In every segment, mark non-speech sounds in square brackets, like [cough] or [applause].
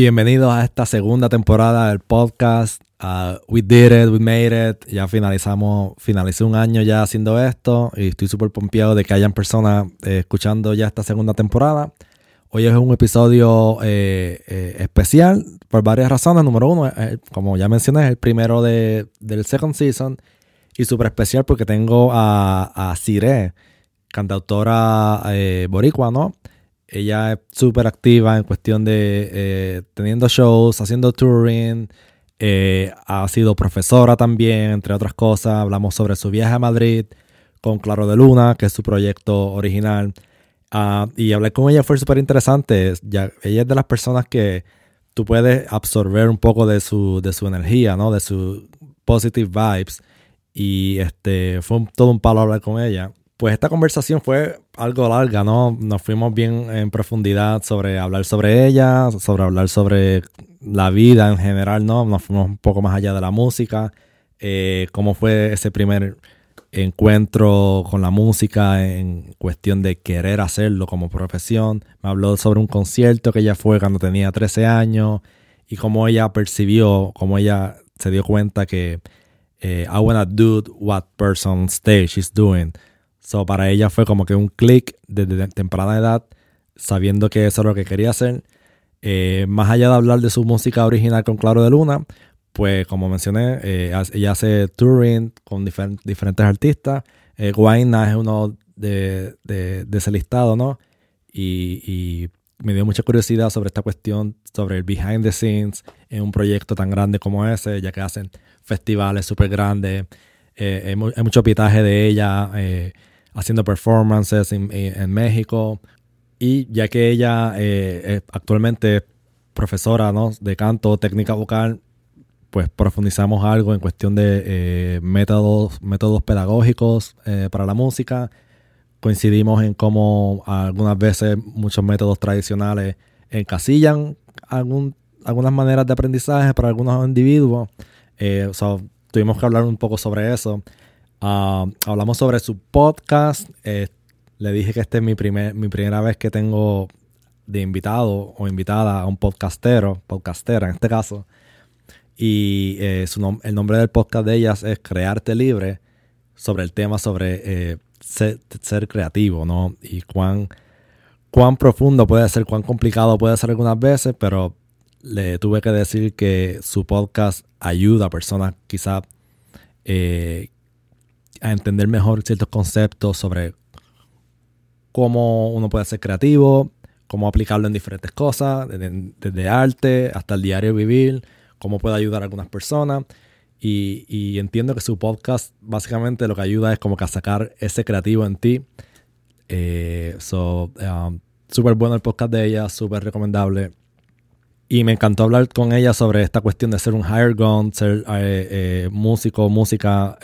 Bienvenidos a esta segunda temporada del podcast. Uh, we did it, we made it. Ya finalizamos, finalicé un año ya haciendo esto y estoy súper pompeado de que hayan personas eh, escuchando ya esta segunda temporada. Hoy es un episodio eh, eh, especial por varias razones. Número uno, como ya mencioné, es el primero de, del second season y súper especial porque tengo a, a Cire, cantautora boricua, ¿no? Ella es súper activa en cuestión de eh, teniendo shows, haciendo touring. Eh, ha sido profesora también, entre otras cosas. Hablamos sobre su viaje a Madrid con Claro de Luna, que es su proyecto original. Ah, y hablar con ella fue súper interesante. Ella es de las personas que tú puedes absorber un poco de su, de su energía, ¿no? De sus positive vibes. Y este, fue todo un palo hablar con ella. Pues esta conversación fue algo larga, ¿no? Nos fuimos bien en profundidad sobre hablar sobre ella, sobre hablar sobre la vida en general, ¿no? Nos fuimos un poco más allá de la música, eh, cómo fue ese primer encuentro con la música en cuestión de querer hacerlo como profesión. Me habló sobre un concierto que ella fue cuando tenía 13 años y cómo ella percibió, cómo ella se dio cuenta que eh, I wanna do what person stage is doing. So, para ella fue como que un clic desde temprana edad, sabiendo que eso es lo que quería hacer. Eh, más allá de hablar de su música original con Claro de Luna, pues como mencioné, eh, ella hace touring con diferentes artistas. Eh, Guayna es uno de, ese listado, ¿no? Y, me dio mucha curiosidad sobre esta cuestión, sobre el behind the scenes en un proyecto tan grande como ese, ya que hacen festivales súper grandes. hay, mucho pitaje de ella haciendo performances en, México. Y ya que ella eh, actualmente es profesora de canto, técnica vocal, pues profundizamos algo en cuestión de eh, métodos, métodos pedagógicos eh, para la música. Coincidimos en cómo algunas veces muchos métodos tradicionales encasillan algún, algunas maneras de aprendizaje para algunos individuos. tuvimos que hablar un poco sobre eso. Ah, hablamos sobre su podcast. Eh, le dije que esta es mi, primer, mi primera vez que tengo de invitado o invitada a un podcastero, podcastera en este caso. Y eh, el nombre del podcast de ellas es Crearte Libre, sobre el tema sobre eh, ser, creativo, ¿no? Y cuán, cuán profundo puede ser, cuán complicado puede ser algunas veces, pero le tuve que decir que su podcast ayuda a personas quizás a entender mejor ciertos conceptos sobre cómo uno puede ser creativo, cómo aplicarlo en diferentes cosas, desde, arte hasta el diario vivir, cómo puede ayudar a algunas personas. Y, entiendo que su podcast básicamente lo que ayuda es como que a sacar ese creativo en ti. Eh, so, um, súper bueno el podcast de ella, súper recomendable. Y me encantó hablar con ella sobre esta cuestión de ser un higher gun, ser eh, eh, músico, música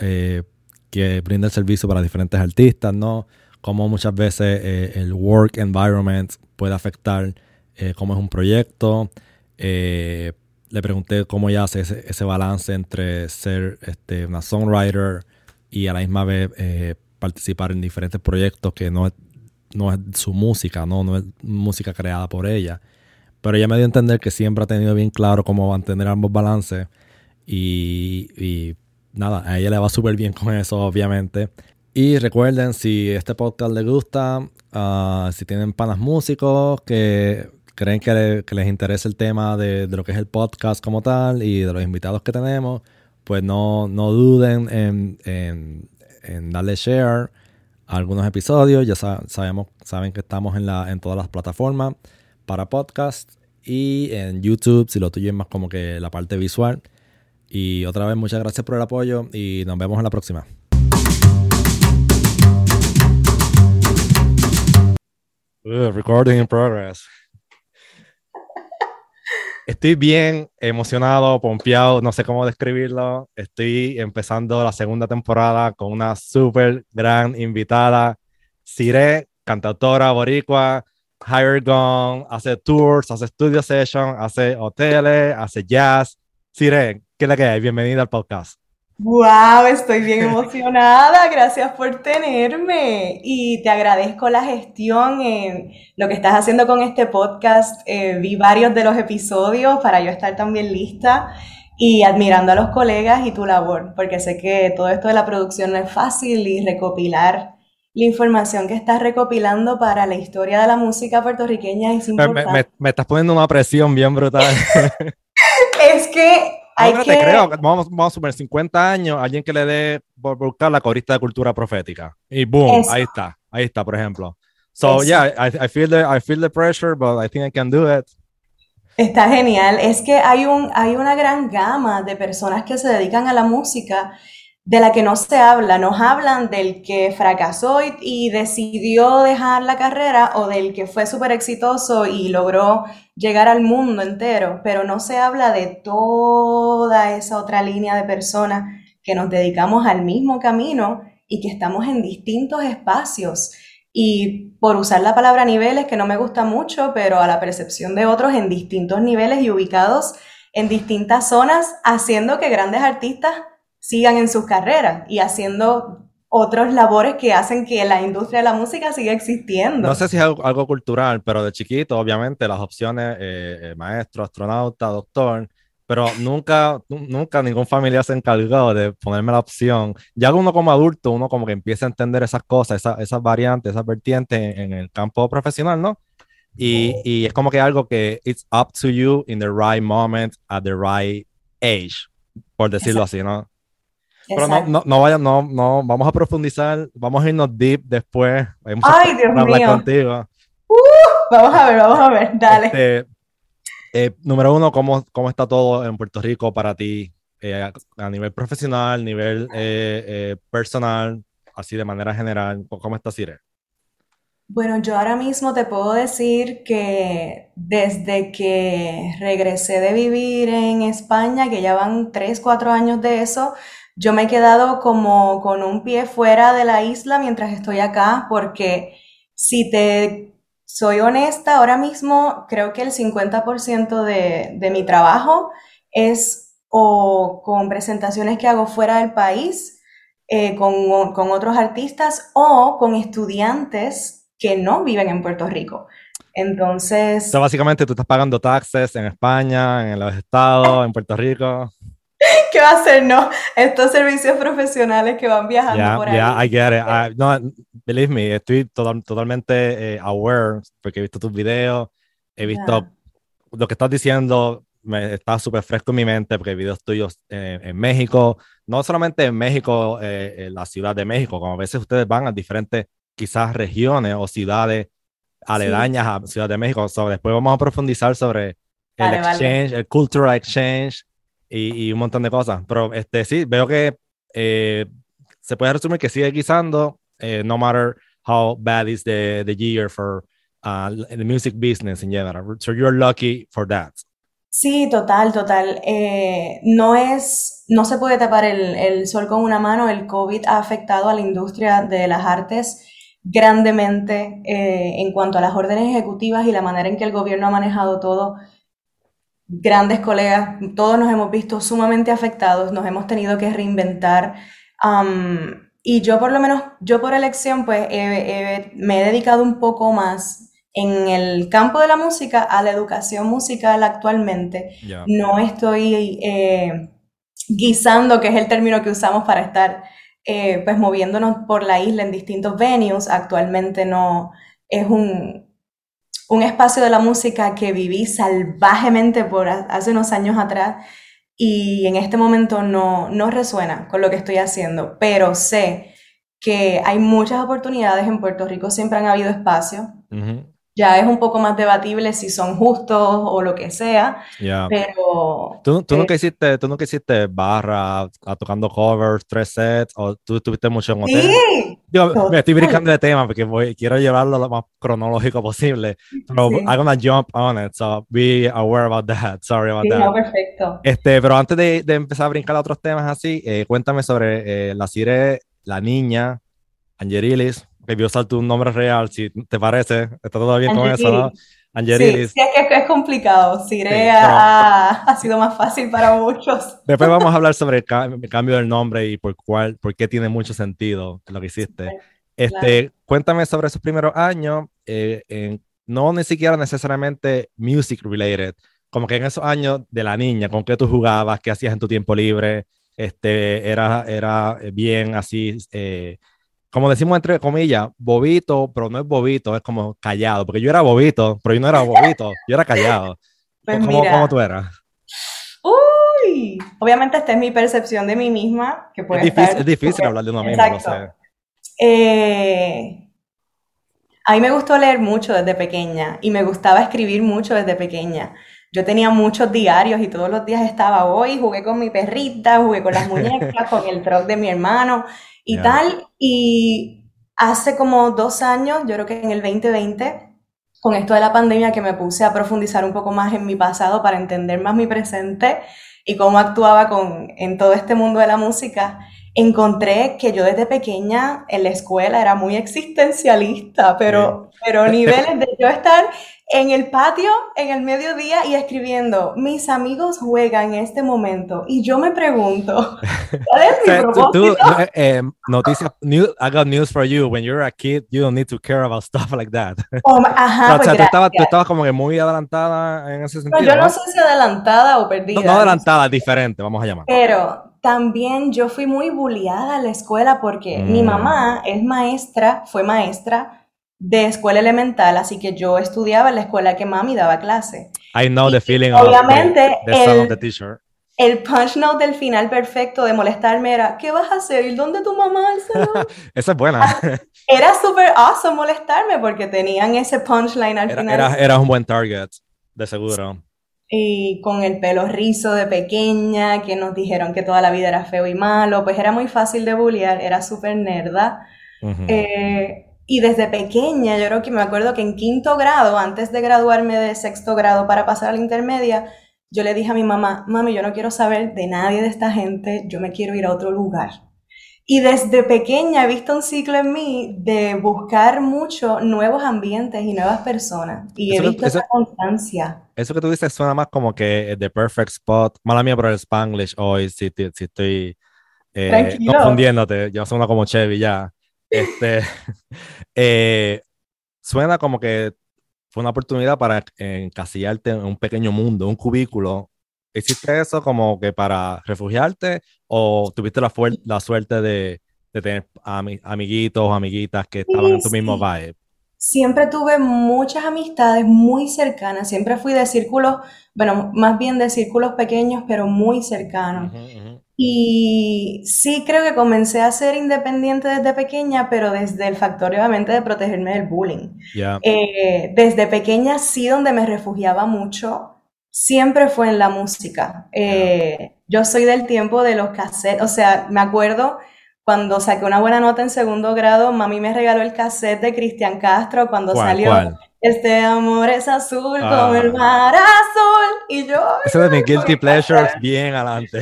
que brinda el servicio para diferentes artistas, ¿no? Cómo muchas veces eh, el work environment puede afectar eh, cómo es un proyecto. Eh, le pregunté cómo ella hace ese, balance entre ser este, una songwriter y a la misma vez participar en diferentes proyectos que no es, no es su música, ¿no? no es música creada por ella. Pero ella me dio a entender que siempre ha tenido bien claro cómo mantener ambos balances y, y nada, a ella le va súper bien con eso, obviamente. Y recuerden, si este podcast les gusta, ah, si tienen panas músicos que creen que, les interesa el tema de, lo que es el podcast como tal y de los invitados que tenemos, pues no, no duden en, darle share a algunos episodios. Ya sabemos, saben que estamos en, la, en todas las plataformas para podcast y en YouTube, si lo tuyo es más como que la parte visual. Y otra vez muchas gracias por el apoyo y nos vemos en la próxima. recording in progress. Estoy bien emocionado, pompeado, no sé cómo describirlo. Estoy empezando la segunda temporada con una súper gran invitada, Sire, cantautora boricua, Higher Gone, hace tours, hace studio session, hace hoteles, hace jazz. Sire, ¿Qué es la que hay? Bienvenida al podcast. Wow, estoy bien emocionada. [laughs] Gracias por tenerme y te agradezco la gestión en lo que estás haciendo con este podcast. Eh, vi varios de los episodios para yo estar también lista y admirando a los colegas y tu labor, porque sé que todo esto de la producción no es fácil y recopilar la información que estás recopilando para la historia de la música puertorriqueña es importante. Me, me estás poniendo una presión bien brutal. [laughs] es que hay no, que... te creo. Vamos, vamos a suponer 50 años, alguien que le dé por buscar la corista de cultura profética. Y boom, ahí está. Ahí está, por ejemplo. So, Eso. yeah, I, I, feel the, I feel the pressure, but I think I can do it. Está genial. Es que hay, un, hay una gran gama de personas que se dedican a la música de la que no se habla. Nos hablan del que fracasó y, y decidió dejar la carrera o del que fue súper exitoso y logró llegar al mundo entero, pero no se habla de toda esa otra línea de personas que nos dedicamos al mismo camino y que estamos en distintos espacios. Y por usar la palabra niveles, que no me gusta mucho, pero a la percepción de otros en distintos niveles y ubicados en distintas zonas, haciendo que grandes artistas sigan en sus carreras y haciendo otros labores que hacen que la industria de la música siga existiendo. No sé si es algo, algo cultural, pero de chiquito, obviamente, las opciones, eh, eh, maestro, astronauta, doctor, pero nunca, nunca ningún familiar se encargó de ponerme la opción. Ya uno como adulto, uno como que empieza a entender esas cosas, esas, esas variantes, esas vertientes en, en el campo profesional, ¿no? Y, y, es como que algo que it's up to you in the right moment, at the right age, por decirlo Exacto. así, ¿no? Pero no, no, no, vaya, no, no, vamos a profundizar, vamos a irnos deep después. Hay Ay, Dios mío. Contigo. Uh, vamos a ver, vamos a ver, dale. Este, eh, número uno, ¿cómo, ¿cómo está todo en Puerto Rico para ti eh, a nivel profesional, nivel eh, personal, así de manera general? ¿Cómo está Cire? Bueno, yo ahora mismo te puedo decir que desde que regresé de vivir en España, que ya van 3, 4 años de eso, yo me he quedado como con un pie fuera de la isla mientras estoy acá, porque si te soy honesta, ahora mismo creo que el 50% de, de mi trabajo es o con presentaciones que hago fuera del país, eh, con, con otros artistas o con estudiantes que no viven en Puerto Rico. Entonces... So, básicamente tú estás pagando taxes en España, en los estados, en Puerto Rico. [laughs] ¿Qué va a hacer, no? Estos servicios profesionales que van viajando yeah, por ahí. Yeah, I get it. I, no, believe me, estoy total, totalmente eh, aware porque he visto tus videos, he visto yeah. lo que estás diciendo, me está súper fresco en mi mente porque videos tuyos eh, en México, no solamente en México, eh, en la Ciudad de México, como a veces ustedes van a diferentes quizás regiones o ciudades aledañas sí. a Ciudad de México. So, después vamos a profundizar sobre el vale, exchange, vale. el cultural exchange y, un montón de cosas. Pero este, sí, veo que eh, se puede resumir que sigue guisando, eh, no matter how bad is the, the year for uh, the music business in general. So you're lucky for that. Sí, total, total. Eh, no es, no se puede tapar el, el, sol con una mano. El COVID ha afectado a la industria de las artes grandemente en cuanto a las órdenes ejecutivas y la manera en que el gobierno ha manejado todo grandes colegas, todos nos hemos visto sumamente afectados, nos hemos tenido que reinventar. Um, y yo por lo menos, yo por elección, pues eh, me he dedicado un poco más en el campo de la música a la educación musical actualmente. Yeah. No estoy eh, guisando, que es el término que usamos para estar eh, pues moviéndonos por la isla en distintos venues. Actualmente no es un, un espacio de la música que viví salvajemente por hace unos años atrás y en este momento no, no resuena con lo que estoy haciendo, pero sé que hay muchas oportunidades en Puerto Rico, siempre han habido espacio. Uh -huh. Ya es un poco más debatible si son justos o lo que sea, yeah. pero... ¿Tú, tú, eh, nunca hiciste, ¿Tú nunca hiciste barra, tocando covers, tres sets, o tú estuviste mucho en hotel? Sí, Yo me estoy brincando de tema porque voy, quiero llevarlo lo más cronológico posible, pero sí. I'm gonna jump on it, so be aware about that, sorry about sí, that. No, perfecto. Este, pero antes de, de, empezar a brincar a otros temas así, eh, cuéntame sobre eh, la Cire, la niña, Angelilis, que a usar tu nombre real, si te parece, está todo bien con eso, ¿no? Angelilis. Sí, es que es complicado. Cire ha, sido más fácil para muchos. Después vamos a hablar sobre el, cambio del nombre y por, cuál, por qué tiene mucho sentido lo que hiciste. este, Cuéntame sobre esos primeros años, eh, no ni siquiera necesariamente music related, como que en esos años de la niña, con qué tú jugabas, qué hacías en tu tiempo libre, este, era, era bien así. Eh, como decimos entre comillas, bobito, pero no es bobito, es como callado, porque yo era bobito, pero yo no era bobito, yo era callado. [laughs] Pues ¿Cómo, tú eras? Uy, obviamente esta es mi percepción de mí misma, que puede es difícil, es difícil hablar de uno mismo, no sé. Eh, a mí me gustó leer mucho desde pequeña y me gustaba escribir mucho desde pequeña. Yo tenía muchos diarios y todos los días estaba hoy, jugué con mi perrita, jugué con las muñecas, [laughs] con el truck de mi hermano y tal. Y hace como dos años, yo creo que en el 2020, con esto de la pandemia que me puse a profundizar un poco más en mi pasado para entender más mi presente y cómo actuaba con, en todo este mundo de la música, encontré que yo desde pequeña en la escuela era muy existencialista, pero, pero [laughs] niveles de yo estar en el patio en el mediodía y escribiendo, mis amigos juegan en este momento y yo me pregunto, [laughs] ¿cuál es mi propósito? Eh, eh, noticia, I got news for you, when you're a kid, you don't need to care about stuff like that. [laughs] Oh, ajá, o sea, pues tú, estabas, como que muy adelantada en ese sentido. No, yo no, sé si adelantada o perdida. No, adelantada, diferente, vamos a llamar. Pero también yo fui muy bulliada en la escuela porque mi mm. mamá es maestra, fue maestra de escuela elemental, así que yo estudiaba en la escuela que mami daba clase. I know the feeling obviamente, of the, teacher. El punch note del final perfecto de molestarme era, ¿qué vas a hacer? ¿Y dónde tu mamá? [laughs] Esa es buena. Ah, era súper awesome molestarme porque tenían ese punchline al final. Era, era, un buen target, de seguro. Y con el pelo rizo de pequeña, que nos dijeron que toda la vida era feo y malo, pues era muy fácil de bullear, era súper nerda. eh, y desde pequeña, yo creo que me acuerdo que en quinto grado, antes de graduarme de sexto grado para pasar a la intermedia, yo le dije a mi mamá, mami, yo no quiero saber de nadie de esta gente, yo me quiero ir a otro lugar. Y desde pequeña he visto un ciclo en mí de buscar mucho nuevos ambientes y nuevas personas. Y he visto esa constancia. Eso que tú dices suena más como que The Perfect Spot. Mala mía por el Spanglish hoy, si, si estoy eh, confundiéndote. Yo suena como Chevy ya. Este, [laughs] eh, suena como que fue una oportunidad para encasillarte en un pequeño mundo, un cubículo. ¿Hiciste eso como que para refugiarte o tuviste la, la suerte de, tener amiguitos o amiguitas que estaban en tu mismo vibe? Siempre tuve muchas amistades muy cercanas, siempre fui de círculos, bueno, más bien de círculos pequeños, pero muy cercanos. Y sí creo que comencé a ser independiente desde pequeña, pero desde el factor obviamente de protegerme del bullying. Eh, desde pequeña sí donde me refugiaba mucho, siempre fue en la música. Eh, yo soy del tiempo de los cassettes, o sea, me acuerdo cuando saqué una buena nota en segundo grado, mami me regaló el cassette de Cristian Castro cuando salió. Este amor es azul como el ah. mar azul. Y yo. Eso de mi guilty pleasures, bien adelante.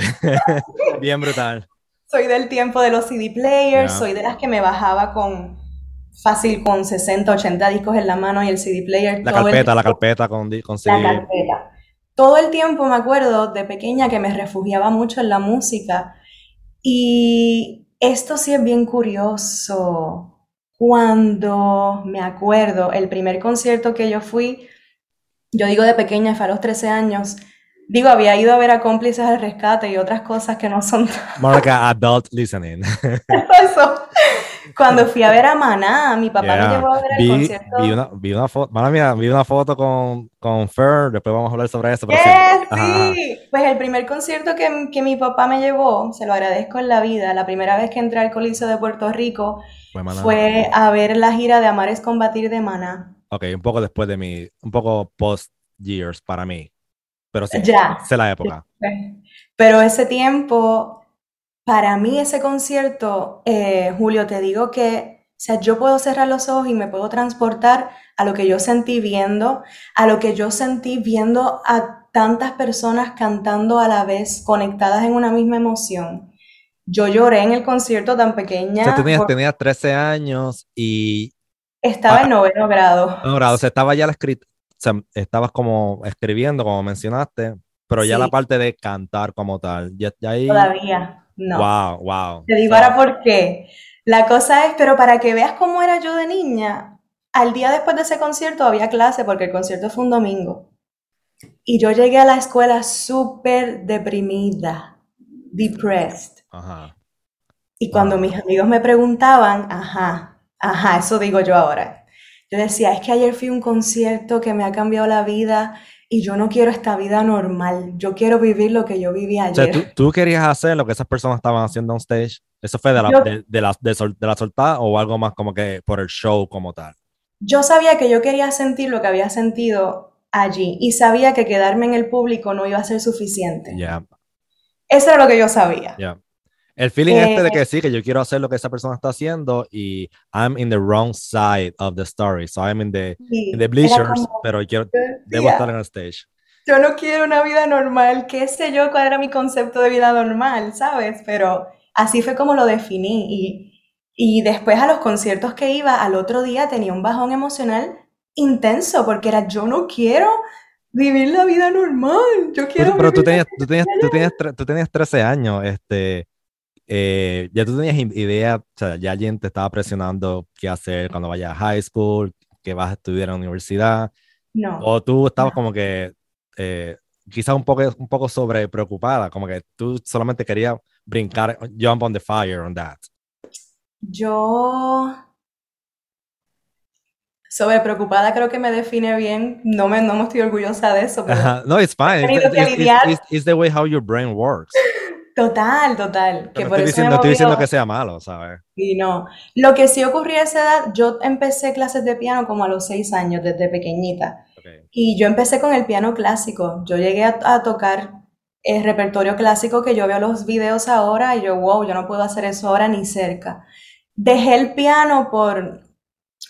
[laughs] bien brutal. Soy del tiempo de los CD players, soy de las que me bajaba con fácil con 60, 80 discos en la mano y el CD player. La carpeta, la carpeta con, con CD. La carpeta. Todo el tiempo me acuerdo de pequeña que me refugiaba mucho en la música. Y esto sí es bien curioso cuando me acuerdo, el primer concierto que yo fui, yo digo de pequeña, fue a los 13 años, digo, había ido a ver a cómplices al rescate y otras cosas que no son... Marca adult listening. [laughs] Eso. Cuando fui a ver a Maná, mi papá me llevó a ver el concierto. Vi una, vi una foto, vi una foto con, con Fer, después vamos a hablar sobre eso. sí. Pues el primer concierto que, que mi papá me llevó, se lo agradezco en la vida, la primera vez que entré al Coliseo de Puerto Rico, fue, a ver la gira de Amar es Combatir de Maná. Ok, un poco después de mi, un poco post years para mí, pero sí, ya. sé la época. Pero ese tiempo, para mí ese concierto, eh, Julio, te digo que, o sea, yo puedo cerrar los ojos y me puedo transportar a lo que yo sentí viendo, a lo que yo sentí viendo a tantas personas cantando a la vez, conectadas en una misma emoción. Yo lloré en el concierto tan pequeña. O sea, tenías, 13 años y... Estaba en noveno grado. Noveno grado, o sea, estaba ya la escrita. O sea, estabas como escribiendo, como mencionaste, pero ya la Sí, parte de cantar como tal, ya, ya ahí, todavía no. wow, wow. Te digo So, ahora por qué. La cosa es, pero para que veas cómo era yo de niña, al día después de ese concierto había clase porque el concierto fue un domingo. Y yo llegué a la escuela súper deprimida, depressed. ajá, Y cuando wow. mis amigos me preguntaban, ajá, ajá, eso digo yo ahora. Yo decía, es que ayer fui a un concierto que me ha cambiado la vida y yo no quiero esta vida normal. Yo quiero vivir lo que yo viví O sea, tú, ayer. tú querías hacer lo que esas personas estaban haciendo on stage. ¿Eso fue de la, Yo, de, de la, de, sol- de la soltada o algo más como que por el show como tal? yo sabía que yo quería sentir lo que había sentido allí y sabía que quedarme en el público no iba a ser suficiente. Ya, Eso era lo que yo sabía. ya. El feeling este de Eh, que sí, que yo quiero hacer lo que esa persona está haciendo y I'm in the wrong side of the story. So I'm in the, in the sí, bleachers, como, pero quiero, yo debo estar en el stage. yo no quiero una vida normal, qué sé yo cuál era mi concepto de vida normal, ¿sabes? Pero así fue como lo definí y, y después a los conciertos que iba, al otro día tenía un bajón emocional intenso porque era yo no quiero vivir la vida normal, yo quiero pero tú vivir la tenías, tú tenías, tú tenías, tú tenías 13 años, este, eh, ya tú tenías idea, o sea, ya alguien te estaba presionando qué hacer cuando vayas a high school, que vas a estudiar en la universidad, No, o tú estabas no. como que eh, quizás un poco, un poco sobre preocupada, como que tú solamente querías brincar, jump on the fire on that. Yo sobre preocupada creo que me define bien, no me, no me estoy orgullosa de eso, pero No, it's fine. It's, it's, it's- it's the way how your brain works. Total, total, que no por estoy eso diciendo, no estoy diciendo que sea malo, ¿sabes? y no. Lo que sí ocurrió a esa edad, yo empecé clases de piano como a los seis años, desde pequeñita, Okay. y yo empecé con el piano clásico, yo llegué a, a tocar el repertorio clásico que yo veo los videos ahora y yo, wow, yo no puedo hacer eso ahora ni cerca. Dejé el piano por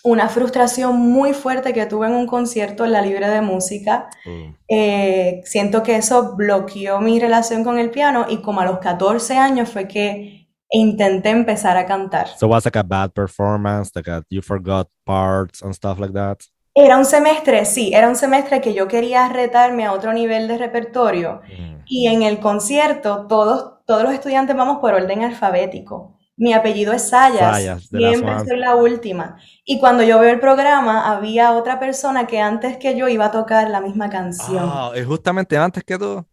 una frustración muy fuerte que tuve en un concierto en la Libre de Música. Uh, Eh, siento que eso bloqueó mi relación con el piano y como a los 14 años fue que intenté empezar a cantar. So was like a bad performance, like a, you forgot parts and stuff like that. Era un semestre, sí, era un semestre que yo quería retarme a otro nivel de repertorio Mm. y en el concierto todos, todos los estudiantes vamos por orden alfabético. Mi apellido es Sayas, Sayas, siempre soy la última. Y cuando yo veo el programa, había otra persona que antes que yo iba a tocar la misma canción. Ah, y justamente antes que tú.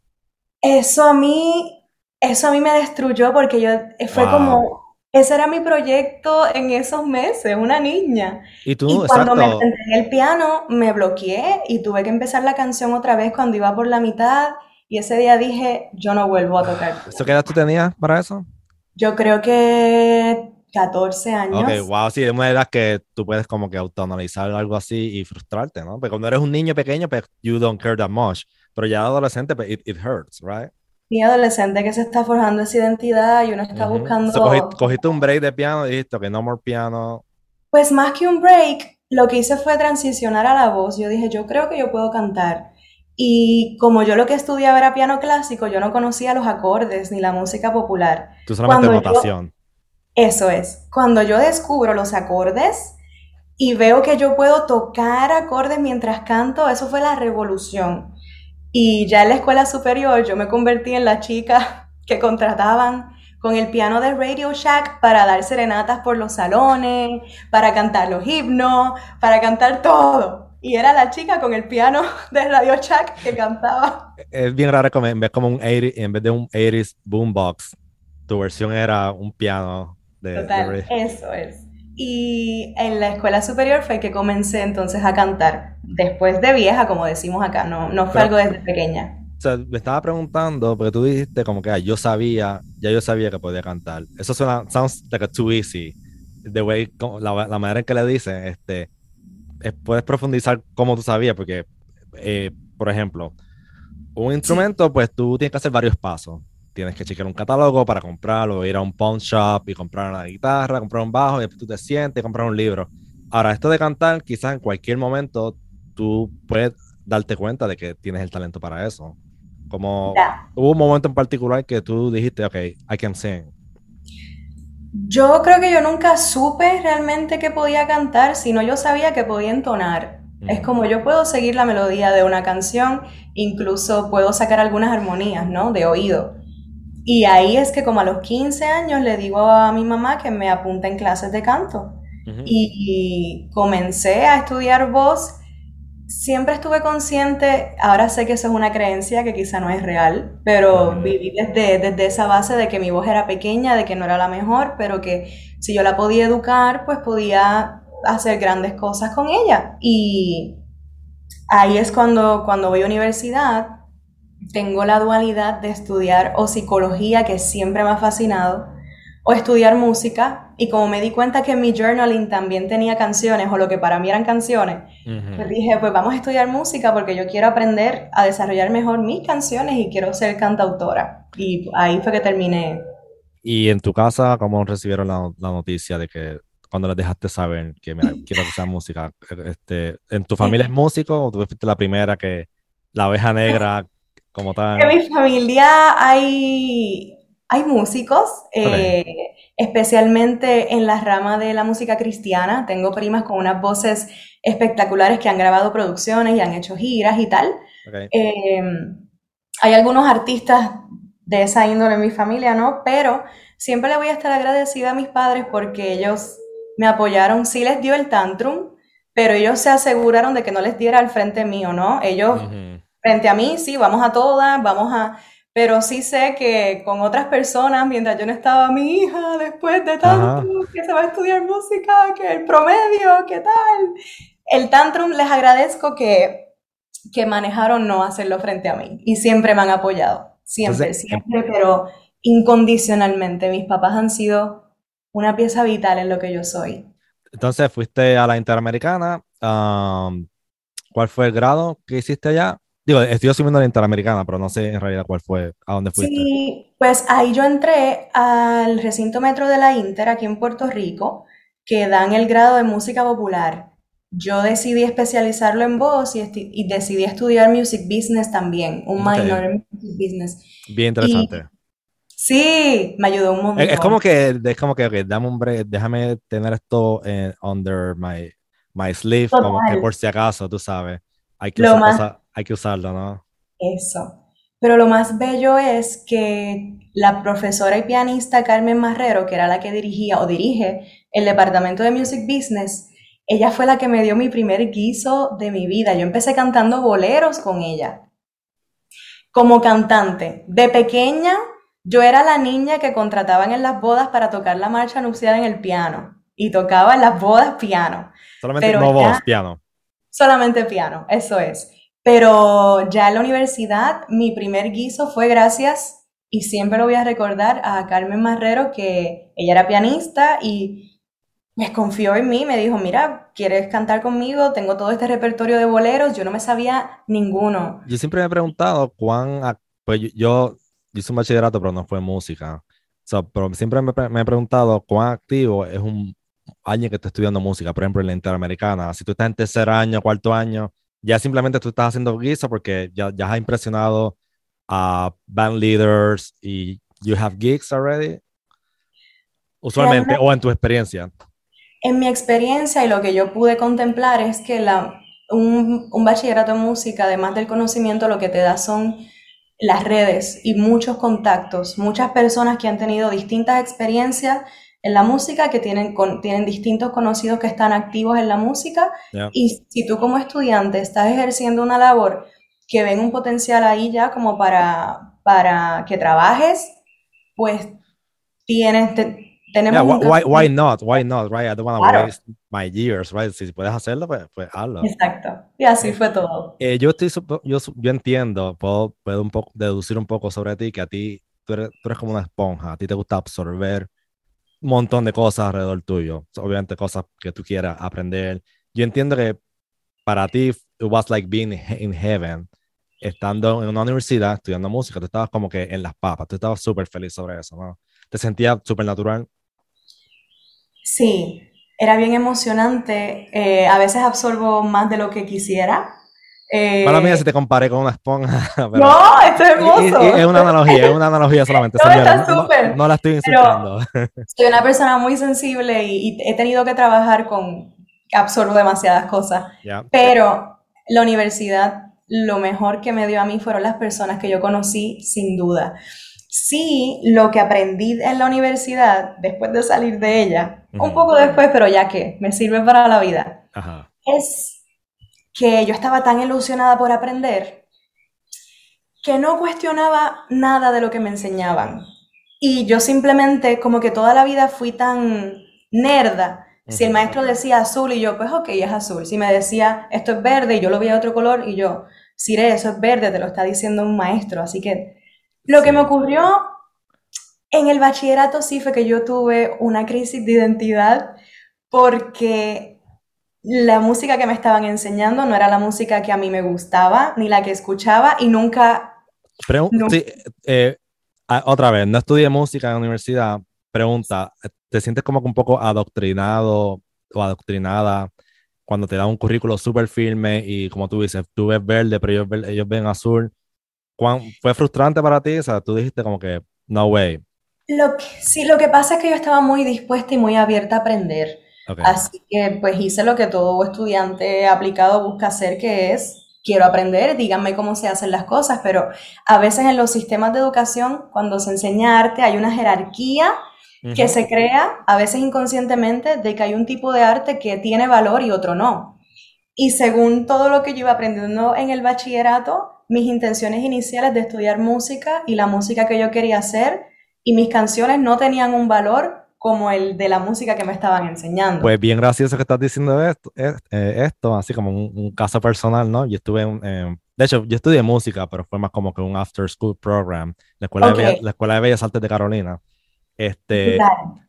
Eso a mí, eso a mí me destruyó porque yo eh, fue Wow. como, ese era mi proyecto en esos meses, una niña. Y Y tú, cuando me senté en el piano, me bloqueé y tuve que empezar la canción otra vez cuando iba por la mitad. Y ese día dije, yo no vuelvo a tocar ¿Eso qué edad tú tenías para eso? Yo creo que 14 Ok, años. wow, sí, es una edad que tú puedes como que autoanalizar algo así y frustrarte, ¿no? Porque cuando eres un niño pequeño, pues you don't care that much. Pero ya adolescente, pues it, it hurts, right? Mi adolescente que se está forjando esa identidad y uno está Ujú. So, buscando cogi- cogiste un break de piano y dijiste, ok, no more piano. Pues más que un break, lo que hice fue transicionar a la voz. Yo dije, yo creo que yo puedo cantar. Y como yo lo que estudiaba era piano clásico, yo no conocía los acordes ni la música popular. Tú solamente Cuando yo, notación. eso es, cuando yo descubro los acordes y veo que yo puedo tocar acordes mientras canto, eso fue la revolución. Y ya en la escuela superior yo me convertí en la chica [laughs] que contrataban con el piano de Radio Shack para dar serenatas por los salones, para cantar los himnos, para cantar todo. Y era la chica con el piano [laughs] de Radio Shack que cantaba. Es bien raro como en vez, como un 80, en vez de un 80s boombox, tu versión era un piano de, de Total, re- eso es. Y en la escuela superior fue que comencé entonces a cantar. Después de vieja, como decimos acá, no, no fue Pero, algo desde pequeña. o sea, me estaba preguntando, porque tú dijiste como que ah, yo sabía, ya yo sabía que podía cantar. Eso suena, sounds like a too easy. The way, la, la manera en que le dicen, este, es- puedes profundizar cómo tú sabías, porque, eh, por ejemplo, un Sí, instrumento, pues tú tienes que hacer varios pasos. Tienes que chequear un catálogo para comprarlo, ir a un pawn shop y comprar una guitarra, comprar un bajo, y después tú te sientes y comprar un libro. Ahora, esto de cantar, quizás en cualquier momento tú puedes darte cuenta de que tienes el talento para eso. Como hubo un momento en particular que tú dijiste, ok, I can sing. Yo creo que yo nunca supe realmente que podía cantar, sino yo sabía que podía entonar. Es como yo puedo seguir la melodía de una canción, incluso puedo sacar algunas armonías, ¿no? De oído. Y ahí es que como a los 15 años le digo a mi mamá que me apunta en clases de canto. y, comencé a estudiar voz. Siempre estuve consciente, ahora sé que eso es una creencia que quizá no es real, pero viví desde, desde esa base de que mi voz era pequeña, de que no era la mejor, pero que si yo la podía educar, pues podía hacer grandes cosas con ella. Y ahí es cuando, cuando voy a universidad, tengo la dualidad de estudiar o psicología, que siempre me ha fascinado, o estudiar música. Y como me di cuenta que mi journaling también tenía canciones, o lo que para mí eran canciones, pues dije, pues vamos a estudiar música porque yo quiero aprender a desarrollar mejor mis canciones y quiero ser cantautora. Y ahí fue que terminé. ¿Y en tu casa cómo recibieron la, la noticia de que cuando les dejaste saber que mira, quiero que sea música? Este, ¿En tu familia es músico o tú fuiste la primera que la oveja negra [laughs] como tal? En mi familia hay, hay músicos, eh, especialmente en la rama de la música cristiana. Tengo primas con unas voces espectaculares que han grabado producciones y han hecho giras y tal. Em, hay algunos artistas de esa índole en mi familia, ¿no? Pero siempre le voy a estar agradecida a mis padres porque ellos me apoyaron, sí les dio el tantrum, pero ellos se aseguraron de que no les diera al frente mío, ¿no? Ellos, frente a mí, sí, vamos a todas, vamos a... Pero sí sé que con otras personas, mientras yo no estaba, mi hija, después de tanto, que se va a estudiar música, que el promedio, ¿qué tal? El tantrum les agradezco que, que manejaron no hacerlo frente a mí y siempre me han apoyado, siempre, siempre, pero incondicionalmente. Mis papás han sido una pieza vital en lo que yo soy. Entonces fuiste a la Interamericana. ¿Cuál fue el grado que hiciste allá? Digo, estoy asumiendo la Interamericana, pero no sé en realidad cuál fue, a dónde fuiste. Sí, pues ahí yo entré al recinto metro de la Inter aquí en Puerto Rico, que dan el grado de música popular. Yo decidí especializarlo en voz y, decidí estudiar music business también, un minor en music business. Bien interesante. Sí, me ayudó un montón. Es, como que, es como que, dame un break, déjame tener esto en, under my, my sleeve, como que por si acaso, tú sabes, hay que, hay que usarlo, ¿no? Eso. Pero lo más bello es que la profesora y pianista Carmen Marrero, que era la que dirigía o dirige el departamento de Music Business, ella fue la que me dio mi primer guiso de mi vida. Yo empecé cantando boleros con ella. Como cantante. De pequeña yo era la niña que contrataban en las bodas para tocar la marcha nupcial en el piano. Y tocaba en las bodas piano. Solamente no voz, piano. Solamente piano, eso es. Pero ya en la universidad, mi primer guiso fue gracias, y siempre lo voy a recordar, a Carmen Marrero, que ella era pianista y me confió en mí, me dijo, mira, ¿quieres cantar conmigo? Tengo todo este repertorio de boleros, yo no me sabía ninguno. Yo siempre me he preguntado cuán, pues yo yo hice un bachillerato, pero no fue música. pero siempre me, he preguntado cuán activo es un año que está estudiando música, por ejemplo, en la Interamericana. Si tú estás en tercer año, cuarto año, ya simplemente tú estás haciendo guiso porque ya, ya has impresionado a band leaders y you have gigs already. Usualmente, o en tu experiencia. En mi experiencia y lo que yo pude contemplar es que la, un, un bachillerato en música, además del conocimiento, lo que te da son las redes y muchos contactos, muchas personas que han tenido distintas experiencias en la música, que tienen, tienen distintos conocidos que están activos en la música. Y si tú como estudiante estás ejerciendo una labor que ven un potencial ahí ya como para, para que trabajes, pues tienes, tenemos why, why, not? Why not, right? I don't want to waste my years, right? Si puedes hacerlo, pues, pues hazlo. Exacto. Y así fue todo. Eh, yo, estoy, yo, yo entiendo, puedo, puedo un poco, deducir un poco sobre ti, que a ti, tú eres, tú eres como una esponja, a ti te gusta absorber montón de cosas alrededor tuyo, obviamente cosas que tú quieras aprender. Yo entiendo que para ti, it was like being in heaven, estando en una universidad estudiando música, tú estabas como que en las papas, tú estabas súper feliz sobre eso, ¿no? Te sentías súper natural. Sí, era bien emocionante. Eh, a veces absorbo más de lo que quisiera. Eh, Para mí, si te comparé con una esponja. [laughs] no, esto es hermoso. Es, una analogía, es una analogía [laughs] solamente. no, no, la estoy insultando. soy una persona muy sensible y, he tenido que trabajar con absorbo demasiadas cosas. [laughs] Pero la universidad, lo mejor que me dio a mí fueron las personas que yo conocí, sin duda. Sí, lo que aprendí en la universidad, después de salir de ella, un poco después, pero ya que me sirve para la vida, es que yo estaba tan ilusionada por aprender que no cuestionaba nada de lo que me enseñaban. Y yo simplemente, como que toda la vida fui tan nerda. Si el maestro decía azul y yo, pues ok, es azul. Si me decía esto es verde y yo lo veía otro color y yo, Sire, eso es verde, te lo está diciendo un maestro. Así que lo que me ocurrió en el bachillerato sí fue que yo tuve una crisis de identidad porque la música que me estaban enseñando no era la música que a mí me gustaba ni la que escuchaba y nunca eh, ah, otra vez, no estudié música en la universidad. Pregunta, ¿te sientes como que un poco adoctrinado o adoctrinada cuando te dan un currículo súper firme y como tú dices, tú ves verde, pero ellos, ven azul? ¿Fue frustrante para ti? O sea, tú dijiste como que, no way. Lo que, sí, lo que pasa es que yo estaba muy dispuesta y muy abierta a aprender. Así que pues hice lo que todo estudiante aplicado busca hacer, que es quiero aprender, díganme cómo se hacen las cosas, pero a veces en los sistemas de educación, cuando se enseña arte, hay una jerarquía que se crea, a veces inconscientemente, de que hay un tipo de arte que tiene valor y otro no. Y según todo lo que yo iba aprendiendo en el bachillerato, mis intenciones iniciales de estudiar música y la música que yo quería hacer y mis canciones no tenían un valor como el de la música que me estaban enseñando. Pues bien gracioso que estás diciendo esto, eh, esto así como un, caso personal, ¿no? Yo estuve, en, de hecho, yo estudié música, pero fue más como que un after school program, la Escuela, de, Bellas, la Escuela de Bellas Artes de Carolina. Este,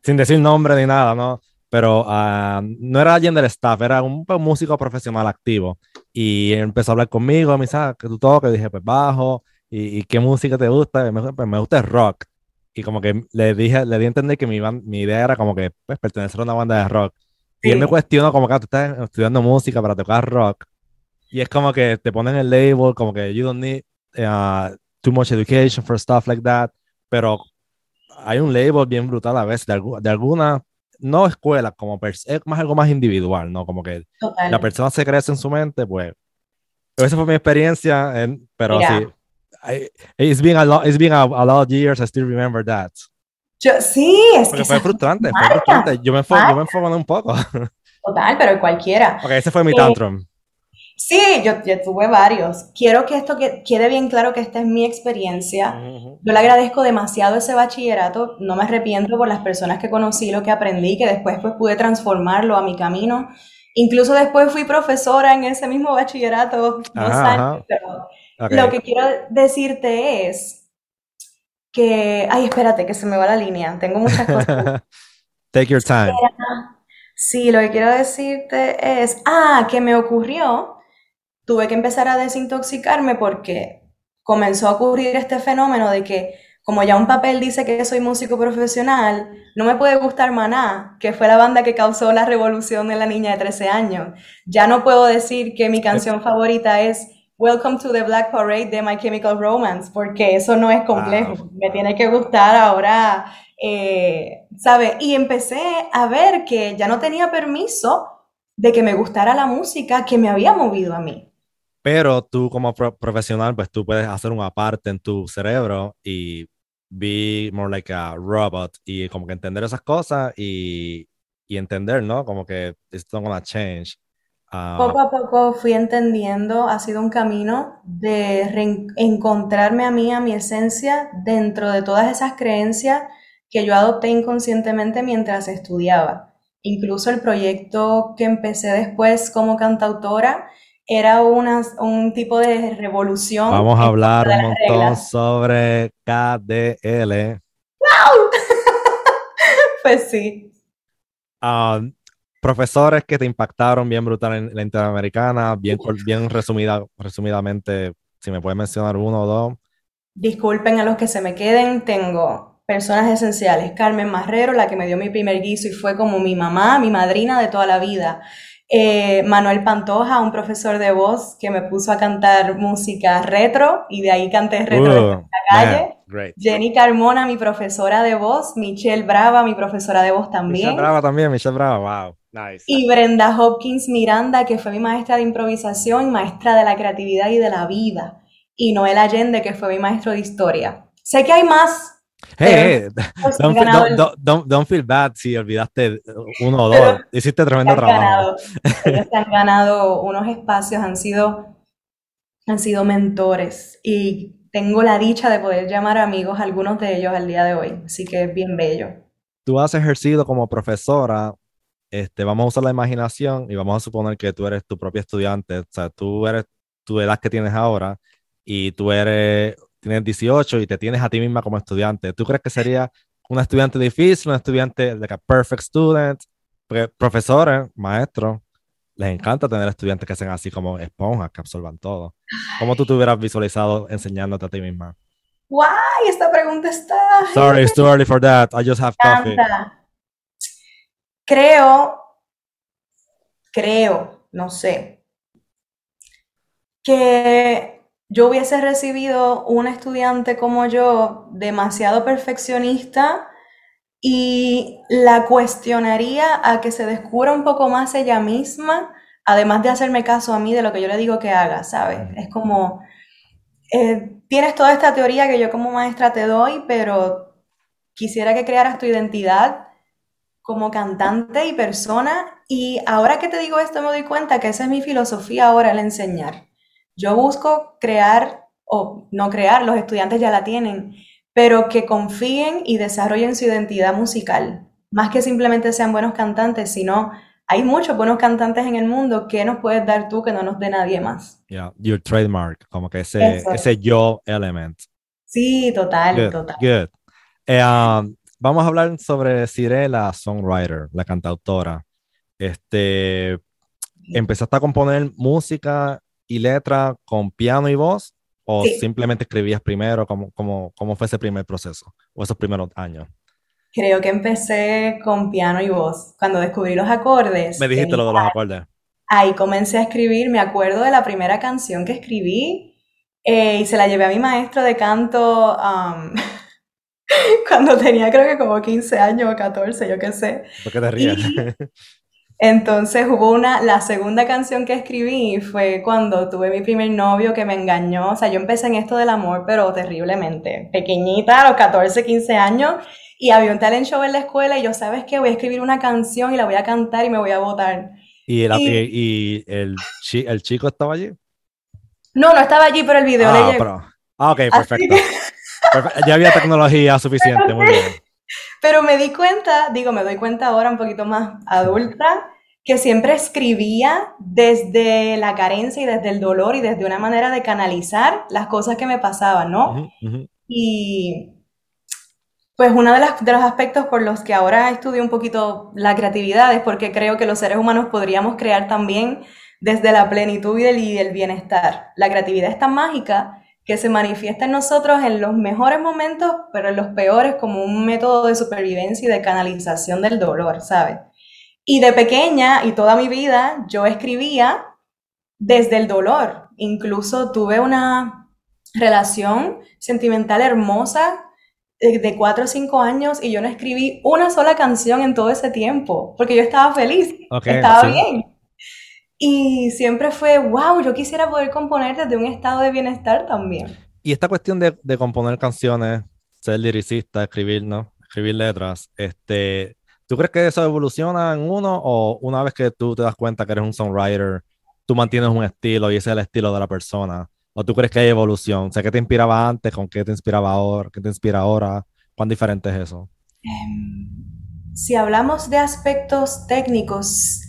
sin decir nombre ni nada, ¿no? Pero ah, no era alguien del staff, era un, músico profesional activo. Y empezó a hablar conmigo, me dice, ah, que tú tocas, dije, pues bajo, y, qué música te gusta, me, pues, me gusta el rock y como que le dije, le di a entender que mi, mi idea era como que pues, pertenecer a una banda de rock. Y él me cuestionó como que ah, tú estás estudiando música para tocar rock. Y es como que te ponen el label, como que you don't need uh, too much education for stuff like that. Pero hay un label bien brutal a veces de, de alguna, no escuela, como es más algo más individual, ¿no? Como que la persona se crece en su mente, pues. Esa fue mi experiencia, en, pero sí, I, it's been a lot, it's been a, a, lot of years. I still remember that. Yo, sí, es Porque que fue frustrante, fue frustrante. Yo me, fue, yo me enfocé un poco. Total, pero cualquiera. Ok, ese fue mi tantrum. Sí, yo, yo, tuve varios. Quiero que esto que, quede bien claro que esta es mi experiencia. Yo le agradezco demasiado ese bachillerato. No me arrepiento por las personas que conocí, lo que aprendí, que después pues pude transformarlo a mi camino. Incluso después fui profesora en ese mismo bachillerato, dos años, pero lo que quiero decirte es que, ay, espérate, que se me va la línea, tengo muchas cosas. [laughs] Take your time. Sí, lo que quiero decirte es, ah, que me ocurrió, tuve que empezar a desintoxicarme porque comenzó a ocurrir este fenómeno de que como ya un papel dice que soy músico profesional, no me puede gustar Maná, que fue la banda que causó la revolución de la niña de 13 años. Ya no puedo decir que mi canción favorita es Welcome to the Black Parade de My Chemical Romance, porque eso no es complejo. Me tiene que gustar ahora, eh, ¿sabe? Y empecé a ver que ya no tenía permiso de que me gustara la música que me había movido a mí. Pero tú como profesional, pues tú puedes hacer una parte en tu cerebro y be more like a robot y como que entender esas cosas y, y entender, ¿no? Como que it's not gonna change. Ah, poco a poco fui entendiendo, ha sido un camino de encontrarme a mí, a mi esencia, dentro de todas esas creencias que yo adopté inconscientemente mientras estudiaba. Incluso el proyecto que empecé después como cantautora era una, un tipo de revolución. Vamos a hablar un montón sobre KDL. ¡Wow! [laughs] pues sí. Ah, profesores que te impactaron bien brutal en la Interamericana, bien, bien resumida, resumidamente, si me puedes mencionar uno o dos. Disculpen a los que se me queden, tengo personas esenciales. Carmen Marrero, la que me dio mi primer guiso y fue como mi mamá, mi madrina de toda la vida. Eh, Manuel Pantoja, un profesor de voz que me puso a cantar música retro y de ahí canté retro en Jenny Carmona, mi profesora de voz. Michelle Brava, mi profesora de voz también. Michelle Brava también, Michelle Brava, wow. Nice. Y Brenda Hopkins Miranda, que fue mi maestra de improvisación, maestra de la creatividad y de la vida. Y Noel Allende, que fue mi maestro de historia. Sé que hay más, Hey, don't, feel bad si olvidaste uno o dos. Hiciste tremendo trabajo. [laughs] ellos han ganado unos espacios, han sido, han sido mentores y tengo la dicha de poder llamar amigos algunos de ellos al día de hoy. Así que es bien bello. Tú has ejercido como profesora. Este, vamos a usar la imaginación y vamos a suponer que tú eres tu propia estudiante. O sea, tú eres tu edad que tienes ahora y tú eres tienes 18 y te tienes a ti misma como estudiante, ¿tú crees que sería una estudiante difícil, una estudiante, like a perfect student? Porque profesores, maestros, les encanta tener estudiantes que sean así como esponjas, que absorban todo. ¿Cómo tú te hubieras visualizado enseñándote a ti misma? ¡Guay! Esta pregunta está... Sorry, it's too early for that. I just have coffee. Creo, creo, no sé, que yo hubiese recibido un estudiante como yo demasiado perfeccionista y la cuestionaría a que se descubra un poco más ella misma, además de hacerme caso a mí de lo que yo le digo que haga, ¿sabes? Es como, eh, tienes toda esta teoría que yo como maestra te doy, pero quisiera que crearas tu identidad como cantante y persona. Y ahora que te digo esto me doy cuenta que esa es mi filosofía ahora, el enseñar. Yo busco crear, o no crear, los estudiantes ya la tienen, pero que confíen y desarrollen su identidad musical. Más que simplemente sean buenos cantantes, sino hay muchos buenos cantantes en el mundo. ¿Qué nos puedes dar tú que no nos dé nadie más? Yeah, your trademark, como que ese, ese yo element. Sí, total, total. Good. Eh, um, vamos a hablar sobre Cire, la songwriter, la cantautora. Este, empezaste a componer música y letra con piano y voz? ¿O simplemente escribías primero? ¿Cómo, cómo, cómo fue ese primer proceso o esos primeros años? Creo que empecé con piano y voz. Cuando descubrí los acordes. Me dijiste lo de los acordes. Ahí comencé a escribir. Me acuerdo de la primera canción que escribí eh, y se la llevé a mi maestro de canto um, [laughs] cuando tenía creo que como 15 años o 14, yo qué sé. ¿Por qué te ríes? Entonces hubo una, la segunda canción que escribí fue cuando tuve mi primer novio que me engañó. O sea, yo empecé en esto del amor, pero terriblemente. Pequeñita, a los 14, 15 años, y había un talent show en la escuela y yo, ¿sabes qué? Voy a escribir una canción y la voy a cantar y me voy a votar. ¿Y, el, y, el, el, chico estaba allí? No, no estaba allí, pero el video le llegó. ah, ok, perfecto. Ya había tecnología suficiente, muy [laughs] bien. Pero me di cuenta, digo, me doy cuenta ahora un poquito más adulta, que siempre escribía desde la carencia y desde el dolor y desde una manera de canalizar las cosas que me pasaban, ¿no? Y pues uno de, de, los aspectos por los que ahora estudio un poquito la creatividad es porque creo que los seres humanos podríamos crear también desde la plenitud y y el bienestar. La creatividad es tan mágica que se manifiesta en nosotros en los mejores momentos, pero en los peores como un método de supervivencia y de canalización del dolor, ¿sabes? Y de pequeña y toda mi vida yo escribía desde el dolor. Incluso tuve una relación sentimental hermosa de, cuatro o cinco años y yo no escribí una sola canción en todo ese tiempo, porque yo estaba feliz, estaba bien. Y siempre fue, wow, yo quisiera poder componer desde un estado de bienestar también. Y esta cuestión de, de componer canciones, ser liricista, escribir, ¿no? Escribir letras, este, ¿tú crees que eso evoluciona en uno o una vez que tú te das cuenta que eres un songwriter, tú mantienes un estilo y ese es el estilo de la persona? ¿O tú crees que hay evolución? O sea, ¿qué te inspiraba antes? ¿Con qué te inspiraba ahora? ¿Qué te inspira ahora? ¿Cuán diferente es eso? Em, si hablamos de aspectos técnicos,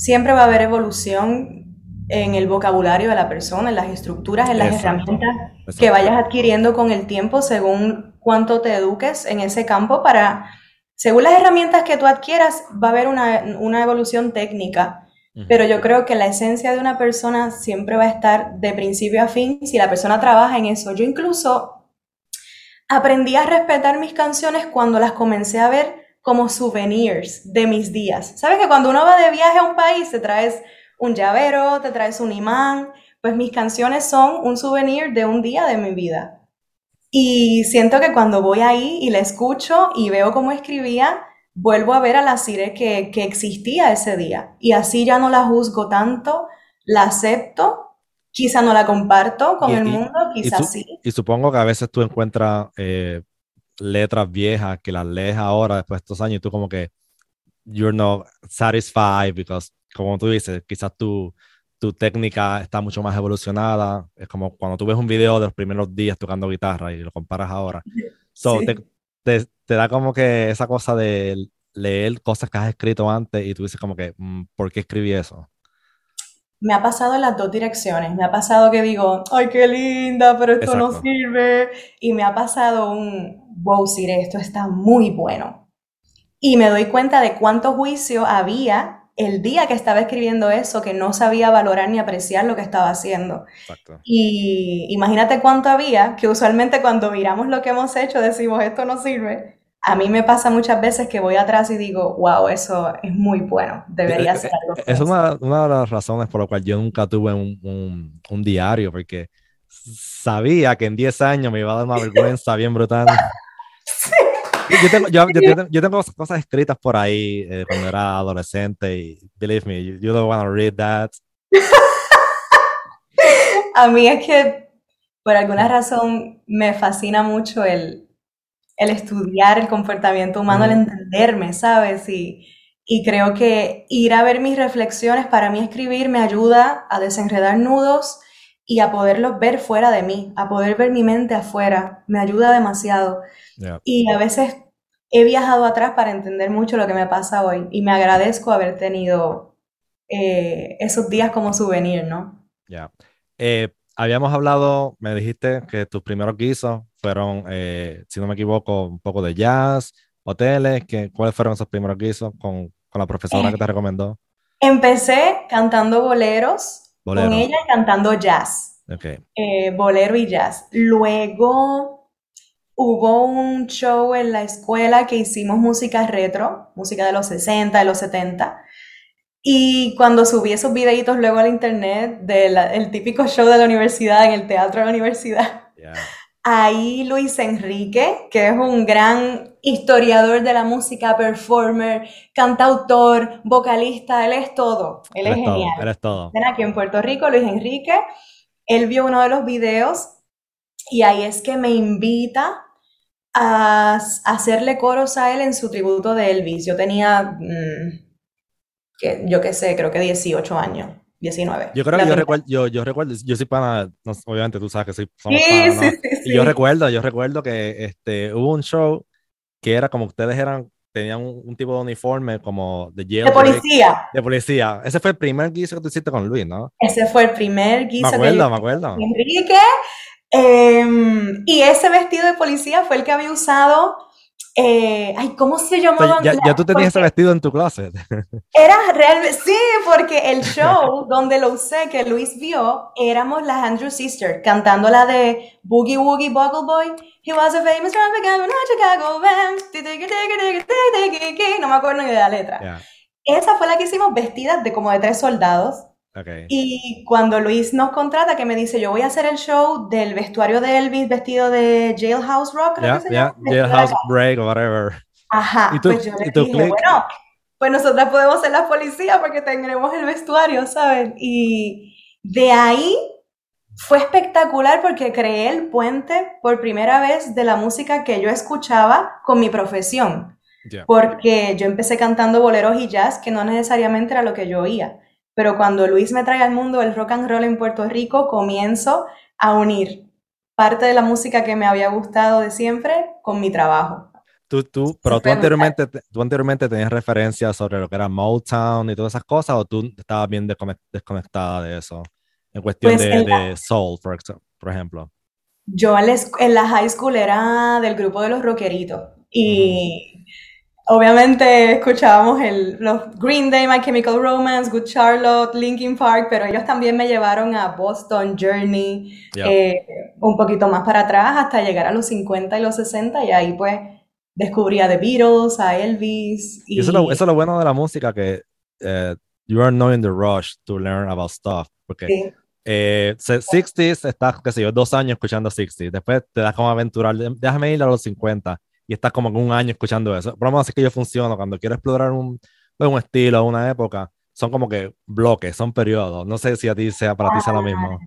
siempre va a haber evolución en el vocabulario de la persona, en las estructuras, en las herramientas que vayas adquiriendo con el tiempo según cuánto te eduques en ese campo para, según las herramientas que tú adquieras, va a haber una, evolución técnica. Pero yo creo que la esencia de una persona siempre va a estar de principio a fin si la persona trabaja en eso. Yo incluso aprendí a respetar mis canciones cuando las comencé a ver como souvenirs de mis días. ¿Sabes que cuando uno va de viaje a un país te traes un llavero, te traes un imán? Pues mis canciones son un souvenir de un día de mi vida. Y siento que cuando voy ahí y la escucho y veo cómo escribía, vuelvo a ver a la Cire que, que existía ese día. Y así ya no la juzgo tanto, la acepto Quizá no la comparto con el mundo, quizás sí. Y supongo que a veces tú encuentras eh, letras viejas que las lees ahora, después de estos años, y tú como que you're not satisfied because, como tú dices, quizás tu, tu técnica está mucho más evolucionada. Es como cuando tú ves un video de los primeros días tocando guitarra y lo comparas ahora. So, te, te, te, da como que esa cosa de leer cosas que has escrito antes y tú dices como que, mm, ¿por qué escribí eso? Me ha pasado en las dos direcciones. Me ha pasado que digo, ay, qué linda, pero esto no sirve. Y me ha pasado un, wow, Sire, esto está muy bueno. Y me doy cuenta de cuánto juicio había el día que estaba escribiendo eso, que no sabía valorar ni apreciar lo que estaba haciendo. Exacto. Y imagínate cuánto había, que usualmente cuando miramos lo que hemos hecho decimos, esto no sirve a mí me pasa muchas veces que voy atrás y digo, wow, eso es muy bueno, debería ser algo. [laughs] Es una, una, de las razones por las cuales yo nunca tuve un, un, diario, porque sabía que en 10 años me iba a dar una [laughs] vergüenza bien brutal. Yo tengo, yo, yo, tengo, cosas escritas por ahí eh, cuando era adolescente y believe me, you, you don't want to read that. [laughs] a mí es que por alguna razón me fascina mucho el, el estudiar el comportamiento humano, el entenderme, ¿sabes? Y, y creo que ir a ver mis reflexiones, para mí escribir me ayuda a desenredar nudos y a poderlos ver fuera de mí, a poder ver mi mente afuera, me ayuda demasiado. Y a veces he viajado atrás para entender mucho lo que me pasa hoy y me agradezco haber tenido eh, esos días como souvenir, ¿no? Ya. Eh, habíamos hablado, me dijiste que tus primeros guisos fueron, eh, si no me equivoco, un poco de jazz, hoteles. Que, ¿Cuáles fueron esos primeros guisos con, con la profesora que te recomendó? Empecé cantando boleros con ella y cantando jazz. Okay. Eh, bolero y jazz. Luego hubo un show en la escuela que hicimos música retro, música de los 60, de los 70. Y cuando subí esos videitos luego al internet del típico show de la universidad, en el teatro de la universidad, ahí Luis Enrique, que es un gran historiador de la música, performer, cantautor, vocalista, él es todo, él es genial. Todo, él es todo. Aquí en Puerto Rico, Luis Enrique, él vio uno de los videos y ahí es que me invita a, hacerle coros a él en su tributo de Elvis. Yo tenía... Mm, que yo qué sé, creo que 18 años. 19. Yo creo que yo recuerdo, yo, yo recuerdo, yo soy pana, obviamente tú sabes que soy sí, sí, sí, Y yo recuerdo, yo recuerdo que este, hubo un show que era como ustedes eran, tenían un, tipo de uniforme como de De policía. De policía. Ese fue el primer guiso que tú hiciste con Luis, ¿no? Ese fue el primer guiso me acuerdo, me acuerdo. Enrique. Em, y ese vestido de policía fue el que había usado eh, ay, ¿cómo se llamaba? ya, ya, tú tenías ese vestido en tu closet. Era realmente, sí, porque el show donde lo usé, que Luis vio, éramos las Andrew Sisters, cantando la de Boogie Woogie Bugle Boy. He was a famous Chicago band. No me acuerdo ni de la letra. Esa fue la que hicimos vestidas de como de tres soldados. Y cuando Luis nos contrata, que me dice, yo voy a hacer el show del vestuario de Elvis vestido de Jailhouse Rock, creo que se llama. Jailhouse Break o whatever. Ajá, pues yo le dije, bueno, pues nosotras podemos ser la policía porque tendremos el vestuario, ¿saben? Y de ahí fue espectacular porque creé el puente por primera vez de la música que yo escuchaba con mi profesión. Porque yo empecé cantando boleros y jazz, que no necesariamente era lo que yo oía. Pero cuando Luis me trae al mundo el rock and roll en Puerto Rico, comienzo a unir parte de la música que me había gustado de siempre con mi trabajo. Tú, tú, pero tú anteriormente, tú anteriormente tenías referencias sobre lo que era Motown y todas esas cosas, o tú estabas bien desconectada de eso, en cuestión pues de, soul, por, por ejemplo. Yo en la high school era del grupo de los rockeritos y obviamente escuchábamos el, los Green Day, My Chemical Romance, Good Charlotte, Linkin Park, pero ellos también me llevaron a Boston, Journey, eh, un poquito más para atrás hasta llegar a los 50 y los 60 y ahí pues descubrí a The Beatles, a Elvis. Y, eso, es lo, bueno de la música, que uh, you are not in the rush to learn about stuff. Porque sí. eh, 60s, estás, qué sé yo, dos años escuchando 60s. Después te das como aventurar, déjame ir a los 50 y estás como un año escuchando eso. Por lo menos así que yo funciono. Cuando quiero explorar un, un estilo, una época, son como que bloques, son periodos. No sé si a ti sea para ti sea lo mismo.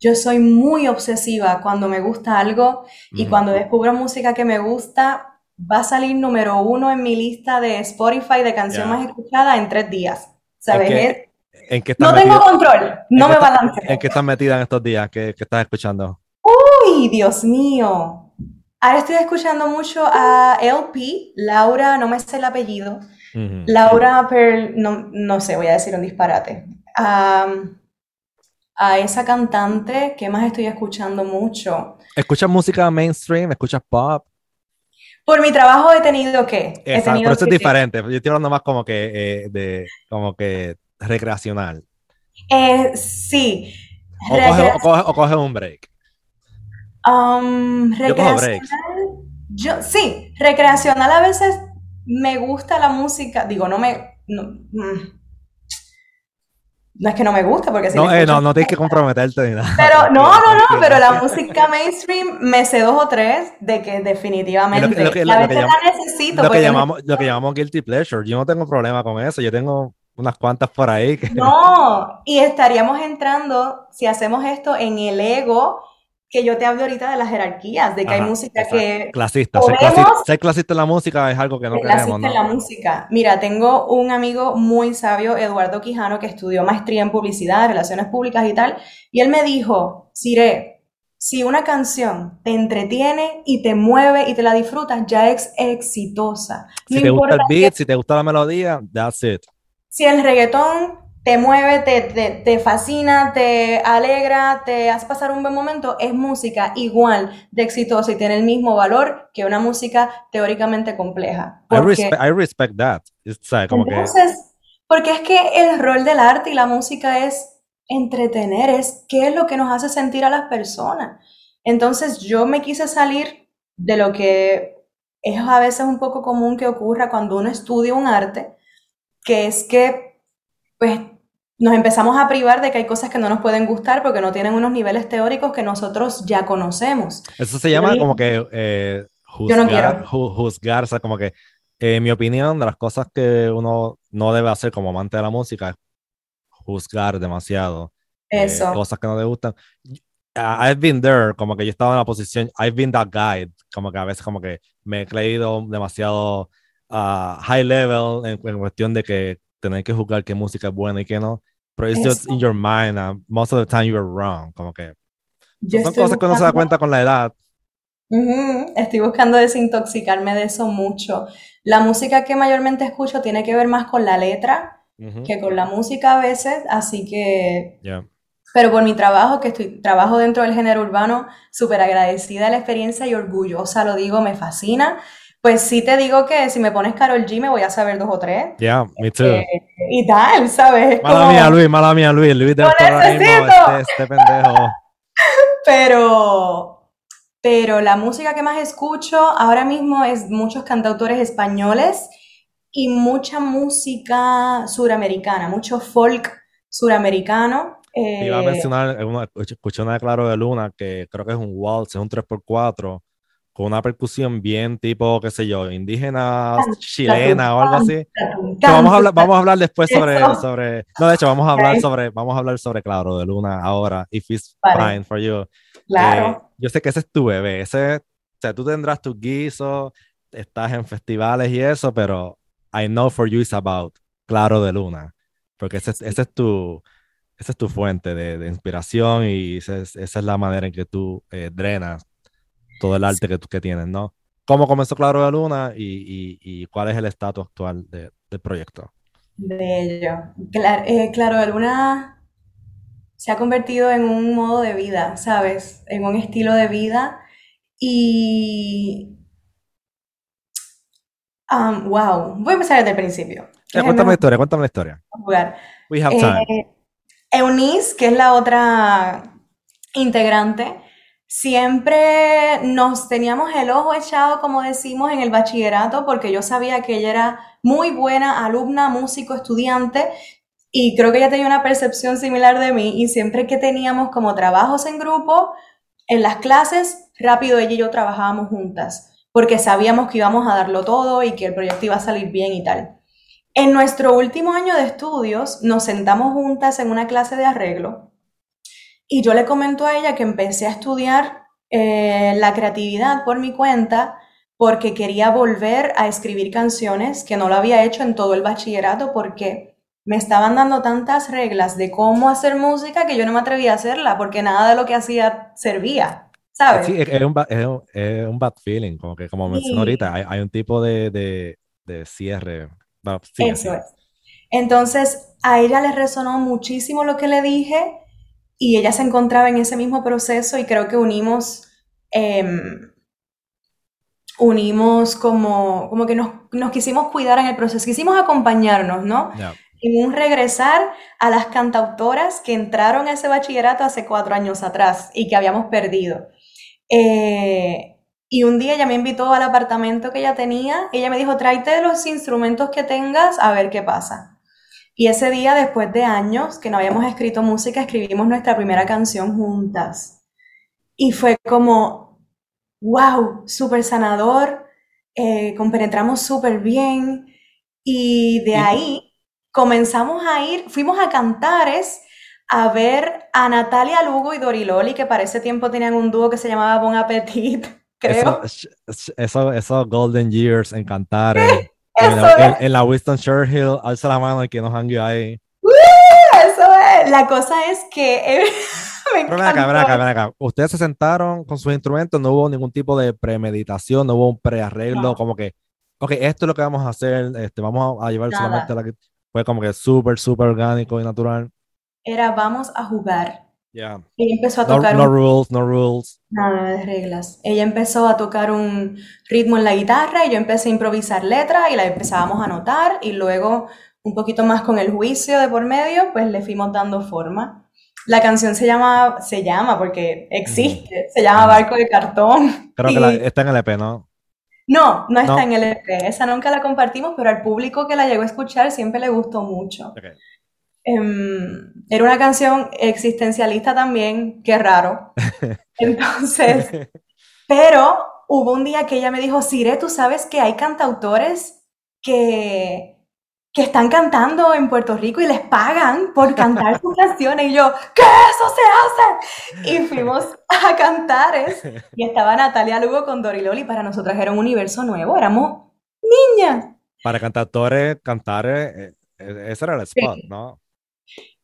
Yo soy muy obsesiva cuando me gusta algo y cuando descubro música que me gusta, va a salir número uno en mi lista de Spotify de canción más escuchada en tres días. ¿Sabes? ¿En qué, no tengo control, no me balance. ¿En qué estás metida en estos días? ¿Qué, estás escuchando? Uy, Dios mío. Ahora estoy escuchando mucho a LP, Laura, no me sé el apellido. Laura Pearl, no, no, sé, voy a decir un disparate. a esa cantante, ¿qué más estoy escuchando mucho? ¿Escuchas música mainstream? ¿Escuchas pop? Por mi trabajo he tenido que. Exacto, pero eso es diferente. Yo estoy hablando más como que eh, de como que recreacional. Eh, sí. O, coge, un break. Um, yo cojo breaks. Yo, sí, recreacional a veces me gusta la música. Digo, no me. Mm, no es que no me gusta, porque si no, eh, no, no tienes que [laughs] comprometerte ni nada. Pero no, no, no, [laughs] pero la música mainstream me sé dos o tres de que definitivamente lo que, la necesito. Lo que, llamamos, lo que llamamos guilty pleasure. Yo no tengo problema con eso. Yo tengo unas cuantas por ahí. No, y estaríamos entrando, si hacemos esto, en el ego que yo te hablo ahorita de las jerarquías, de que hay música que... Clasista, ser clasista, en la música es algo que no queremos, ¿no? en la música. Mira, tengo un amigo muy sabio, Eduardo Quijano, que estudió maestría en publicidad, relaciones públicas y tal, y él me dijo, Sire, si una canción te entretiene y te mueve y te la disfrutas, ya es exitosa. Si te gusta el beat, si te gusta la melodía, that's it. Si el reggaetón te mueve, te, te, fascina, te alegra, te hace pasar un buen momento, es música igual de exitosa y tiene el mismo valor que una música teóricamente compleja. Porque, I, respect, that. entonces, porque es que el rol del arte y la música es entretener, es qué es lo que nos hace sentir a las personas. Entonces yo me quise salir de lo que es a veces un poco común que ocurra cuando uno estudia un arte, que es que pues nos empezamos a privar de que hay cosas que no nos pueden gustar porque no tienen unos niveles teóricos que nosotros ya conocemos. Eso se llama como que eh, juzgar, yo no quiero. juzgar, o sea, como que en mi opinión de las cosas que uno no debe hacer como amante de la música es juzgar demasiado. Eh, Eso. cosas que no le gustan. I've been there, como que yo estaba en la posición, I've been that guy, como que a veces como que me he creído demasiado uh, high level en, en cuestión de que tener que juzgar qué música es buena y qué no. Pero it's just in your mind. most of the time you're wrong. Como que son cosas que uno se da cuenta con la edad. Estoy buscando desintoxicarme de eso mucho. La música que mayormente escucho tiene que ver más con la letra que con la música a veces, así que... Pero por mi trabajo, que estoy trabajo dentro del género urbano, súper agradecida de la experiencia y orgullosa, lo digo, me fascina. Pues sí te digo que si me pones Carol G me voy a saber dos o tres. Yeah, me too. Eh, y tal, ¿sabes? Mala mía, Luis, mala mía, Luis. Luis de este, este pendejo. [laughs] Pero, pero la música que más escucho ahora mismo es muchos cantautores españoles y mucha música suramericana, mucho folk suramericano. Iba a eh, mencionar, escuché una de Claro de Luna que creo que es un waltz, es un 3x4 con una percusión bien tipo, qué sé yo, indígena, chilena o algo así. vamos, a hablar, vamos a hablar después sobre, sobre, no, de hecho, vamos a hablar sobre, vamos a hablar sobre Claro de Luna ahora, if it's fine for you. Claro. Eh, yo sé que ese es tu bebé, ese, o sea, tú tendrás tus guisos, estás en festivales y eso, pero I know for you it's about Claro de Luna, porque ese, ese es tu, esa es tu fuente de, de inspiración y esa es, esa es, la manera en que tú eh, drenas todo el arte que, que tienes, ¿no? ¿Cómo comenzó Claro de Luna y, y, cuál es el estatus actual de, del proyecto? Bello. Claro, eh, claro de Luna se ha convertido en un modo de vida, ¿sabes? En un estilo de vida y... wow, voy a empezar desde el principio. Eh, cuéntame la historia, cuéntame la historia. [laughs] Jugar. We have time. Eh, Eunice, que es la otra integrante, siempre nos teníamos el ojo echado, como decimos, en el bachillerato, porque yo sabía que ella era muy buena alumna, músico, estudiante, y creo que ella tenía una percepción similar de mí, y siempre que teníamos como trabajos en grupo, en las clases, rápido ella y yo trabajábamos juntas, porque sabíamos que íbamos a darlo todo y que el proyecto iba a salir bien y tal. En nuestro último año de estudios, nos sentamos juntas en una clase de arreglo y yo le comento a ella que empecé a estudiar eh, la creatividad por mi cuenta porque quería volver a escribir canciones que no lo había hecho en todo el bachillerato porque me estaban dando tantas reglas de cómo hacer música que yo no me atrevía a hacerla porque nada de lo que hacía servía, ¿sabes? Sí, es un, bad feeling, como que como mencioné ahorita, hay, un tipo de, cierre. Eso es. Entonces, a ella le resonó muchísimo lo que le dije y ella se encontraba en ese mismo proceso y creo que unimos, em, unimos como, como que nos, nos, quisimos cuidar en el proceso, quisimos acompañarnos, ¿no? En un regresar a las cantautoras que entraron a ese bachillerato hace cuatro años atrás y que habíamos perdido. Eh, y un día ella me invitó al apartamento que ella tenía, ella me dijo, tráete los instrumentos que tengas a ver qué pasa. Y ese día, después de años que no habíamos escrito música, escribimos nuestra primera canción juntas. Y fue como, wow, súper sanador, eh, compenetramos súper bien. Y de ahí comenzamos a ir, fuimos a Cantares a ver a Natalia Lugo y Doriloli, que para ese tiempo tenían un dúo que se llamaba Bon Appetit, [laughs] creo. Eso, eso, Golden Years en Cantares. [laughs] En, la Winston Churchill, alza la mano y que nos hangue ahí. eso es. La cosa es que. Eh, [laughs] me Pero ven acá, ven acá, ven acá. Ustedes se sentaron con sus instrumentos, no hubo ningún tipo de premeditación, no hubo un prearreglo, como que, ok, esto es lo que vamos a hacer, este, vamos a, llevar solamente la que. Fue como que súper, súper orgánico y natural. Era vamos a jugar. Yeah. Ella empezó a tocar. No, rules, no rules. Nada de reglas. Ella empezó a tocar un ritmo en la guitarra y yo empecé a improvisar letras y la empezábamos a notar y luego un poquito más con el juicio de por medio, pues le fuimos dando forma. La canción se llama, se llama porque existe, se llama Barco de Cartón. Creo que está en el EP, ¿no? No, no está en el EP. Esa nunca la compartimos, pero al público que la llegó a escuchar siempre le gustó mucho. Okay. Em, era una canción existencialista también, qué raro. [laughs] Entonces, pero hubo un día que ella me dijo, Sire, tú sabes que hay cantautores que, que están cantando en Puerto Rico y les pagan por cantar sus [laughs] canciones. Y yo, ¿qué eso se hace? Y fuimos a Cantares y estaba Natalia Lugo con Doriloli. Para nosotras era un universo nuevo, éramos niñas. Para cantautores, cantar, eh, eh, ese era el spot, ¿no?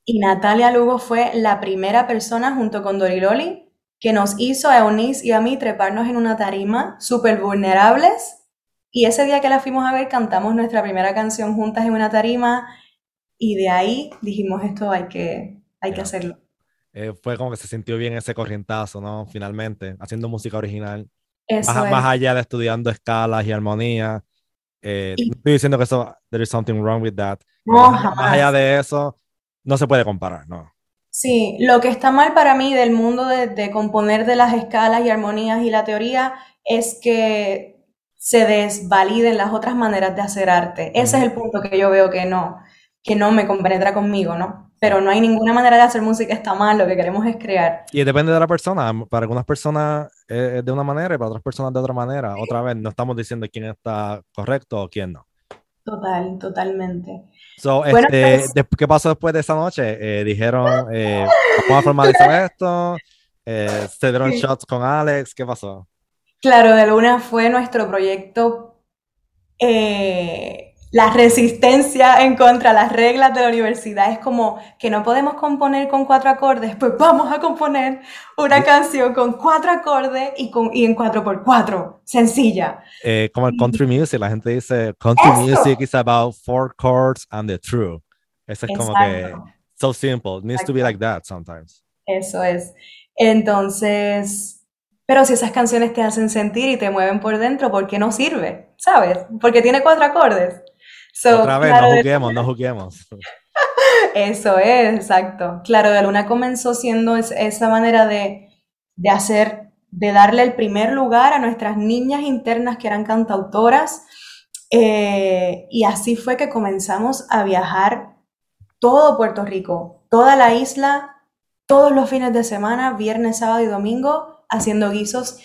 Y Natalia Lugo fue la primera persona junto con Doriloli que nos hizo a Eunice y a mí treparnos en una tarima súper vulnerables. Y ese día que la fuimos a ver cantamos nuestra primera canción juntas en una tarima y de ahí dijimos esto hay que, hay que hacerlo. Eh, fue como que se sintió bien ese corrientazo, ¿no? Finalmente, haciendo música original. más, allá de estudiando escalas y armonía. Eh, no estoy diciendo que eso, there is something wrong with that. más allá de eso, no se puede comparar, ¿no? Sí, lo que está mal para mí del mundo de, componer de las escalas y armonías y la teoría es que se desvaliden las otras maneras de hacer arte. Ese es el punto que yo veo que no, que no me compenetra conmigo, ¿no? Pero no hay ninguna manera de hacer música está mal, lo que queremos es crear. Y depende de la persona. Para algunas personas es de una manera y para otras personas de otra manera. Otra vez, no estamos diciendo quién está correcto o quién no. Total, totalmente. So, este, pues ¿Qué pasó después de esa noche? Eh, dijeron, eh, vamos a formalizar [laughs] esto, eh, se dieron shots con Alex, ¿qué pasó? Claro, de Luna fue nuestro proyecto eh, la resistencia en contra las reglas de la universidad es como que no podemos componer con cuatro acordes, pues vamos a componer una canción con cuatro acordes y, con, y en cuatro por cuatro, sencilla. Eh, como el country music, la gente dice country music is about four chords and the true. Eso es como que so simple, it needs to be like that sometimes. Eso es. Entonces, pero si esas canciones te hacen sentir y te mueven por dentro, ¿por qué no sirve? ¿Sabes? Porque tiene cuatro acordes. Otra vez, no juguemos, no juguemos. [laughs] Eso es, exacto. Claro, de Luna comenzó siendo esa manera de, de hacer de darle el primer lugar a nuestras niñas internas que eran cantautoras. Eh, y así fue que comenzamos a viajar todo Puerto Rico, toda la isla, todos los fines de semana, viernes, sábado y domingo, haciendo guisos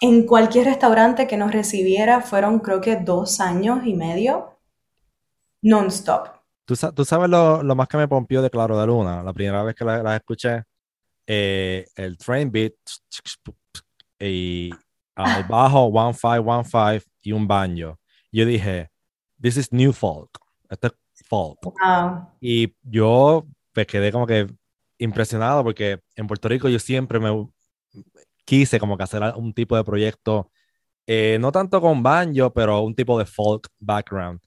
en cualquier restaurante que nos recibiera. Fueron creo que dos años y medio non-stop. ¿Tú, sabes lo, más que me pompió de Claro de Luna? La primera vez que la, escuché, eh, el train beat y al bajo 1515 y un banjo. Yo dije, this is new folk. Esto es folk. Y yo me quedé como que impresionado porque en Puerto Rico yo siempre me quise como que hacer un tipo de proyecto, eh, no tanto con banjo, pero un tipo de folk background.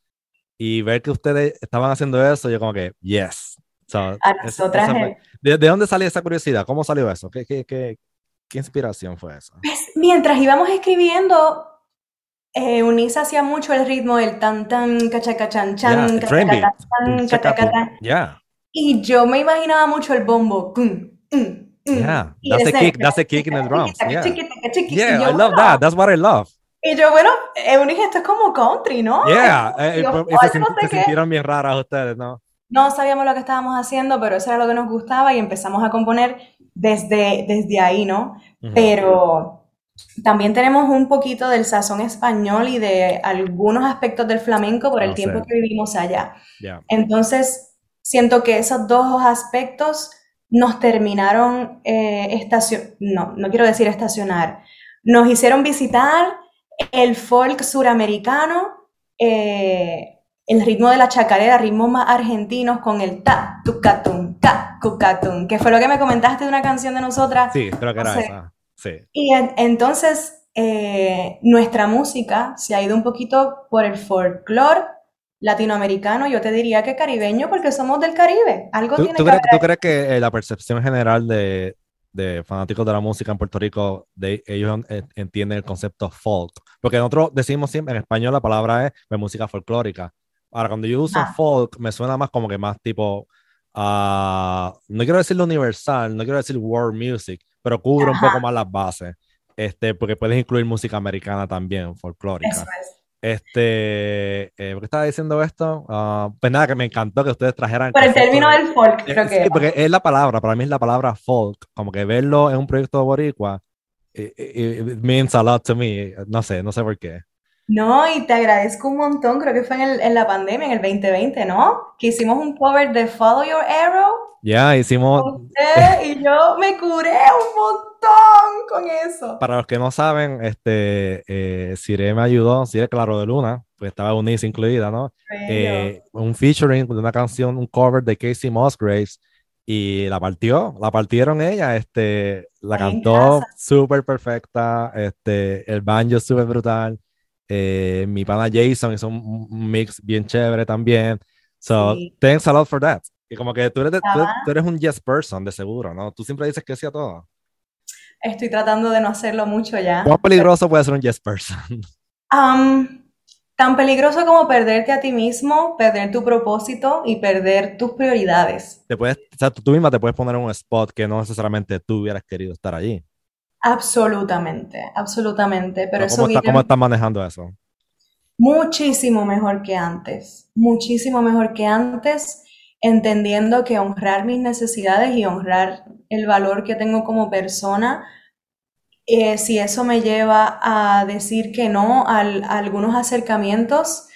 Y ver que ustedes estaban haciendo eso, yo como que, yes. ¿de, dónde salió esa curiosidad? ¿Cómo salió eso? ¿Qué, qué, qué, qué inspiración fue eso? Pues, mientras íbamos escribiendo, eh, Unisa hacía mucho el ritmo del tan tan cachacachan chan, yeah, Y yo me imaginaba mucho el bombo. Yeah, that's a kick, that's a kick in the [laughs] drums. Yeah, yeah I love that. That's what I love. Y yo, bueno, Eunice, esto es como country, ¿no? Yeah, [laughs] eh, se, sintieron bien raras ustedes, ¿no? No sabíamos lo que estábamos haciendo, pero eso era lo que nos gustaba y empezamos a componer desde, desde ahí, ¿no? Pero también tenemos un poquito del sazón español y de algunos aspectos del flamenco por el tiempo que vivimos allá. Entonces, siento que esos dos aspectos nos terminaron eh, estacionar, no, no quiero decir estacionar, nos hicieron visitar el folk suramericano, eh, el ritmo de la chacarera, ritmos más argentinos con el ta, tucatum, ta, cucatum, que fue lo que me comentaste de una canción de nosotras. Sí, creo que era esa. Sí. Y entonces eh, nuestra música se ha ido un poquito por el folclore latinoamericano, yo te diría que caribeño porque somos del Caribe. Algo tiene tú que crees, ¿Tú crees que eh, la percepción general de, de fanáticos de la música en Puerto Rico, de, ellos entienden el concepto folk. Porque nosotros decimos siempre en español la palabra es de música folclórica. Ahora, cuando yo uso ah. folk, me suena más como que más tipo, uh, no quiero decir universal, no quiero decir world music, pero cubre un poco más las bases. Este, porque puedes incluir música americana también, folclórica. Este, eh, ¿por qué estaba diciendo esto? Uh, pues nada, que me encantó que ustedes trajeran. Por el término del folk, creo que. Sí, porque es la palabra, para mí es la palabra folk. Como que verlo en un proyecto de Boricua, it, it, means a lot to me. No sé, no sé por qué. No, y te agradezco un montón, creo que fue en, el, en la pandemia, en el 2020, ¿no? Que hicimos un cover de Follow Your Arrow ya, hicimos... y yo me curé un montón con eso. Para los que no saben, este, eh, Sire me ayudó, Sire Claro de Luna, pues estaba Unice incluida, ¿no? Eh, un featuring de una canción, un cover de Casey Musgraves, y la partió, la partieron ella, este, la cantó súper perfecta, este, el banjo súper brutal, eh, mi pana Jason hizo un, mix bien chévere también, so thanks a lot for that. Y como que tú eres, tú, eres un yes person, de seguro, ¿no? Tú siempre dices que sí a todo. Estoy tratando de no hacerlo mucho ya. ¿Cuán peligroso puede ser un yes person? tan peligroso como perderte a ti mismo, perder tu propósito y perder tus prioridades. Te puedes, o sea, tú misma te puedes poner en un spot que no necesariamente tú hubieras querido estar allí. Absolutamente, absolutamente. Pero ¿Cómo, está, ¿Cómo estás manejando eso? Muchísimo mejor que antes, muchísimo mejor que antes entendiendo que honrar mis necesidades y honrar el valor que tengo como persona, eh, si eso me lleva a decir que no a, algunos acercamientos,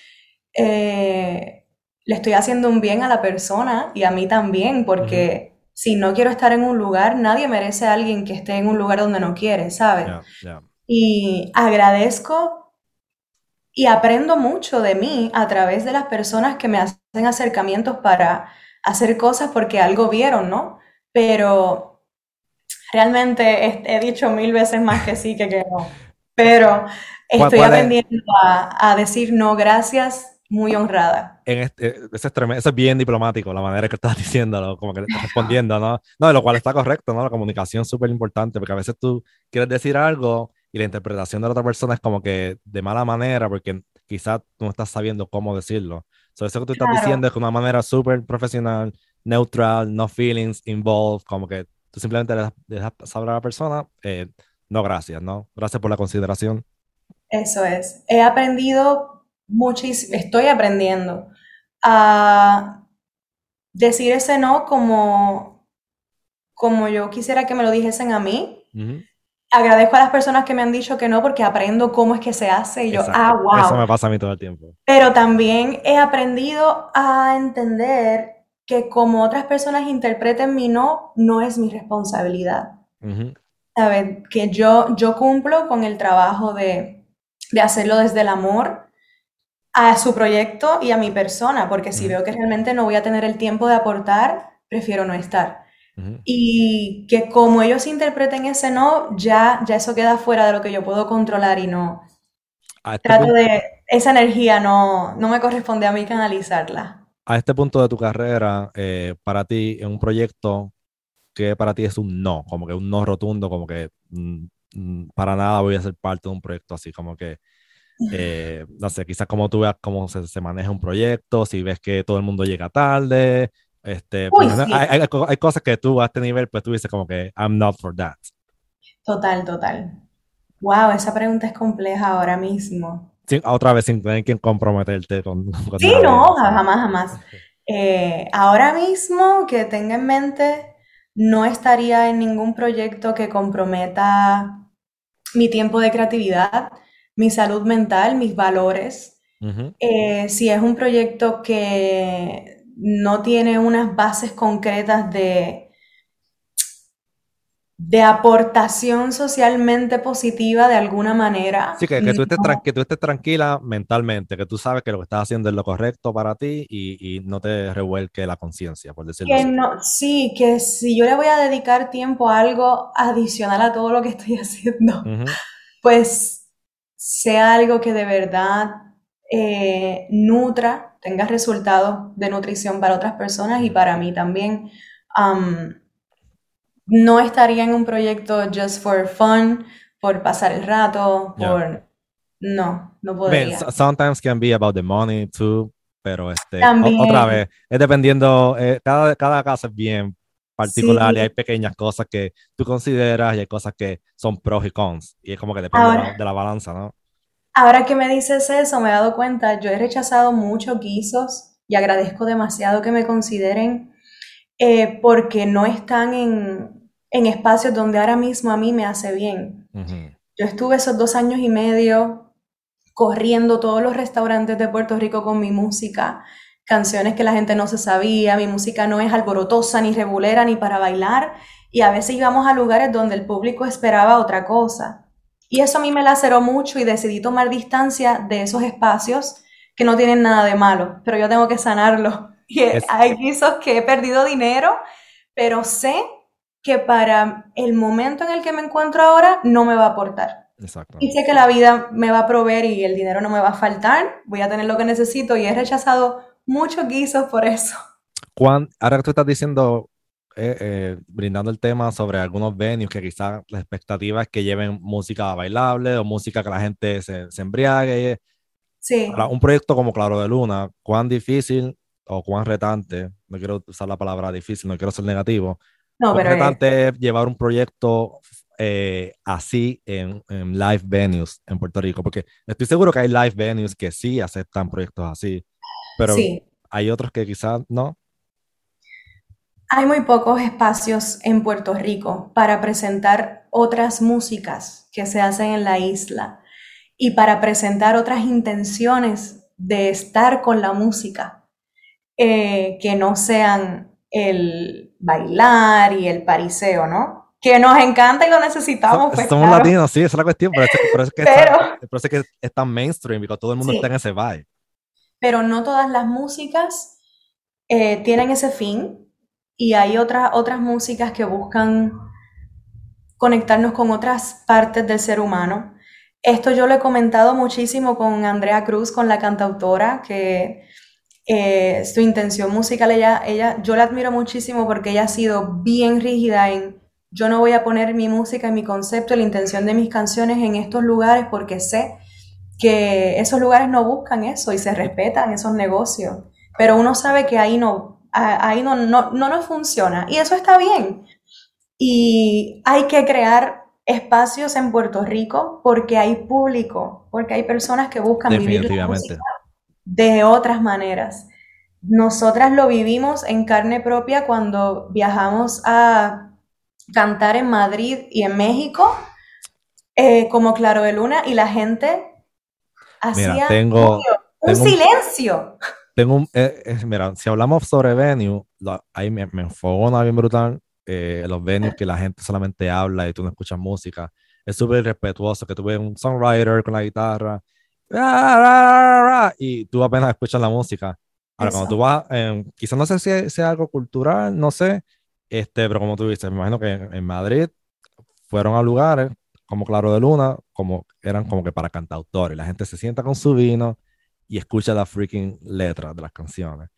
eh, le estoy haciendo un bien a la persona y a mí también, porque si no quiero estar en un lugar, nadie merece a alguien que esté en un lugar donde no quiere, ¿sabes? Y agradezco y aprendo mucho de mí a través de las personas que me hacen acercamientos para hacer cosas porque algo vieron, ¿no? Pero realmente he, dicho mil veces más que sí que que no. Pero estoy aprendiendo a, decir no, gracias, muy honrada. En este, eso, es bien diplomático, la manera que estás [laughs] diciéndolo, como que estás respondiendo, ¿no? No, lo cual está correcto, ¿no? La comunicación es súper importante, porque a veces tú quieres decir algo y la interpretación de la otra persona es como que de mala manera porque quizás tú no estás sabiendo cómo decirlo. So, eso que tú estás diciendo es de una manera súper profesional, neutral, no feelings involved, como que tú simplemente le dejas saber a la persona, eh, no gracias, ¿no? Gracias por la consideración. Eso es. He aprendido muchísimo, estoy aprendiendo a decir ese no como, como yo quisiera que me lo dijesen a mí. Agradezco a las personas que me han dicho que no porque aprendo cómo es que se hace y yo, ah, wow. Eso me pasa a mí todo el tiempo. Pero también he aprendido a entender que como otras personas interpreten mi no, no es mi responsabilidad. ¿Sabes? Que yo, yo cumplo con el trabajo de, de, hacerlo desde el amor a su proyecto y a mi persona, porque si veo que realmente no voy a tener el tiempo de aportar, prefiero no estar. Y que como ellos interpreten ese no, ya, ya eso queda fuera de lo que yo puedo controlar y no. Este trato de. Esa energía no, no me corresponde a mí canalizarla. A este punto de tu carrera, eh, para ti, en un proyecto que para ti es un no, como que un no rotundo, como que mm, mm, para nada voy a ser parte de un proyecto así, como que, eh, [laughs] no sé, quizás como tú veas cómo se, se, maneja un proyecto, si ves que todo el mundo llega tarde, este, pues, hay, hay, cosas que tú a este nivel, pues tú dices como que I'm not for that. Total, total. Wow, esa pregunta es compleja ahora mismo. Otra vez sin tener que comprometerte con... [laughs] con sí, no, jamás, jamás. Eh, ahora mismo que tenga en mente, no estaría en ningún proyecto que comprometa mi tiempo de creatividad, mi salud mental, mis valores. Eh, si es un proyecto que no tiene unas bases concretas de, de aportación socialmente positiva de alguna manera. Sí, que, tú estés que, tú estés tranquila mentalmente, que tú sabes que lo que estás haciendo es lo correcto para ti y, no te revuelque la conciencia, por decirlo así. No, sí, que si yo le voy a dedicar tiempo a algo adicional a todo lo que estoy [laughs] haciendo, pues sea algo que de verdad eh, nutra tenga resultados de nutrición para otras personas y para mí también. No estaría en un proyecto just for fun, por pasar el rato, por... No, no podría. sometimes can be about the money too, pero este, otra vez, es dependiendo, eh, cada, cada caso es bien particular y hay pequeñas cosas que tú consideras y hay cosas que son pros y cons y es como que depende de la balanza, ¿no? Ahora que me dices eso, me he dado cuenta, yo he rechazado muchos guisos y agradezco demasiado que me consideren eh, porque no están en, en, espacios donde ahora mismo a mí me hace bien. Yo estuve esos dos años y medio corriendo todos los restaurantes de Puerto Rico con mi música, canciones que la gente no se sabía, mi música no es alborotosa ni regulera ni para bailar y a veces íbamos a lugares donde el público esperaba otra cosa. Y eso a mí me laceró mucho y decidí tomar distancia de esos espacios que no tienen nada de malo, pero yo tengo que sanarlo. [laughs] Y hay guisos que he perdido dinero, pero sé que para el momento en el que me encuentro ahora no me va a aportar. Y sé que la vida me va a proveer y el dinero no me va a faltar, voy a tener lo que necesito y he rechazado muchos guisos por eso. Juan, ahora que tú estás diciendo eh, eh, brindando el tema sobre algunos venues que quizás la expectativa es que lleven música bailable o música que la gente se, se embriague. Sí. un proyecto como Claro de Luna, cuán difícil o cuán retante, no quiero usar la palabra difícil, no quiero ser negativo, no, cuán retante es llevar un proyecto eh, así en, en, live venues en Puerto Rico, porque estoy seguro que hay live venues que sí aceptan proyectos así, pero hay otros que quizás no. Hay muy pocos espacios en Puerto Rico para presentar otras músicas que se hacen en la isla y para presentar otras intenciones de estar con la música eh, que no sean el bailar y el pariseo, ¿no? Que nos encanta y lo necesitamos. Pues, somos latinos, sí, esa es la cuestión, pero es, que, es, que es tan mainstream y que todo el mundo está en ese vibe. Pero no todas las músicas eh, tienen ese fin y hay otras, otras músicas que buscan conectarnos con otras partes del ser humano. Esto yo lo he comentado muchísimo con Andrea Cruz, con la cantautora, que eh, su intención musical, ella, ella, yo la admiro muchísimo porque ella ha sido bien rígida en, yo no voy a poner mi música y mi concepto, la intención de mis canciones en estos lugares porque sé que esos lugares no buscan eso y se respetan esos negocios, pero uno sabe que ahí no, ahí no, no, no nos funciona. Y eso está bien. Y hay que crear espacios en Puerto Rico porque hay público, porque hay personas que buscan vivir la música de otras maneras. Nosotras lo vivimos en carne propia cuando viajamos a cantar en Madrid y en México, eh, como Claro de Luna, y la gente hacía tengo, un silencio. Tengo un, eh, eh, mira, si hablamos sobre venue, ahí me, me enfogona bien brutal los venues que la gente solamente habla y tú no escuchas música. Es súper respetuoso que tú ves un songwriter con la guitarra y tú apenas escuchas la música. Ahora, cuando tú vas, quizás no sé si sea algo cultural, no sé, este, pero como tú dices, me imagino que en Madrid fueron a lugares como Claro de Luna, como eran como que para cantautores. La gente se sienta con su vino y escucha la freaking letra de las canciones.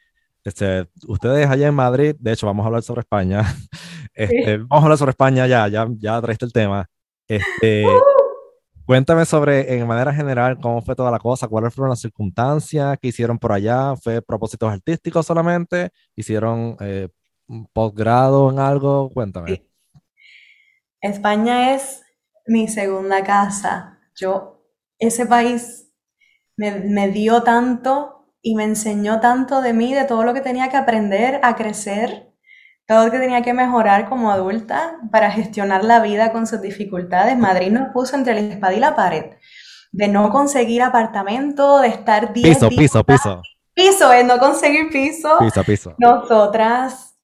Este, ustedes allá en Madrid, de hecho, vamos a hablar sobre España. [laughs] Este, vamos a hablar sobre España ya, ya, ya traiste el tema. Este, [laughs] Cuéntame sobre, en manera general, cómo fue toda la cosa, cuáles fueron las circunstancias que hicieron por allá, ¿fue propósitos artísticos solamente? ¿Hicieron eh, posgrado en algo? Cuéntame. España es mi segunda casa. Yo, ese país me dio tanto y me enseñó tanto de mí, de todo lo que tenía que aprender a crecer todo lo que tenía que mejorar como adulta para gestionar la vida con sus dificultades. Madrid nos puso entre la espada y la pared. De no conseguir apartamento, de estar 10 Piso, piso, piso. Piso, es no conseguir piso. Piso, piso. Nosotras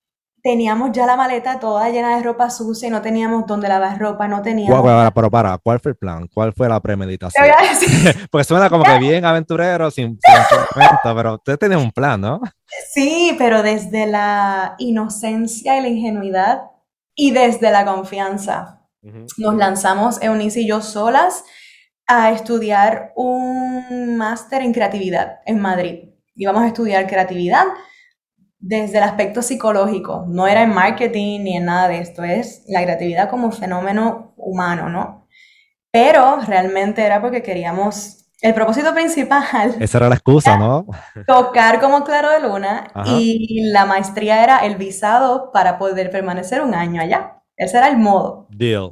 teníamos ya la maleta toda llena de ropa sucia y no teníamos dónde lavar ropa, no teníamos... pero para, ¿cuál fue el plan? ¿Cuál fue la premeditación? [laughs] Porque suena como que [laughs] bien aventurero, sin, sin pero usted tenía un plan, ¿no? Sí, pero desde la inocencia y la ingenuidad y desde la confianza. Nos lanzamos, Eunice y yo solas, a estudiar un máster en creatividad en Madrid. Íbamos a estudiar creatividad desde el aspecto psicológico, no era en marketing ni en nada de esto, es la creatividad como fenómeno humano, ¿no? Pero realmente era porque queríamos, el propósito principal... [laughs] Esa era la excusa, ¿no? Tocar como claro de luna y la maestría era el visado para poder permanecer un año allá. Ese era el modo. Deal.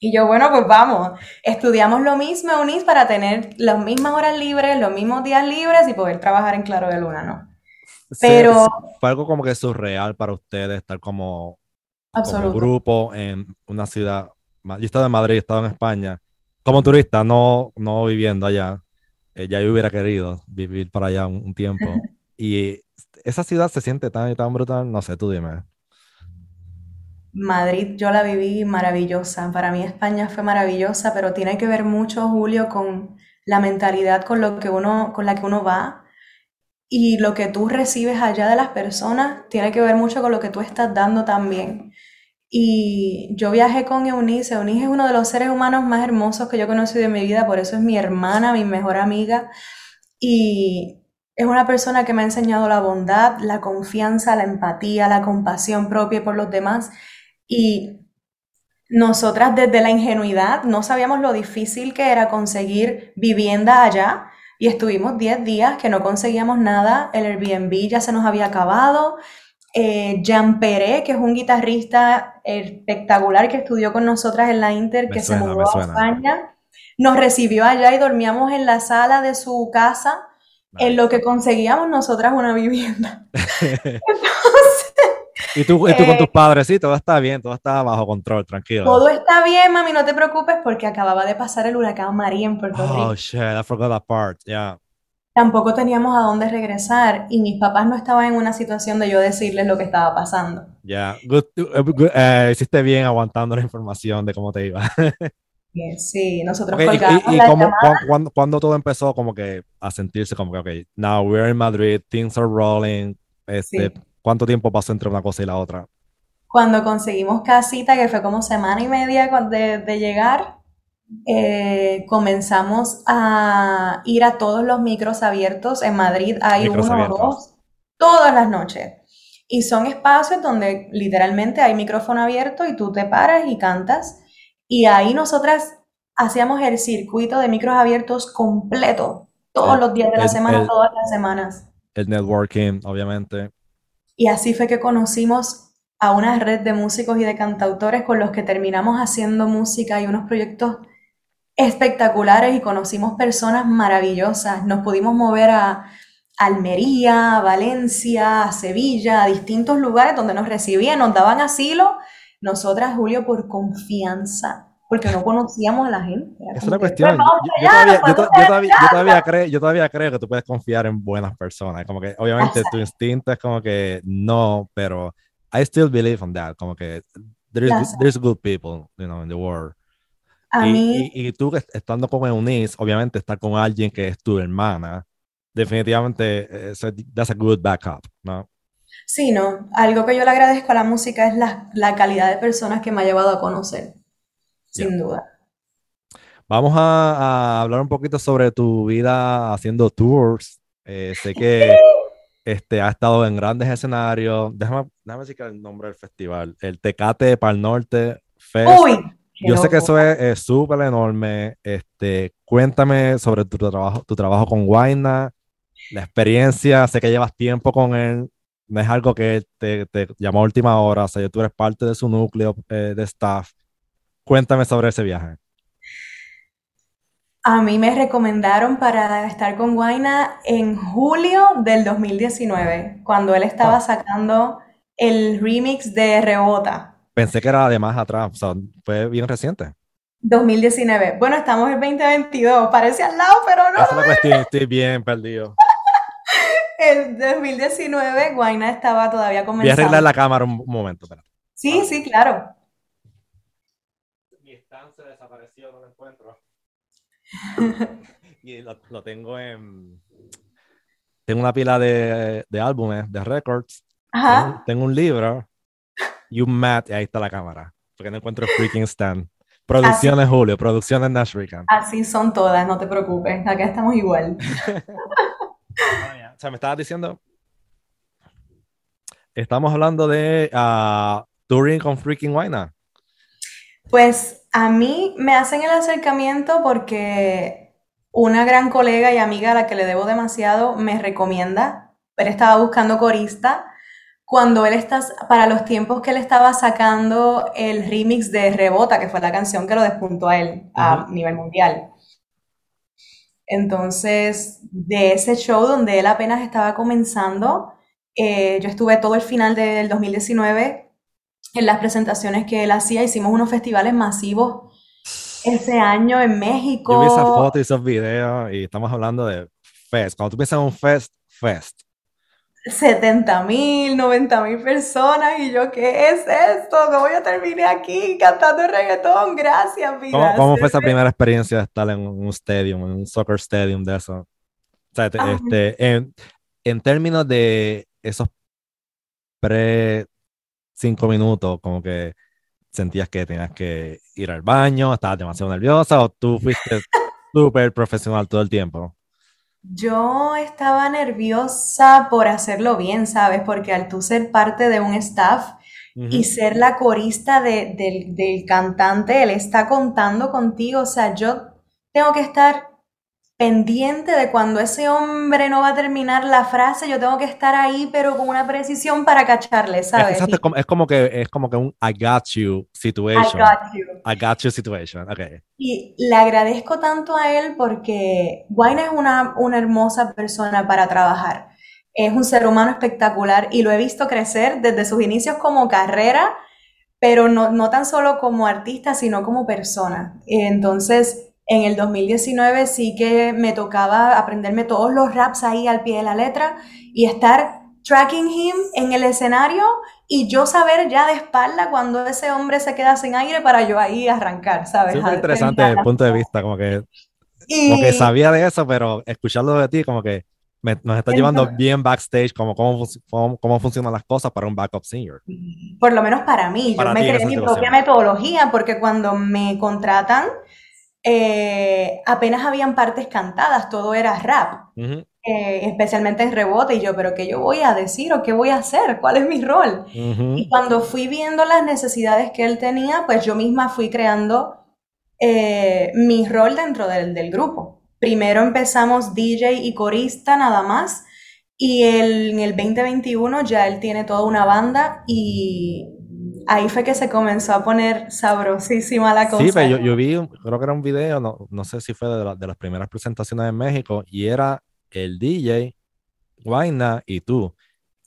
Y yo, bueno, pues vamos, estudiamos lo mismo, UNIS, para tener las mismas horas libres, los mismos días libres y poder trabajar en Claro de Luna, ¿no? Pero... fue algo como que surreal para ustedes estar como, como grupo en una ciudad. Yo he estado en Madrid, he estado en España, como turista, no, no viviendo allá. Eh, ya yo hubiera querido vivir para allá un, tiempo. [laughs] y esa ciudad se siente tan tan brutal, no sé, tú dime. Madrid yo la viví maravillosa. Para mí España fue maravillosa, pero tiene que ver mucho, Julio, con la mentalidad con lo que uno, con la que uno va y lo que tú recibes allá de las personas tiene que ver mucho con lo que tú estás dando también. Y yo viajé con Eunice. Eunice es uno de los seres humanos más hermosos que yo he conocido en mi vida, por eso es mi hermana, mi mejor amiga. Y es una persona que me ha enseñado la bondad, la confianza, la empatía, la compasión propia por los demás. Y nosotras desde la ingenuidad no sabíamos lo difícil que era conseguir vivienda allá y estuvimos 10 días que no conseguíamos nada, el Airbnb ya se nos había acabado. Eh, Jean Peré, que es un guitarrista espectacular que estudió con nosotras en la Inter, que se mudó a España, nos recibió allá y dormíamos en la sala de su casa, en lo que conseguíamos nosotras una vivienda. [laughs] [laughs] [laughs] Y tú, y tú con tus eh, padres, sí, todo está bien, todo está bajo control, tranquilo. Todo está bien, mami, no te preocupes porque acababa de pasar el huracán María en Puerto Rico. Oh, shit, I forgot that part, yeah. Tampoco teníamos a dónde regresar y mis papás no estaban en una situación de yo decirles lo que estaba pasando. Ya, yeah. hiciste bien aguantando la información de cómo te iba. [laughs] sí, nosotros okay, ¿Y, y, cómo, cuando, cuando, todo empezó como que a sentirse como que, ok, now we're in Madrid, things are rolling, este, ¿Cuánto tiempo pasó entre una cosa y la otra? Cuando conseguimos casita, que fue como semana y media de, llegar, eh, comenzamos a ir a todos los micros abiertos. En Madrid hay uno o dos todas las noches. Y son espacios donde literalmente hay micrófono abierto y tú te paras y cantas. Y ahí nosotras hacíamos el circuito de micros abiertos completo, todos los días de la semana, todas las semanas. El networking, obviamente. Y así fue que conocimos a una red de músicos y de cantautores con los que terminamos haciendo música y unos proyectos espectaculares y conocimos personas maravillosas. Nos pudimos mover a Almería, a Valencia, a Sevilla, a distintos lugares donde nos recibían, nos daban asilo. Nosotras, Julio, por confianza, porque no conocíamos a la gente. Es una cuestión. Yo, todavía, creo, que tú puedes confiar en buenas personas. Como que, obviamente, tu instinto es como que no, pero I still believe in that. Como que there's, good people, you know, in the world. y, y, tú estando con Eunice, obviamente estar con alguien que es tu hermana, definitivamente eh, that's a good backup, ¿no? Sí, no. Algo que yo le agradezco a la música es la, la calidad de personas que me ha llevado a conocer, sin duda. Vamos a, hablar un poquito sobre tu vida haciendo tours. Eh, sé que [laughs] este, ha estado en grandes escenarios. Déjame, déjame decir el nombre del festival. El Tecate para el Norte Fest. Uy, yo sé que eso es súper enorme. Este, cuéntame sobre tu trabajo, tu trabajo con Guayna, la experiencia. Sé que llevas tiempo con él. No es algo que te, te llamó a última hora. O sea, tú eres parte de su núcleo eh, de staff. Cuéntame sobre ese viaje. A mí me recomendaron para estar con Guaina en julio del 2019, cuando él estaba ah. sacando el remix de Rebota. Pensé que era de más atrás, o sea, fue bien reciente. 2019. Bueno, estamos en 2022, parece al lado, pero no. Esa es la cuestión, estoy bien perdido. [laughs] en 2019, Guaina estaba todavía comenzando. Voy a arreglar la cámara un, momento. Espera. Sí, sí, claro. Mi stand se desapareció, no lo encuentro. [laughs] y lo, tengo en. Tengo una pila de, de álbumes, de records. Tengo, un libro y un mat, y ahí está la cámara. Porque no encuentro freaking stand. Producciones Julio, producciones Nashville. Así son todas, no te preocupes. Acá estamos igual. [laughs] [laughs] o sea, me estabas diciendo. Estamos hablando de uh, touring con freaking Wayna. Pues a mí me hacen el acercamiento porque una gran colega y amiga a la que le debo demasiado me recomienda. Él estaba buscando corista cuando él está, para los tiempos que él estaba sacando el remix de Rebota, que fue la canción que lo despuntó a él a nivel mundial. Entonces, de ese show donde él apenas estaba comenzando, eh, yo estuve todo el final del 2019 en las presentaciones que él hacía. Hicimos unos festivales masivos ese año en México. Yo vi esas fotos y esos videos y estamos hablando de fest. Cuando tú piensas en un fest, fest. 70 mil, 90 mil personas y yo, ¿qué es esto? ¿Cómo yo terminé aquí cantando reggaetón? Gracias, vida. ¿Cómo, fue esa primera experiencia de estar en un stadium, en un soccer stadium de eso? O sea, este, en, en términos de esos pre cinco minutos, como que sentías que tenías que ir al baño, estabas demasiado nerviosa o tú fuiste [laughs] súper profesional todo el tiempo? Yo estaba nerviosa por hacerlo bien, ¿sabes? Porque al tú ser parte de un staff y ser la corista del, del cantante, él está contando contigo, o sea, yo tengo que estar pendiente de cuando ese hombre no va a terminar la frase, yo tengo que estar ahí, pero con una precisión para cacharle, ¿sabes? Es, como, que es como que un I got you situation. I got you. I got you situation, okay. Y le agradezco tanto a él porque Wayne es una, una hermosa persona para trabajar. Es un ser humano espectacular y lo he visto crecer desde sus inicios como carrera, pero no, no tan solo como artista, sino como persona. Entonces, en el 2019 sí que me tocaba aprenderme todos los raps ahí al pie de la letra y estar tracking him en el escenario y yo saber ya de espalda cuando ese hombre se queda sin aire para yo ahí arrancar, ¿sabes? Súper interesante desde el punto de vista, como que, como que sabía de eso, pero escucharlo de ti como que nos está llevando bien backstage, como cómo, cómo, funcionan las cosas para un backup singer. Por lo menos para mí, yo me creé mi propia metodología porque cuando me contratan eh, apenas habían partes cantadas, todo era rap, eh, especialmente en rebote, y yo, pero ¿qué yo voy a decir o qué voy a hacer? ¿Cuál es mi rol? Y cuando fui viendo las necesidades que él tenía, pues yo misma fui creando eh, mi rol dentro del, del, grupo. Primero empezamos DJ y corista nada más, y en el 2021 ya él tiene toda una banda y ahí fue que se comenzó a poner sabrosísima la cosa. Sí, pero yo, vi, creo que era un video, no, no sé si fue de, de las primeras presentaciones en México, y era el DJ, Guayna y tú.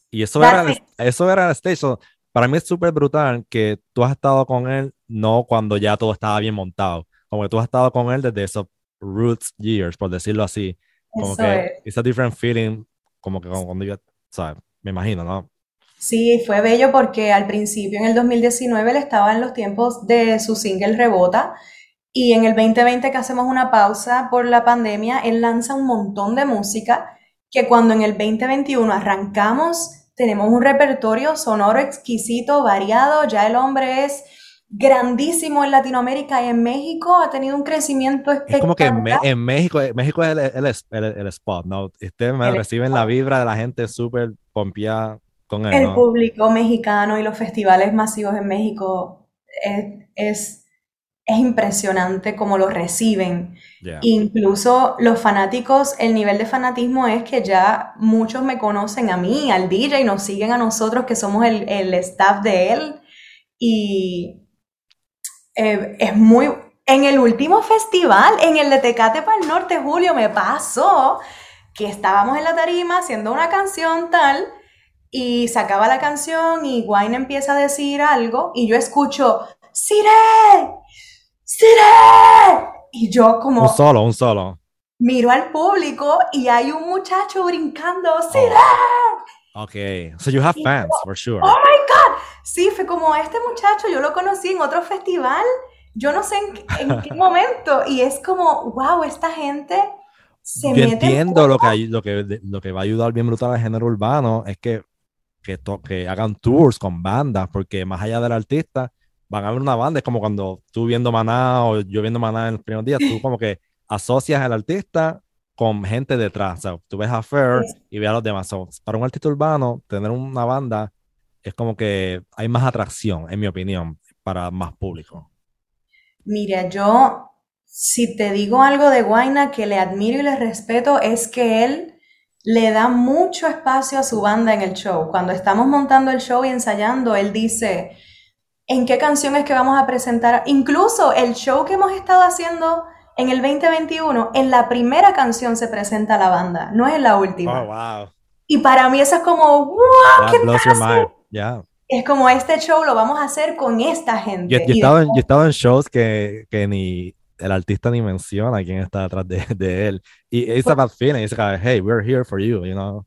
Y eso era, eso era el stage. para mí es súper brutal que tú has estado con él, no cuando ya todo estaba bien montado, como que tú has estado con él desde esos roots years, por decirlo así. Como que es. a different feeling, como que cuando yo, ¿sabes? Me imagino, ¿no? Sí, fue bello porque al principio, en el 2019, él estaba en los tiempos de su single Rebota. Y en el 2020 que hacemos una pausa por la pandemia, él lanza un montón de música que cuando en el 2021 arrancamos, tenemos un repertorio sonoro exquisito, variado, ya el hombre es grandísimo en Latinoamérica y en México ha tenido un crecimiento espectacular. Es como que en, México, México es el, el, spot, ¿no? Ustedes me reciben la vibra de la gente súper pompeada con él, El público mexicano y los festivales masivos en México es, es, impresionante cómo lo reciben. Incluso los fanáticos, el nivel de fanatismo es que ya muchos me conocen a mí, al DJ, y nos siguen a nosotros que somos el, el staff de él. Y eh, es muy... En el último festival, en el de Tecate para el Norte, Julio, me pasó que estábamos en la tarima haciendo una canción tal y se acaba la canción y Wayne empieza a decir algo y yo escucho, ¡Sire! ¡Sire! Y yo como... Un solo, un solo. Miro al público y hay un muchacho brincando, ¡Sire! Oh. Ok, so you have fans, for sure. ¡Oh my God! Sí, fue como este muchacho, yo lo conocí en otro festival, yo no sé en, qué [laughs] momento, y es como, wow, esta gente se yo entiendo lo que, lo, que, lo que va a ayudar bien brutal al género urbano, es que que, que hagan tours con bandas, porque más allá del artista, van a ver una banda. Es como cuando tú viendo Maná o yo viendo Maná en los primeros días, tú como que asocias al artista con gente detrás. O sea, tú ves a Fair y ves a los demás. para un artista urbano, tener una banda es como que hay más atracción, en mi opinión, para más público. Mira, yo, si te digo algo de Guaina que le admiro y le respeto, es que él le da mucho espacio a su banda en el show. Cuando estamos montando el show y ensayando, él dice, ¿en qué canciones que vamos a presentar? Incluso el show que hemos estado haciendo en el 2021, en la primera canción se presenta la banda, no es en la última. Oh, wow. Y para mí eso es como, wow, qué Es como este show lo vamos a hacer con esta gente. Yo, he, estado, en, en, shows que, que ni el artista ni menciona quién está detrás de, [laughs] de él. Y es about feeling, es como, hey, we're here for you, you know.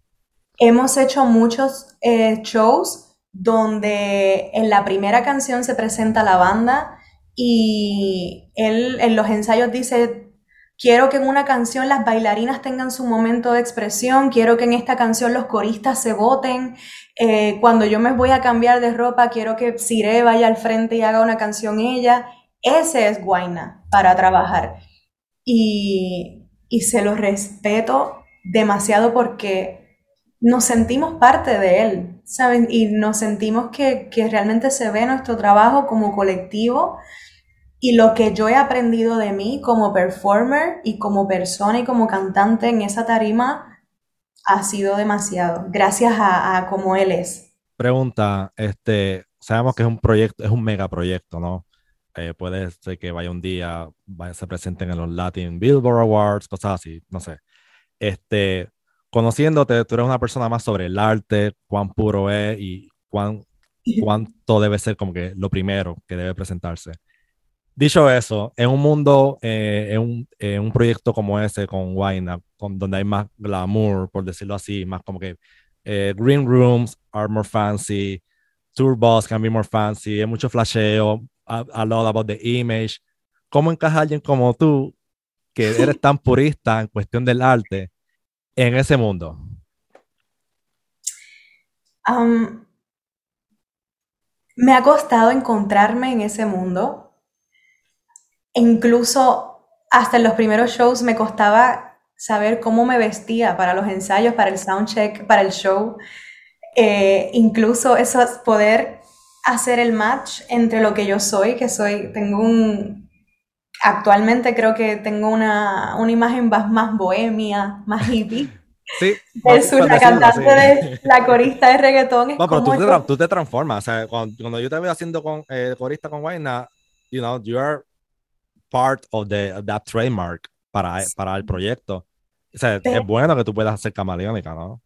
Hemos hecho muchos eh, shows donde en la primera canción se presenta la banda y él en los ensayos dice, quiero que en una canción las bailarinas tengan su momento de expresión, quiero que en esta canción los coristas se voten, eh, cuando yo me voy a cambiar de ropa, quiero que Sire vaya al frente y haga una canción ella. Ese es Guaina para trabajar. Y, se lo respeto demasiado porque nos sentimos parte de él, ¿saben? Y nos sentimos que, que realmente se ve nuestro trabajo como colectivo y lo que yo he aprendido de mí como performer y como persona y como cantante en esa tarima ha sido demasiado, gracias a, a como él es. Pregunta, este, sabemos que es un proyecto, es un megaproyecto, ¿no? Eh, puede ser que vaya un día, vaya, se presenten en los Latin Billboard Awards, cosas así, no sé. Este, conociéndote, tú eres una persona más sobre el arte, cuán puro es y cuán, cuánto debe ser como que lo primero que debe presentarse. Dicho eso, en un mundo, eh, en, un, en, un, proyecto como ese con Wayna, con, donde hay más glamour, por decirlo así, más como que eh, green rooms are more fancy, tour bus can be more fancy, hay mucho flasheo, a, lot about the image. ¿Cómo encaja alguien como tú, que eres tan purista en cuestión del arte, en ese mundo? Um, me ha costado encontrarme en ese mundo. Incluso hasta en los primeros shows me costaba saber cómo me vestía para los ensayos, para el soundcheck, para el show. Eh, incluso eso, poder hacer el match entre lo que yo soy, que soy, tengo un, actualmente creo que tengo una, una imagen más, más bohemia, más hippie. [laughs] Sí. [laughs] Versus la cantante de la corista de reggaetón. no, pero tú te, tú te, transformas. O sea, cuando, cuando, yo te veo haciendo con eh, corista con Wayna, you know, you are part of, the, of that trademark para, para el proyecto. O sea, es bueno que tú puedas hacer camaleónica, ¿no?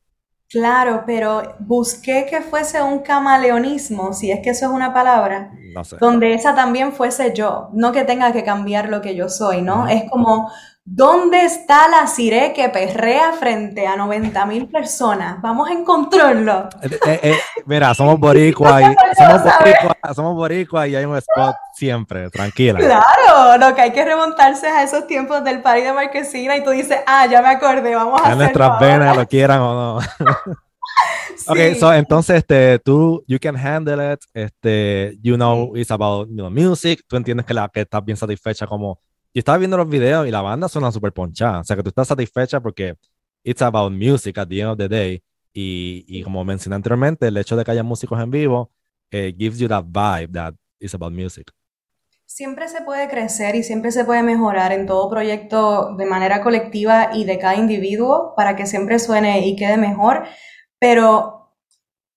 Claro, pero busqué que fuese un camaleonismo, si es que eso es una palabra, donde esa también fuese yo, no que tenga que cambiar lo que yo soy, ¿no? Es como ¿Dónde está la Cire que perrea frente a 90 mil personas? Vamos a encontrarlo. Eh, eh, eh, mira, somos boricua [laughs] y somos boricua, y hay un spot siempre, tranquila. Claro, lo que hay que remontarse a esos tiempos del party de Marquesina y tú dices, ah, ya me acordé, vamos a hacerlo. nuestras venas lo quieran o no. [laughs] Ok, so entonces este, tú, you can handle it, este, you know, it's about you know, music, tú entiendes que, la, que estás bien satisfecha como yo estaba viendo los videos y la banda suena súper ponchada. O sea, que tú estás satisfecha porque it's about music at the end of the day. Y, y como mencioné anteriormente, el hecho de que haya músicos en vivo eh, gives you that vibe that is about music. Siempre se puede crecer y siempre se puede mejorar en todo proyecto de manera colectiva y de cada individuo para que siempre suene y quede mejor. Pero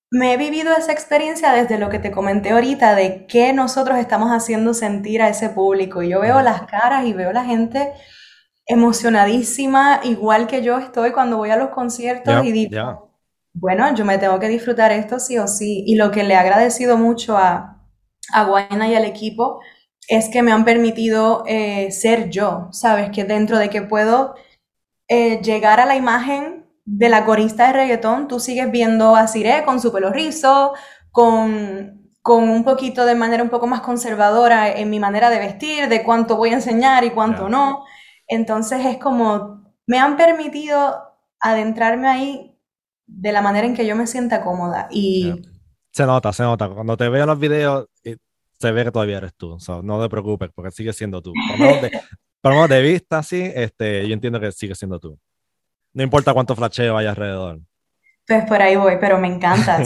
me he vivido esa experiencia desde lo que te comenté ahorita, de qué nosotros estamos haciendo sentir a ese público. Y yo veo las caras y veo la gente emocionadísima, igual que yo estoy cuando voy a los conciertos y digo, bueno, yo me tengo que disfrutar esto sí o sí. Y lo que le he agradecido mucho a, a Guayna y al equipo es que me han permitido eh, ser yo, ¿sabes? Que dentro de que puedo eh, llegar a la imagen de la corista de reggaetón, tú sigues viendo a Cire con su pelo rizo, con, con un poquito de manera un poco más conservadora en mi manera de vestir, de cuánto voy a enseñar y cuánto no. Entonces es como, me han permitido adentrarme ahí de la manera en que yo me sienta cómoda. Y... Se nota, se nota. Cuando te veo los videos, eh, se ve que todavía eres tú. no te preocupes, porque sigue siendo tú. Por lo menos de, vista, sí, este, yo entiendo que sigue siendo tú. No importa cuánto flasheo hay alrededor. Pues por ahí voy, pero me encanta.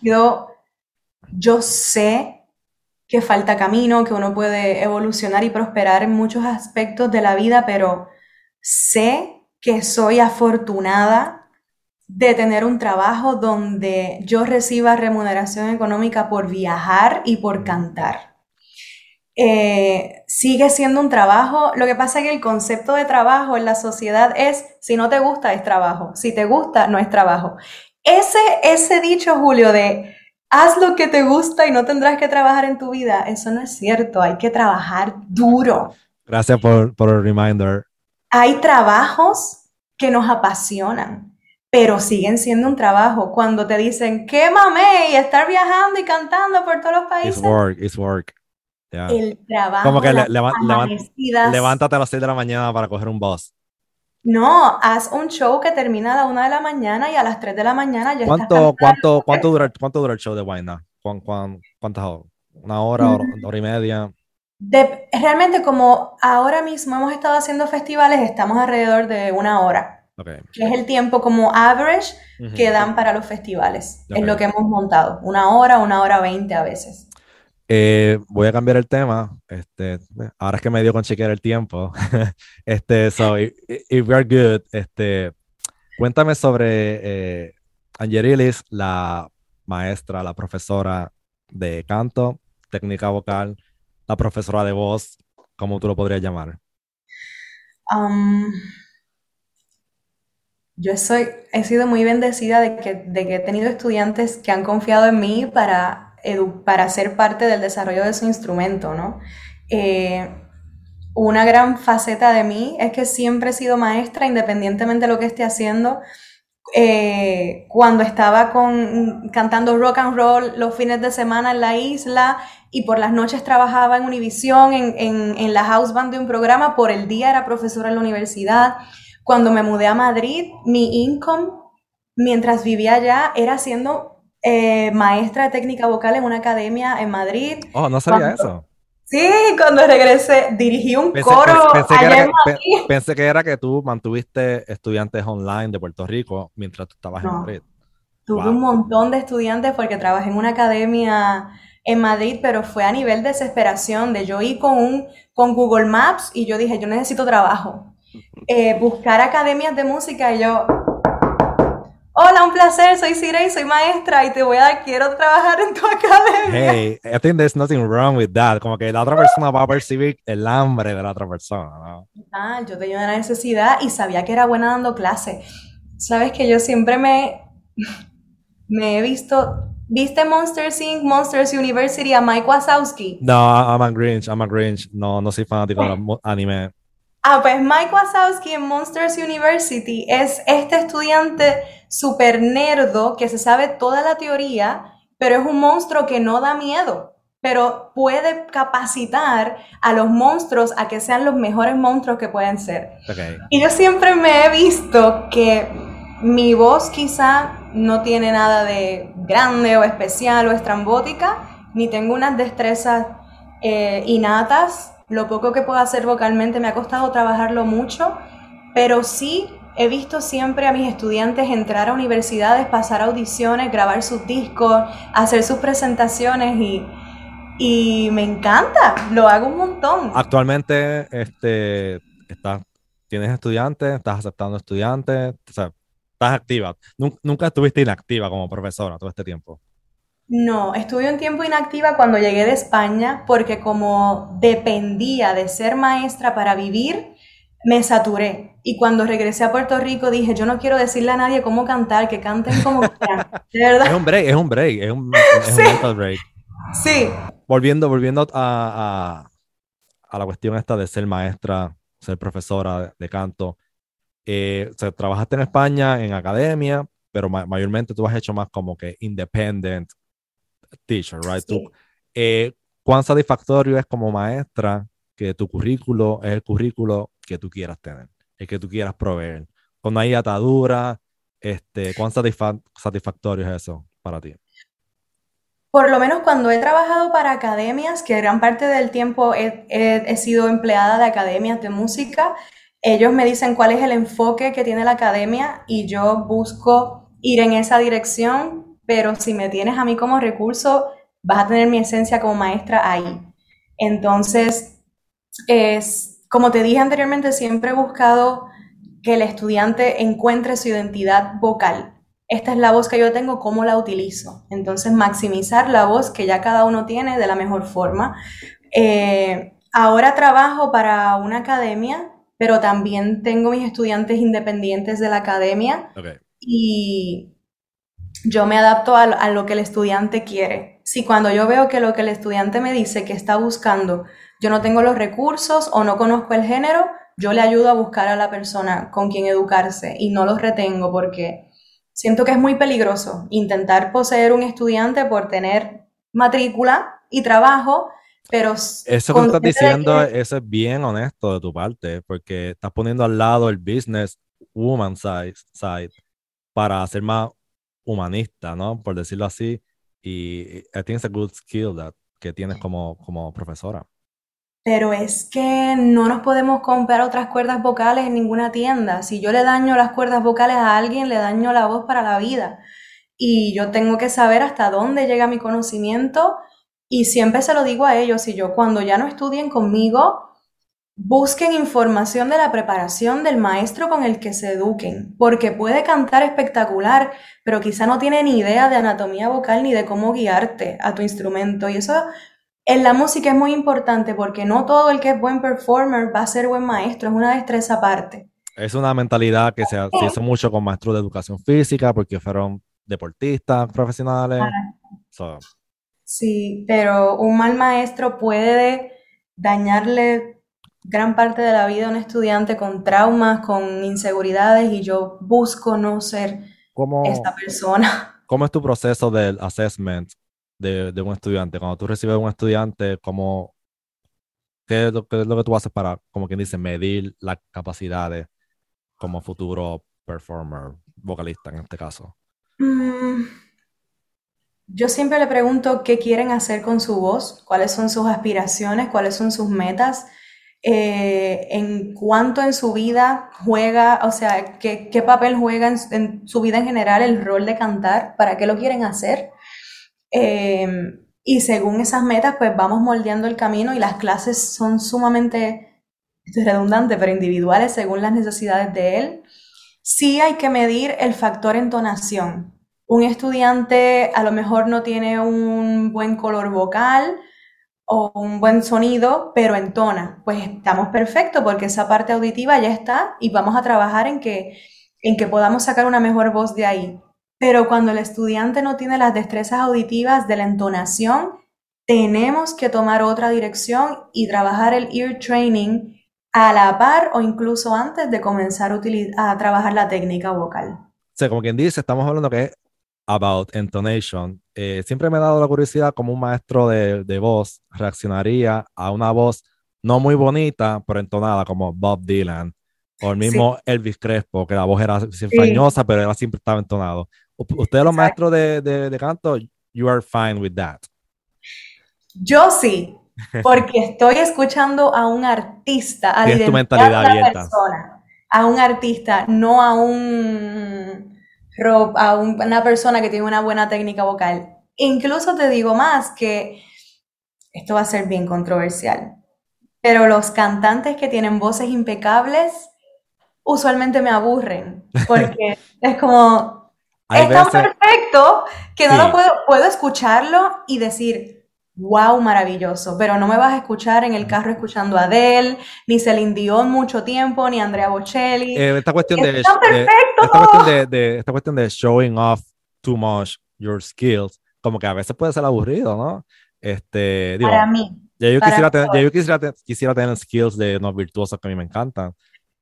yo sé que falta camino, que uno puede evolucionar y prosperar en muchos aspectos de la vida, pero sé que soy afortunada de tener un trabajo donde yo reciba remuneración económica por viajar y por cantar. Eh, sigue siendo un trabajo. Lo que pasa es que el concepto de trabajo en la sociedad es, si no te gusta, es trabajo. Si te gusta, no es trabajo. Ese, ese dicho, Julio, de haz lo que te gusta y no tendrás que trabajar en tu vida, eso no es cierto. Hay que trabajar duro. Gracias por, por el reminder. Hay trabajos que nos apasionan pero siguen siendo un trabajo. Cuando te dicen, qué mamé, y estar viajando y cantando por todos los países. It's work, it's work. El trabajo. Como que levántate a las 6 de la mañana para coger un bus. No, haz un show que termina a la 1 de la mañana y a las 3 de la mañana ya ¿Cuánto, cuánto, cuánto, dura, ¿Cuánto dura el show de Wayna? ¿Cuántas horas? ¿Una hora, mm. hora, y media? realmente como ahora mismo hemos estado haciendo festivales, estamos alrededor de una hora. Que es el tiempo como average que dan para los festivales. Es lo que hemos montado. Una hora, una hora veinte a veces. Eh, voy a cambiar el tema. Este, ahora es que me dio con chequear el tiempo. [laughs] este, so, if, we are good, este, cuéntame sobre eh, la maestra, la profesora de canto, técnica vocal, la profesora de voz, ¿cómo tú lo podrías llamar? Um, yo soy, he sido muy bendecida de que, de que he tenido estudiantes que han confiado en mí para para ser parte del desarrollo de su instrumento, ¿no? Eh, una gran faceta de mí es que siempre he sido maestra, independientemente de lo que esté haciendo. Eh, cuando estaba con, cantando rock and roll los fines de semana en la isla y por las noches trabajaba en Univisión, en, en, la house band de un programa, por el día era profesora en la universidad. Cuando me mudé a Madrid, mi income mientras vivía allá era haciendo eh, maestra de técnica vocal en una academia en Madrid. Oh, no sabía eso. Sí, cuando regresé dirigí un coro pensé, que era, que, [laughs] pensé que era que tú mantuviste estudiantes online de Puerto Rico mientras tú estabas en Madrid. Tuve un montón de estudiantes porque trabajé en una academia en Madrid, pero fue a nivel de desesperación, de yo ir con, un, con Google Maps y yo dije, yo necesito trabajo. Eh, buscar academias de música y yo, hola, un placer, soy y soy maestra y te voy a, quiero trabajar en tu [laughs] academia. Hey, I think there's nothing wrong with that. Como que la otra persona va a percibir el hambre de la otra persona, ¿no? Ah, yo tenía una necesidad y sabía que era buena dando clase. Sabes que yo siempre me, [laughs] me he visto ¿Viste Monsters Inc., Monsters University a Mike Wazowski? No, I'm a Grinch, I'm a Grinch. No, no soy fanático de [laughs] anime. Ah, pues Mike Wazowski en Monsters University es este estudiante super nerdo que se sabe toda la teoría, pero es un monstruo que no da miedo, pero puede capacitar a los monstruos a que sean los mejores monstruos que pueden ser. Y yo siempre me he visto que mi voz quizá no tiene nada de grande o especial o estrambótica, ni tengo unas destrezas eh, innatas. Lo poco que puedo hacer vocalmente me ha costado trabajarlo mucho, pero sí he visto siempre a mis estudiantes entrar a universidades, pasar audiciones, grabar sus discos, hacer sus presentaciones y, y me encanta, lo hago un montón. Actualmente, este, estás, tienes estudiantes, estás aceptando estudiantes, estás activa. Nunca, estuviste inactiva como profesora todo este tiempo. No, estuve un tiempo inactiva cuando llegué de España porque como dependía de ser maestra para vivir, me saturé. Y cuando regresé a Puerto Rico dije, yo no quiero decirle a nadie cómo cantar, que canten como quieran. [laughs] De verdad. Es un break, es un break, es un, [laughs] mental break. Sí. Volviendo, volviendo a, a, la cuestión esta de ser maestra, ser profesora de canto. Eh, o sea, trabajaste en España en academia, pero mayormente tú has hecho más como que independent teacher, right? Eh, ¿Cuán satisfactorio es como maestra que tu currículo es el currículo que tú quieras tener, el que tú quieras proveer? Cuando hay atadura, este, ¿cuán satisfactorio es eso para ti? Por lo menos cuando he trabajado para academias, que gran parte del tiempo he sido empleada de academias de música, ellos me dicen cuál es el enfoque que tiene la academia y yo busco ir en esa dirección, pero si me tienes a mí como recurso, vas a tener mi esencia como maestra ahí. Entonces, es, como te dije anteriormente, siempre he buscado que el estudiante encuentre su identidad vocal. Esta es la voz que yo tengo, ¿cómo la utilizo? Entonces, maximizar la voz que ya cada uno tiene de la mejor forma. Eh, ahora trabajo para una academia pero también tengo mis estudiantes independientes de la academia y yo me adapto a, lo que el estudiante quiere. Si cuando yo veo que lo que el estudiante me dice que está buscando, yo no tengo los recursos o no conozco el género, yo le ayudo a buscar a la persona con quien educarse y no los retengo porque siento que es muy peligroso intentar poseer un estudiante por tener matrícula y trabajo pero eso que estás diciendo, eso es bien honesto de tu parte, porque estás poniendo al lado el business woman side, side para ser más humanista, ¿no? Por decirlo así. Y I think it's a good skill that, que tienes como, como profesora. Pero es que no nos podemos comprar otras cuerdas vocales en ninguna tienda. Si yo le daño las cuerdas vocales a alguien, le daño la voz para la vida. Y yo tengo que saber hasta dónde llega mi conocimiento y siempre se lo digo a ellos, y yo cuando ya no estudien conmigo, busquen información de la preparación del maestro con el que se eduquen, porque puede cantar espectacular, pero quizá no tiene ni idea de anatomía vocal ni de cómo guiarte a tu instrumento. Y eso en la música es muy importante porque no todo el que es buen performer va a ser buen maestro, es una destreza aparte. Es una mentalidad que se, hizo mucho con maestros de educación física porque fueron deportistas profesionales. Sí, pero un mal maestro puede dañarle gran parte de la vida a un estudiante con traumas, con inseguridades y yo busco no ser esta persona. [laughs] ¿Cómo es tu proceso del assessment de, un estudiante? Cuando tú recibes un estudiante, ¿cómo, qué, es lo, qué es lo que tú haces para, como quien dice, medir las capacidades como futuro performer, vocalista en este caso? Mm, yo siempre le pregunto qué quieren hacer con su voz, cuáles son sus aspiraciones, cuáles son sus metas, eh, en cuánto en su vida juega, o sea, qué, papel juega en, su vida en general el rol de cantar, para qué lo quieren hacer. Em, y según esas metas, pues vamos moldeando el camino y las clases son sumamente, redundantes, pero individuales según las necesidades de él. sí hay que medir el factor entonación. Un estudiante a lo mejor no tiene un buen color vocal o un buen sonido, pero entona. Pues estamos perfectos porque esa parte auditiva ya está y vamos a trabajar en que, en que podamos sacar una mejor voz de ahí. Pero cuando el estudiante no tiene las destrezas auditivas de la entonación, tenemos que tomar otra dirección y trabajar el ear training a la par o incluso antes de comenzar a, trabajar la técnica vocal. O sea, como quien dice, estamos hablando que es about intonation. Eh, siempre me ha dado la curiosidad cómo un maestro de, de, voz reaccionaría a una voz no muy bonita, pero entonada, como Bob Dylan, o el mismo Elvis Crespo, que la voz era fañosa, pero él siempre estaba entonado. Ustedes los maestros de, de, de canto, you are fine with that. Yo sí, porque estoy escuchando a un artista, a tu mentalidad abierta. persona, a un artista, no a un a una persona que tiene una buena técnica vocal. Incluso te digo más que esto va a ser bien controversial, pero los cantantes que tienen voces impecables usualmente me aburren porque [laughs] es como es tan perfecto que no lo puedo puedo escucharlo y decir wow, maravilloso, pero no me vas a escuchar en el carro escuchando a Adele, ni Celine Dion mucho tiempo, ni Andrea Bocelli. Eh, esta cuestión de, esta, cuestión de, esta cuestión de showing off too much your skills, como que a veces puede ser aburrido, ¿no? Este, digo, para mí. Ya yo, quisiera, tener, ya yo quisiera, quisiera tener skills de no virtuosos que a mí me encantan.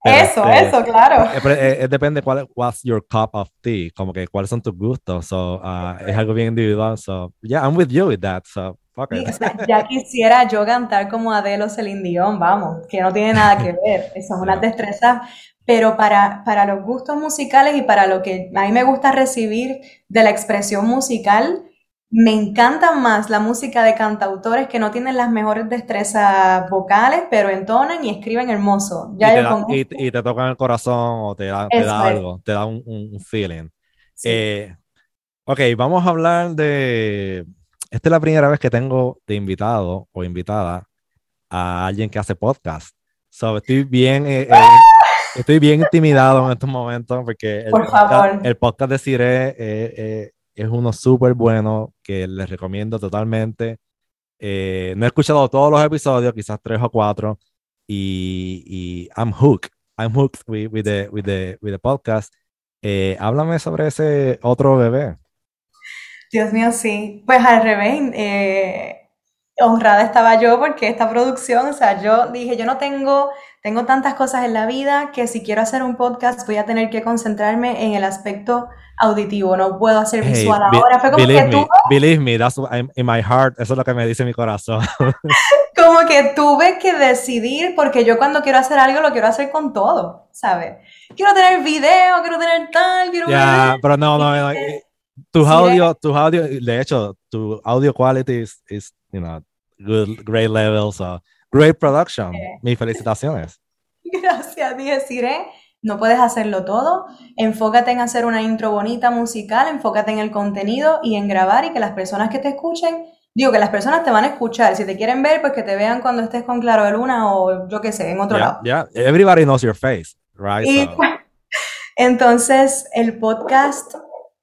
eso, este, eso, claro. Eh, eh, depende cuál what's your cup of tea, como que cuáles son tus gustos. So, uh, es algo bien individual. So, yeah, I'm with you with that. So, [laughs] ya quisiera yo cantar como Adele o Celine Dion, vamos, que no tiene nada que ver, son unas destrezas, pero para, para los gustos musicales y para lo que a mí me gusta recibir de la expresión musical, me encanta más la música de cantautores que no tienen las mejores destrezas vocales, pero entonan y escriben hermoso. Ya y, te y, tocan el corazón o te da, algo, te da un, feeling. Eh, ok, vamos a hablar de esta es la primera vez que tengo de invitado o invitada a alguien que hace podcast. So, estoy bien, eh, eh, estoy bien intimidado en estos momentos porque el, podcast, el podcast de Cire eh, es uno súper bueno que les recomiendo totalmente. no he escuchado todos los episodios, quizás tres o cuatro, y, y I'm hooked. I'm hooked with, with, the, with, the, with the podcast. háblame sobre ese otro bebé. Dios mío, sí. Pues al revés, eh, honrada estaba yo porque esta producción, o sea, yo dije, yo no tengo, tengo tantas cosas en la vida que si quiero hacer un podcast voy a tener que concentrarme en el aspecto auditivo, no puedo hacer visual ahora. Fue como que me, Believe me, that's in my heart, eso es lo que me dice mi corazón. [laughs] como que tuve que decidir, porque yo cuando quiero hacer algo lo quiero hacer con todo, ¿sabes? Quiero tener video, quiero tener tal, quiero... Ya, pero no, no, no tu audio, tu audio, de hecho, tu audio quality is, is you know, good, great levels, uh, great production. Mis felicitaciones. [laughs] Gracias, dije, no puedes hacerlo todo. Enfócate en hacer una intro bonita musical, enfócate en el contenido y en grabar y que las personas que te escuchen, digo que las personas te van a escuchar. Si te quieren ver, pues que te vean cuando estés con Claro de Luna o yo qué sé, en otro lado. Yeah, everybody knows your face, right? [laughs] entonces, el podcast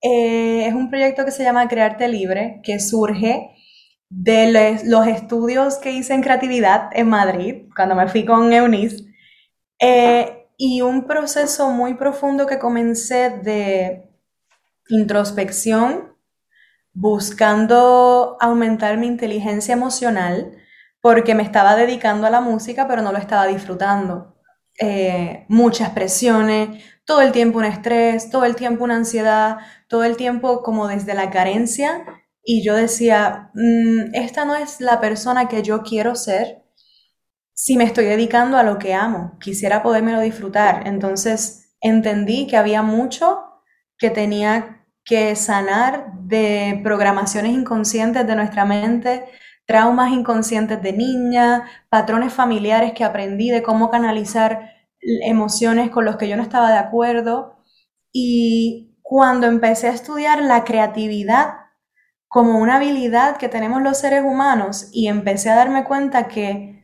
eh, es un proyecto que se llama Crearte Libre, que surge de los estudios que hice en creatividad en Madrid, cuando me fui con Eunice, eh, y un proceso muy profundo que comencé de introspección, buscando aumentar mi inteligencia emocional, porque me estaba dedicando a la música, pero no lo estaba disfrutando. Eh, muchas presiones, todo el tiempo un estrés, todo el tiempo una ansiedad, todo el tiempo como desde la carencia y yo decía, mm, esta no es la persona que yo quiero ser si me estoy dedicando a lo que amo, quisiera podérmelo disfrutar. Entonces entendí que había mucho que tenía que sanar de programaciones inconscientes de nuestra mente, traumas inconscientes de niña, patrones familiares que aprendí de cómo canalizar emociones con los que yo no estaba de acuerdo. Y cuando empecé a estudiar la creatividad como una habilidad que tenemos los seres humanos y empecé a darme cuenta que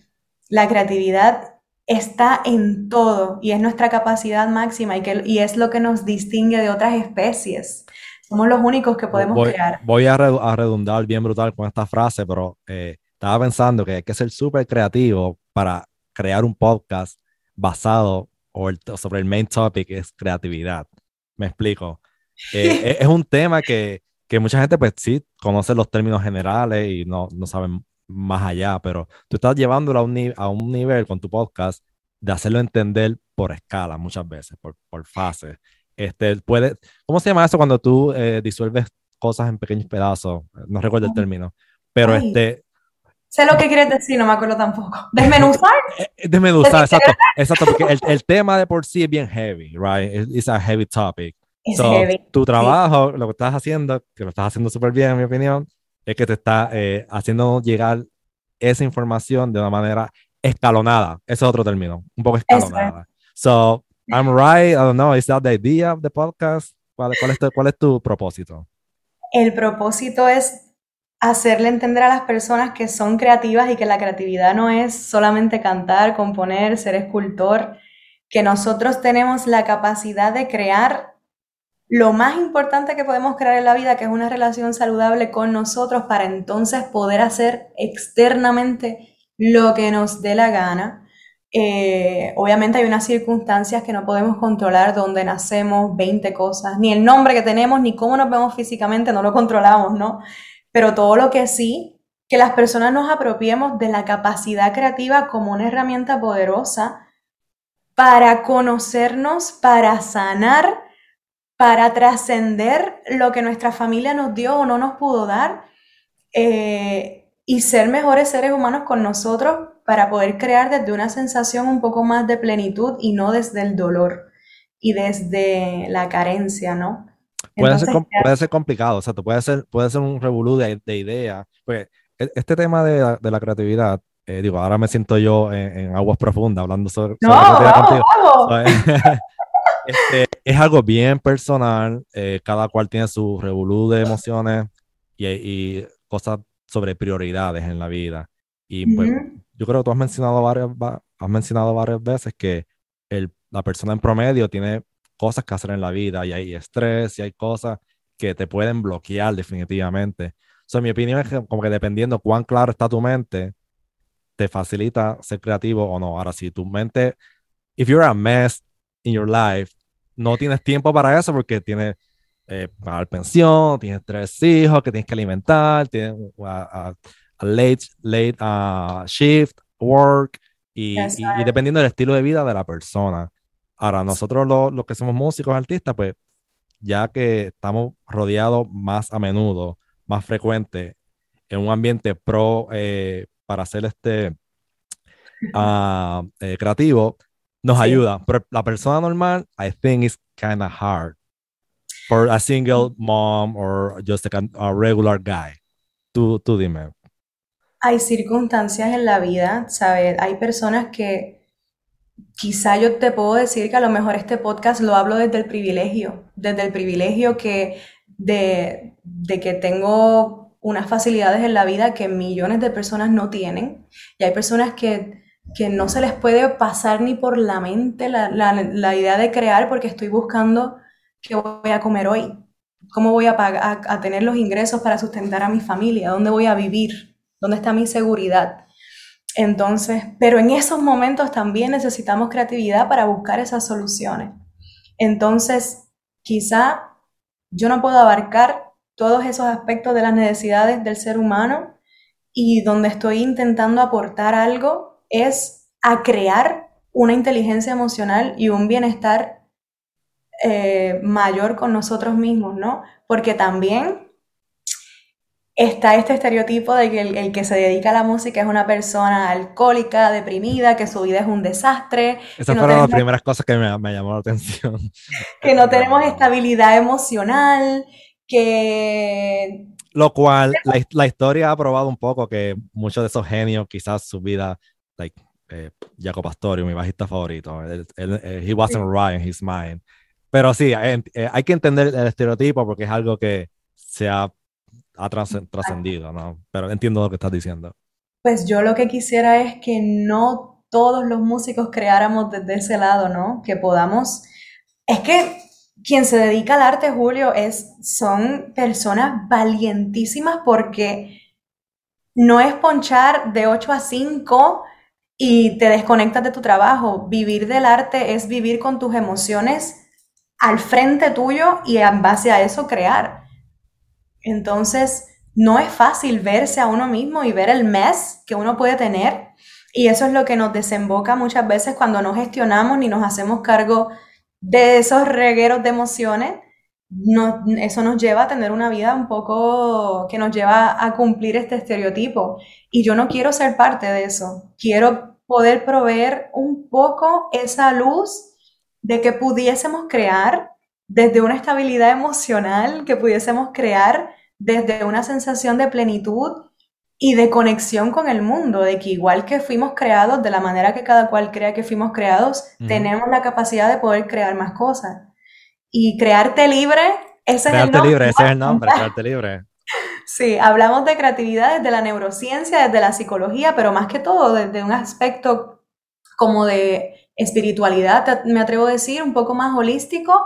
la creatividad está en todo y es nuestra capacidad máxima y, que, y es lo que nos distingue de otras especies. Somos los únicos que podemos crear. Voy a, redundar bien brutal con esta frase, pero eh, estaba pensando que hay que ser súper creativo para crear un podcast basado o sobre el main topic que es creatividad. Me explico. [laughs] Eh, es un tema que, que, mucha gente, pues sí, conoce los términos generales y no, no saben más allá, pero tú estás llevándolo a un, a un nivel con tu podcast de hacerlo entender por escala muchas veces, por, por fases. Este, puede, ¿Cómo se llama eso cuando tú eh, disuelves cosas en pequeños pedazos? No recuerdo el término, pero este... Sé lo que quieres decir, no me acuerdo tampoco. [laughs] ¿Desmenuzar? Eh, eh, desmenuzar, exacto, exacto, porque el, el, tema de por sí es bien heavy, right? It's a heavy topic. So. Tu trabajo, lo que estás haciendo, que lo estás haciendo súper bien, en mi opinión, es que te está eh, haciendo llegar esa información de una manera escalonada. Ese es otro término, un poco escalonada. So, I'm right, I don't know, is that the idea of the podcast? ¿Cuál, cuál, es, tu, ¿Cuál es tu propósito? El propósito es hacerle entender a las personas que son creativas y que la creatividad no es solamente cantar, componer, ser escultor, que nosotros tenemos la capacidad de crear lo más importante que podemos crear en la vida, que es una relación saludable con nosotros para entonces poder hacer externamente lo que nos dé la gana. Eh, obviamente hay unas circunstancias que no podemos controlar, donde nacemos, 20 cosas, ni el nombre que tenemos, ni cómo nos vemos físicamente, no lo controlamos, ¿no? Pero todo lo que sí, que las personas nos apropiemos de la capacidad creativa como una herramienta poderosa para conocernos, para sanar, para trascender lo que nuestra familia nos dio o no nos pudo dar eh, y ser mejores seres humanos con nosotros para poder crear desde una sensación un poco más de plenitud y no desde el dolor y desde la carencia, ¿no? Puede, ser, puede ser complicado, o sea, puede ser, puede ser un revolú de, de ideas. Pues este tema de la, de la creatividad, eh, digo, ahora me siento yo en, aguas profundas hablando sobre, no, sobre contigo. [laughs] Este, es algo bien personal, eh, cada cual tiene su revolú de emociones y, cosas sobre prioridades en la vida. Y pues, yo creo que tú has mencionado varias, has mencionado varias veces que el, la persona en promedio tiene cosas que hacer en la vida y hay estrés y hay cosas que te pueden bloquear definitivamente. So, mi opinión es que como que dependiendo cuán claro está tu mente, te facilita ser creativo o no. Ahora, si tu mente, if you're a mess in your life, no tienes tiempo para eso porque tienes eh, pagar pensión, tienes tres hijos que tienes que alimentar, tienes a, late, late uh, shift, work, y, y, dependiendo del estilo de vida de la persona. Ahora, nosotros los que somos músicos, artistas, pues ya que estamos rodeados más a menudo, más frecuente, en un ambiente pro eh, para hacer este uh, [laughs] eh, creativo, nos ayuda. Pero la persona normal, I think it's kind of hard for a single mom or just a, regular guy. Tú, tú dime. Hay circunstancias en la vida, ¿sabes? Hay personas que quizá yo te puedo decir que a lo mejor este podcast lo hablo desde el privilegio, desde el privilegio que de, de que tengo unas facilidades en la vida que millones de personas no tienen. Y hay personas que que no se les puede pasar ni por la mente la, idea de crear porque estoy buscando qué voy a comer hoy, cómo voy a, pagar, a, tener los ingresos para sustentar a mi familia, dónde voy a vivir, dónde está mi seguridad. Entonces, pero en esos momentos también necesitamos creatividad para buscar esas soluciones. Entonces, quizá yo no puedo abarcar todos esos aspectos de las necesidades del ser humano y donde estoy intentando aportar algo es a crear una inteligencia emocional y un bienestar eh, mayor con nosotros mismos, ¿no? Porque también está este estereotipo de que el, que se dedica a la música es una persona alcohólica, deprimida, que su vida es un desastre. Esas fueron las primeras cosas que me, me llamó la atención. [laughs] Que no [laughs] tenemos estabilidad emocional, que... Lo cual, la, la, historia ha probado un poco que muchos de esos genios, quizás su vida like eh, Jaco Pastorio, mi bajista favorito. Él, eh, he wasn't right in his mind. Pero sí, eh, hay que entender el estereotipo porque es algo que se ha, ha trascendido, ¿no? Pero entiendo lo que estás diciendo. Pues yo lo que quisiera es que no todos los músicos creáramos desde ese lado, ¿no? Que podamos... Es que quien se dedica al arte, Julio, es, son personas valientísimas porque no es ponchar de 8 a 5 y te desconectas de tu trabajo. Vivir del arte es vivir con tus emociones al frente tuyo y en base a eso crear. Entonces, no es fácil verse a uno mismo y ver el mes que uno puede tener. Y eso es lo que nos desemboca muchas veces cuando no gestionamos ni nos hacemos cargo de esos regueros de emociones. No, eso nos lleva a tener una vida un poco que nos lleva a cumplir este estereotipo. Y yo no quiero ser parte de eso. Quiero poder proveer un poco esa luz de que pudiésemos crear desde una estabilidad emocional, que pudiésemos crear desde una sensación de plenitud y de conexión con el mundo, de que igual que fuimos creados, de la manera que cada cual crea que fuimos creados, tenemos la capacidad de poder crear más cosas. Y crearte libre, ese es el nombre. libre, ese es el nombre, crearte libre. [laughs] Sí, hablamos de creatividad desde la neurociencia, desde la psicología, pero más que todo desde un aspecto como de espiritualidad, me atrevo a decir, un poco más holístico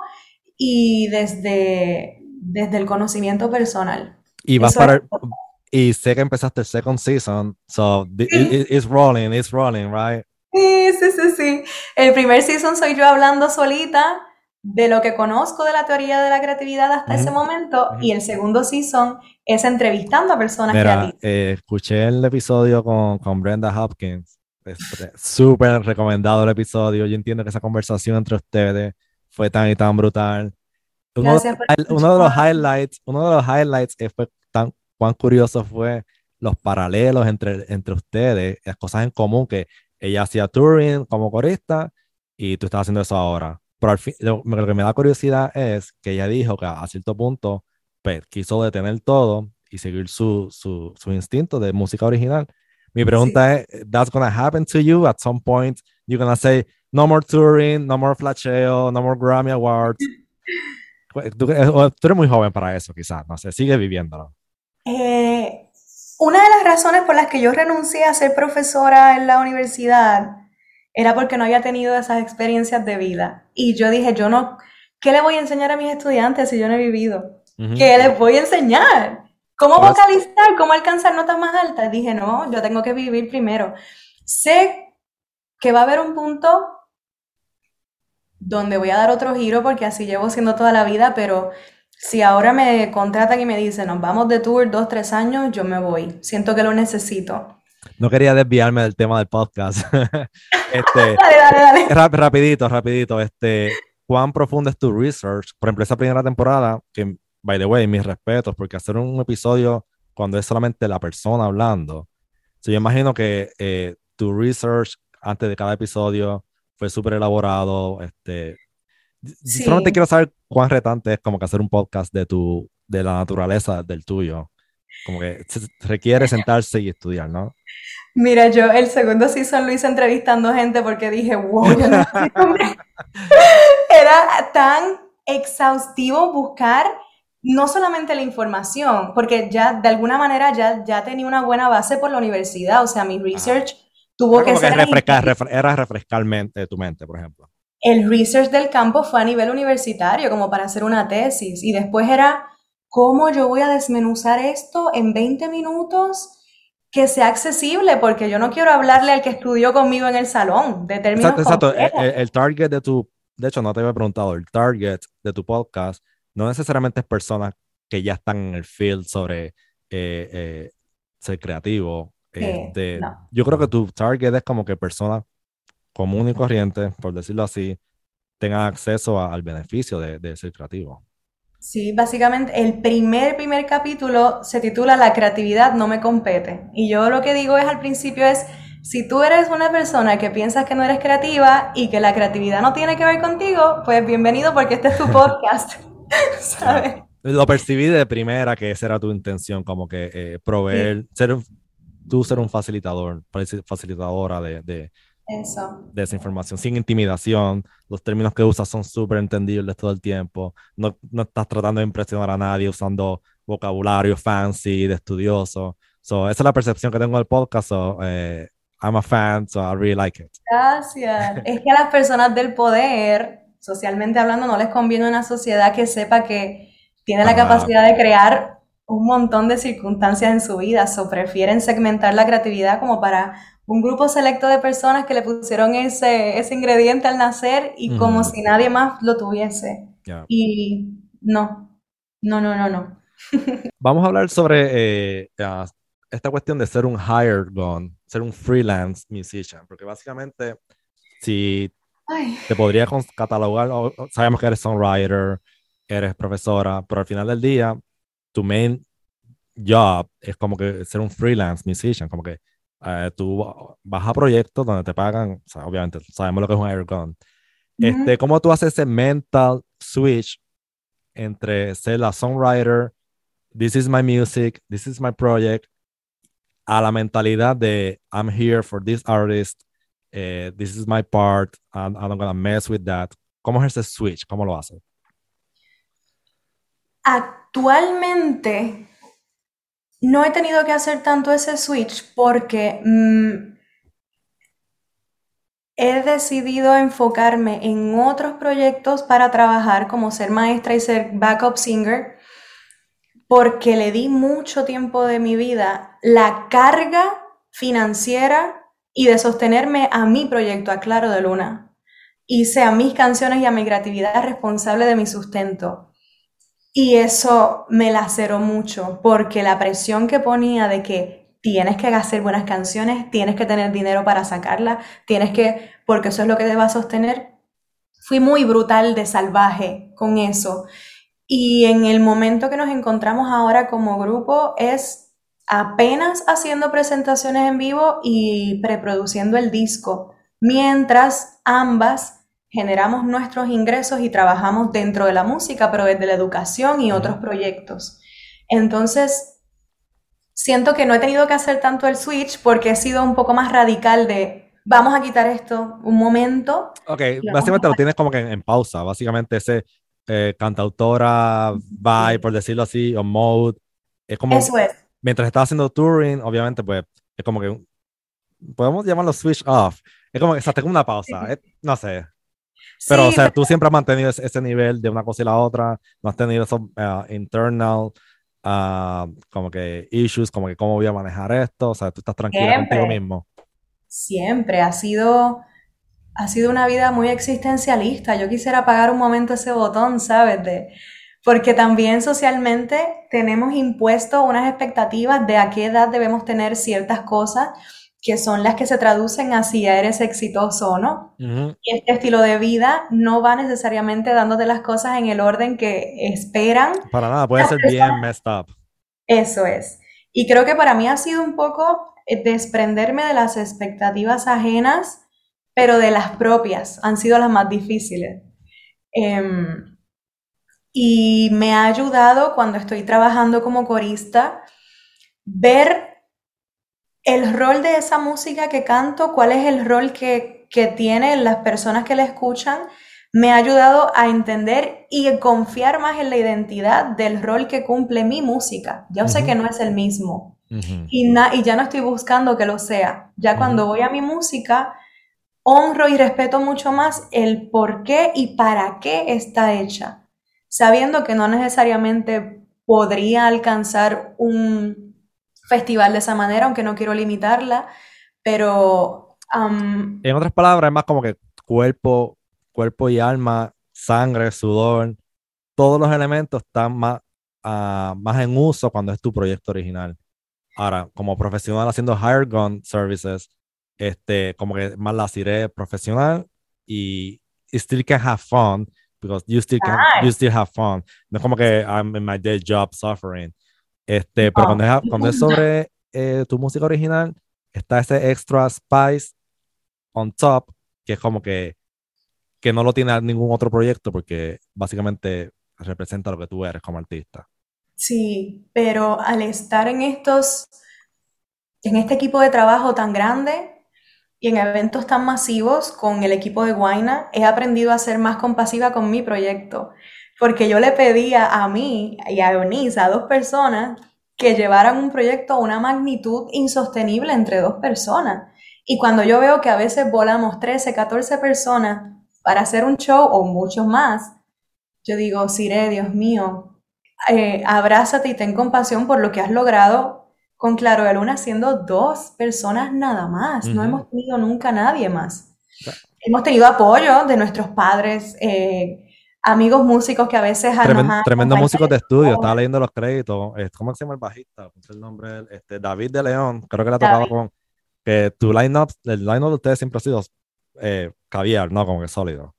y desde, desde el conocimiento personal. Y vas para y sé que empezaste el second season, so it's rolling, it's rolling, right? Sí, sí, sí, sí. El primer season soy yo hablando solita de lo que conozco de la teoría de la creatividad hasta ese momento y el segundo season es entrevistando a personas Mira, eh, escuché el episodio con, con Brenda Hopkins, súper recomendado el episodio, yo entiendo que esa conversación entre ustedes fue tan y tan brutal. Uno, uno de los highlights, uno de los highlights fue tan cuán curioso fue los paralelos entre, entre ustedes, las cosas en común que ella hacía touring como corista y tú estás haciendo eso ahora. Pero al fin, lo, que me da curiosidad es que ella dijo que a cierto punto pues, quiso detener todo y seguir su, su, su instinto de música original. Mi pregunta es, ¿that's gonna happen to you at some point? You're gonna say, no more touring, no more flasheo, no more Grammy Awards. Tú, tú eres muy joven para eso, quizás, no sé, sigue viviéndolo. Eh, una de las razones por las que yo renuncié a ser profesora en la universidad era porque no había tenido esas experiencias de vida. Y yo dije, yo no, ¿qué le voy a enseñar a mis estudiantes si yo no he vivido? ¿Qué les voy a enseñar? ¿Cómo vocalizar? ¿Cómo alcanzar notas más altas? Dije, no, yo tengo que vivir primero. Sé que va a haber un punto donde voy a dar otro giro porque así llevo siendo toda la vida, pero si ahora me contratan y me dicen, nos vamos de tour dos, tres años, yo me voy. Siento que lo necesito. No quería desviarme del tema del podcast. [laughs] este, [laughs] dale, dale, rapidito, rapidito. Este, ¿Cuán profundo es tu research? Por ejemplo, esa primera temporada, que, by the way, mis respetos, porque hacer un episodio cuando es solamente la persona hablando. yo imagino que eh, tu research antes de cada episodio fue súper elaborado. Este, Solamente quiero saber cuán retante es como que hacer un podcast de tu, de la naturaleza del tuyo. Como que requiere sentarse y estudiar, ¿no? Mira, yo el segundo season lo hice entrevistando gente porque dije, wow, yo no [laughs] Era tan exhaustivo buscar no solamente la información, porque ya de alguna manera ya, ya tenía una buena base por la universidad, o sea, mi research tuvo que ser... refrescar, era refrescarmente tu mente, por ejemplo. El research del campo fue a nivel universitario, como para hacer una tesis, y después era, ¿cómo yo voy a desmenuzar esto en 20 minutos? que sea accesible, porque yo no quiero hablarle al que estudió conmigo en el salón de términos Exacto, exacto. El, target de tu, de hecho no te había preguntado, el target de tu podcast no necesariamente es personas que ya están en el field sobre eh, eh, ser creativo. Este, yo creo que tu target es como que personas común y corriente, por decirlo así, tengan acceso al beneficio de, ser creativo. Sí, básicamente el primer, primer capítulo se titula La creatividad no me compete. Y yo lo que digo es al principio es, si tú eres una persona que piensas que no eres creativa y que la creatividad no tiene que ver contigo, pues bienvenido porque este es tu [laughs] podcast. ¿Sabes? Lo percibí de primera que esa era tu intención, como que eh, proveer, ser, tú ser un facilitador, facilitadora de, eso. de esa información, sin intimidación. Los términos que usas son súper entendibles todo el tiempo. No, no, estás tratando de impresionar a nadie usando vocabulario fancy, de estudioso. So, esa es la percepción que tengo del podcast. So, eh, I'm a fan, so I really like it. Gracias. [laughs] es que a las personas del poder, socialmente hablando, no les conviene una sociedad que sepa que tiene la capacidad de crear un montón de circunstancias en su vida, o prefieren segmentar la creatividad como para un grupo selecto de personas que le pusieron ese, ese ingrediente al nacer y como si nadie más lo tuviese. Y no, no, no, no, no. [laughs] Vamos a hablar sobre eh, esta cuestión de ser un hired gun, ser un freelance musician, porque básicamente si te podría catalogar, sabemos que eres songwriter, eres profesora, pero al final del día, tu main job es como que ser un freelance musician, como que eh, tú vas a proyectos donde te pagan, obviamente sabemos lo que es un hired gun. Este, ¿Cómo tú haces ese mental switch entre ser la songwriter, this is my music, this is my project, a la mentalidad de I'm here for this artist, eh, this is my part, and I'm gonna mess with that. ¿Cómo es ese switch? ¿Cómo lo haces? Actualmente no he tenido que hacer tanto ese switch porque mm, he decidido enfocarme en otros proyectos para trabajar como ser maestra y ser backup singer porque le di mucho tiempo de mi vida la carga financiera y de sostenerme a mi proyecto, a Claro de Luna. Hice a mis canciones y a mi creatividad responsable de mi sustento. Y eso me laceró mucho, porque la presión que ponía de que tienes que hacer buenas canciones, tienes que tener dinero para sacarlas, tienes que, porque eso es lo que te va a sostener, fui muy brutal de salvaje con eso. Y en el momento que nos encontramos ahora como grupo es apenas haciendo presentaciones en vivo y preproduciendo el disco, mientras ambas generamos nuestros ingresos y trabajamos dentro de la música, pero desde la educación y otros proyectos. Entonces, siento que no he tenido que hacer tanto el switch porque he sido un poco más radical de vamos a quitar esto un momento. Ok, básicamente lo tienes como que en pausa, básicamente ese eh, cantautora vibe, por decirlo así, o mode. Es como, Eso es. Mientras estaba haciendo touring, obviamente, pues, es como que, podemos llamarlo switch off. Es como que, o tengo una pausa, no sé. Pero, o sea, tú siempre has mantenido ese, nivel de una cosa y la otra, no has tenido esos uh, internal, uh, como que issues, como que cómo voy a manejar esto, o sea, tú estás tranquila contigo mismo. Siempre, ha sido ha sido una vida muy existencialista. Yo quisiera apagar un momento ese botón, ¿sabes? De, porque también socialmente tenemos impuesto unas expectativas de a qué edad debemos tener ciertas cosas que son las que se traducen a si eres exitoso o no. Y este estilo de vida no va necesariamente dándote las cosas en el orden que esperan. Para nada, puede ser bien messed up. Eso es. Y creo que para mí ha sido un poco eh, desprenderme de las expectativas ajenas pero de las propias han sido las más difíciles. Em, y me ha ayudado cuando estoy trabajando como corista ver el rol de esa música que canto, cuál es el rol que, que tienen las personas que la escuchan, me ha ayudado a entender y confiar más en la identidad del rol que cumple mi música. Yo sé que no es el mismo y, y, ya no estoy buscando que lo sea. Ya cuando voy a mi música, honro y respeto mucho más el por qué y para qué está hecha, sabiendo que no necesariamente podría alcanzar un festival de esa manera, aunque no quiero limitarla, pero... en otras palabras, es más como que cuerpo, cuerpo y alma, sangre, sudor, todos los elementos están más, ah, más en uso cuando es tu proyecto original. Ahora, como profesional haciendo hire gun services, este, como que más la siré profesional y, still can have fun because you still can, you still have fun. No es como que I'm in my day job suffering. Este, pero cuando, es, cuando es [laughs] sobre eh, tu música original, está ese extra spice on top, que es como que, que no lo tiene ningún otro proyecto porque básicamente representa lo que tú eres como artista. Sí, pero al estar en estos, en este equipo de trabajo tan grande, y en eventos tan masivos con el equipo de Guaina he aprendido a ser más compasiva con mi proyecto, porque yo le pedía a mí y a Eunice, a dos personas, que llevaran un proyecto a una magnitud insostenible entre dos personas. Y cuando yo veo que a veces volamos 13, 14 personas para hacer un show o muchos más, yo digo, Sire, Dios mío, eh, abrázate y ten compasión por lo que has logrado con Claro de Luna siendo dos personas nada más. No hemos tenido nunca nadie más. Hemos tenido apoyo de nuestros padres, eh, amigos músicos que a veces... Tremendo, tremendo músicos de estudio, estaba leyendo los créditos. ¿Cómo se llama el bajista? el nombre? Este, David de León, creo que le ha tocado con... Que tu line-up, el line-up de ustedes siempre ha sido eh, caviar, ¿no? Como que sólido.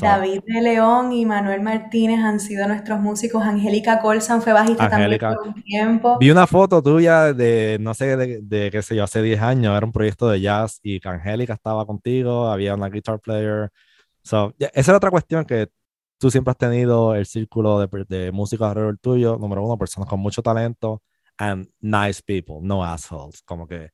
David de León y Manuel Martínez han sido nuestros músicos. Angélica Colson fue bajista también por un tiempo. Vi una foto tuya de, no sé, de, qué sé yo, hace 10 años, era un proyecto de jazz y Angélica estaba contigo, había una guitar player. So, esa era otra cuestión que tú siempre has tenido el círculo de, de músicos alrededor tuyo. Número uno, personas con mucho talento and nice people, no assholes. Como que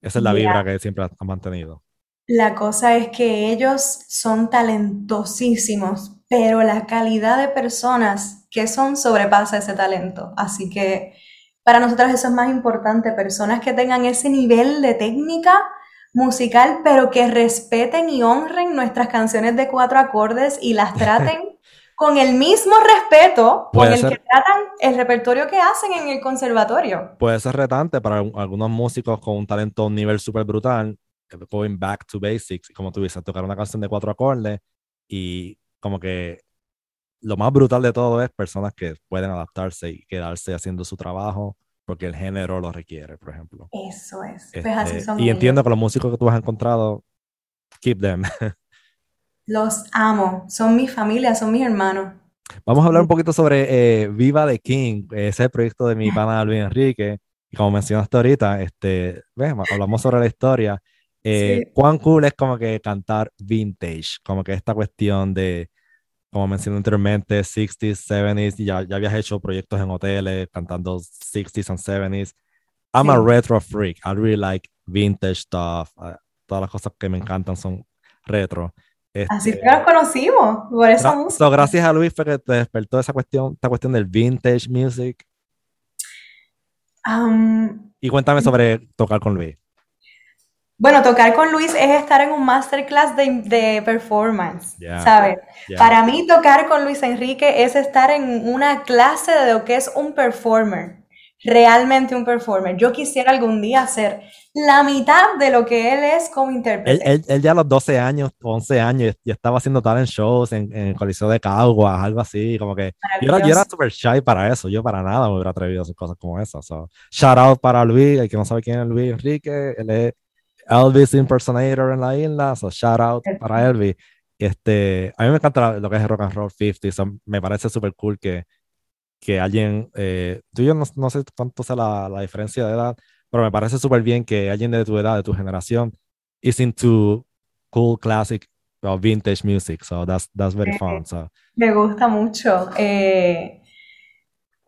esa es la vibra que siempre has mantenido. La cosa es que ellos son talentosísimos, pero la calidad de personas que son sobrepasa ese talento. Así que para nosotros eso es más importante, personas que tengan ese nivel de técnica musical, pero que respeten y honren nuestras canciones de cuatro acordes y las [laughs] traten con el mismo respeto con el que tratan el repertorio que hacen en el conservatorio. Puede ser retante para algunos músicos con un talento a un nivel súper brutal going back to basics, como tú dices, tocar una canción de cuatro acordes y como que lo más brutal de todo es personas que pueden adaptarse y quedarse haciendo su trabajo porque el género lo requiere, por ejemplo. Eso es. Pues así este, y entiendo que los músicos que tú has encontrado, keep them. [laughs] los amo, son mi familia, son mis hermanos. Vamos a hablar un poquito sobre eh, Viva the King, ese proyecto de mi pana Luis Enrique. Y como mencionaste ahorita, este, hablamos sobre la historia. Eh, ¿Cuán cool es como que cantar vintage? Como que esta cuestión de, como mencioné anteriormente, 60s, 70s, ya, ya habías hecho proyectos en hoteles cantando 60s and 70s. I'm a retro freak. I really like vintage stuff. Ah, todas las cosas que me encantan son retro. Así que nos conocimos, por esa música. gracias a Luis fue que te despertó esa cuestión, esta cuestión del vintage music. Um, y cuéntame sobre tocar con Luis. Bueno, tocar con Luis es estar en un masterclass de, de performance, ¿sabes? Para mí tocar con Luis Enrique es estar en una clase de lo que es un performer, realmente un performer. Yo quisiera algún día ser la mitad de lo que él es como intérprete. Él, ya a los 12 años, 11 años, ya estaba haciendo talent shows en, en el Coliseo de Caguas, algo así, como que yo era, yo era super shy para eso, yo para nada me hubiera atrevido a hacer cosas como esas. So, shout out para Luis, el que no sabe quién es Luis Enrique, él es Elvis impersonator en la isla, so shout out para Elvis. Este, a mí me encanta lo que es rock and roll 50, me parece súper cool que, que alguien, eh, tú y yo no, sé cuánto sea la, la, diferencia de edad, pero me parece súper bien que alguien de tu edad, de tu generación, is into cool classic or vintage music, so that's, that's very fun. So. Me gusta mucho. Eh,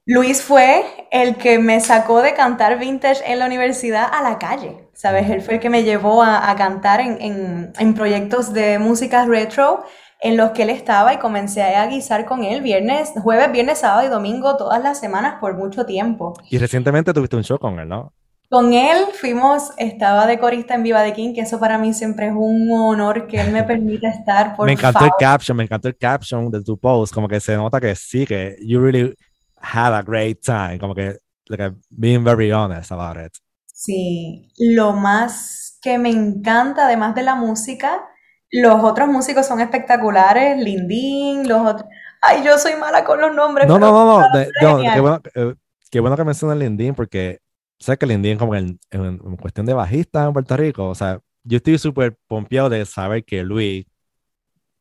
Luis fue el que me sacó de cantar vintage en la universidad a la calle, ¿sabes? Él fue el que me llevó a, cantar en, en, proyectos de música retro en los que él estaba y comencé a guisar con él viernes, jueves, viernes, sábado y domingo todas las semanas por mucho tiempo. Y recientemente tuviste un show con él, ¿no? Con él fuimos, estaba de corista en Viva de King, que eso para mí siempre es un honor que él me permita [laughs] estar. Por me encantó el caption, me encantó el caption de tu post, como que se nota que sí, que you really had a great time, como que, like, being very honest about it. Sí, lo más que me encanta, además de la música, los otros músicos son espectaculares, Lindín, los otros... Ay, yo soy mala con los nombres. No, no, no, no, qué, bueno, eh, qué bueno que mencionas Lindín porque sé que Lindín como en, en, cuestión de bajista en Puerto Rico, o sea, yo estoy súper pompeado de saber que Luis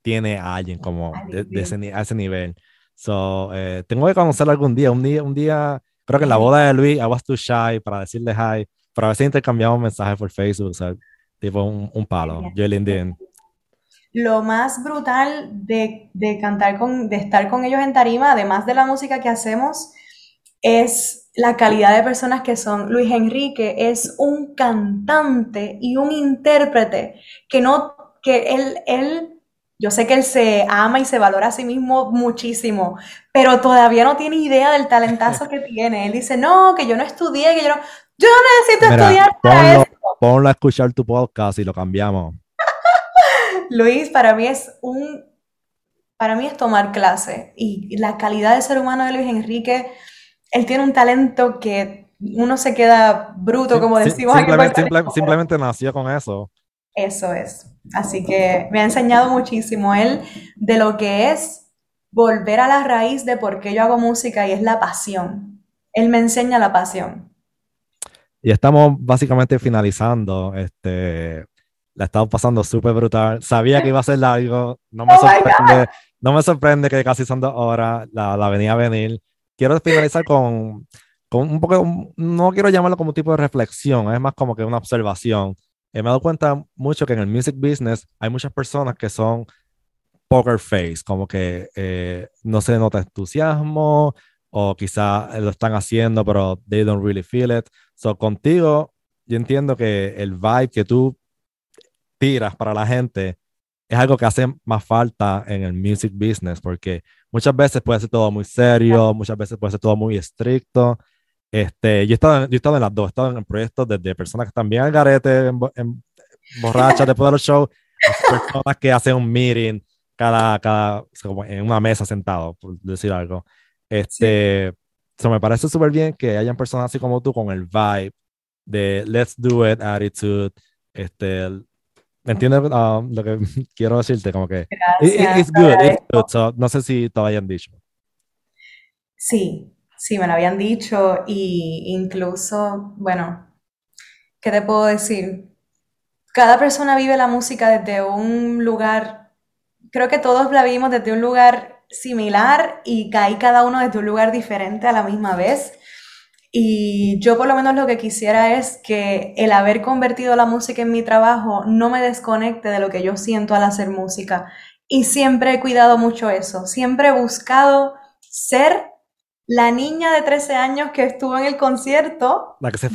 tiene a alguien como de, ese, a ese nivel. So, eh, tengo que conocerlo algún día. Un día, un día, creo que en la boda de Luis, I was too shy para decirle hi, pero a veces intercambiamos mensajes por Facebook, o sea, tipo un, un palo. Yo y LinkedIn. Lo más brutal de, de cantar con, de estar con ellos en tarima, además de la música que hacemos, es la calidad de personas que son. Luis Enrique es un cantante y un intérprete que no, que él, él yo sé que él se ama y se valora a sí mismo muchísimo, pero todavía no tiene idea del talentazo que tiene. Él dice, no, que yo no estudié, que yo no... Yo no necesito estudiar para eso. Ponlo a escuchar tu podcast y lo cambiamos. [laughs] Luis, para mí es un, para mí es tomar clase y la calidad de ser humano de Luis Enrique, él tiene un talento que uno se queda bruto, como decimos simplemente, simplemente nació con eso. Eso es. Así que me ha enseñado muchísimo él de lo que es volver a la raíz de por qué yo hago música y es la pasión. Él me enseña la pasión. Y estamos básicamente finalizando. Este, la estamos pasando súper brutal. Sabía que iba a ser largo. No me, oh sorprende, no me sorprende que casi son dos horas. La, la venía a venir. Quiero finalizar con, con un poco, no quiero llamarlo como un tipo de reflexión, es más como que una observación. me he dado cuenta mucho que en el music business hay muchas personas que son poker face, como que eh, no se nota entusiasmo o quizá lo están haciendo, pero they don't really feel it. So, contigo, yo entiendo que el vibe que tú tiras para la gente es algo que hace más falta en el music business, porque muchas veces puede ser todo muy serio, muchas veces puede ser todo muy estricto. Este, yo he estado, yo he estado en las dos, he estado en proyectos desde personas que están bien al garete, en, borrachas [laughs] después de los shows, personas que hacen un meeting cada, cada, en una mesa sentado, por decir algo. Este, me parece súper bien que hayan personas así como tú con el vibe de let's do it attitude. Este, ¿me entiendes ah, lo que [laughs] quiero decirte? Como que it's good, it's good. no sé si te lo hayan dicho. Sí, sí, me lo habían dicho y incluso, bueno, ¿qué te puedo decir? Cada persona vive la música desde un lugar, creo que todos la vimos desde un lugar similar y cae cada uno desde un lugar diferente a la misma vez. Y yo por lo menos lo que quisiera es que el haber convertido la música en mi trabajo no me desconecte de lo que yo siento al hacer música. Y siempre he cuidado mucho eso. Siempre he buscado ser la niña de 13 años que estuvo en el concierto. La que se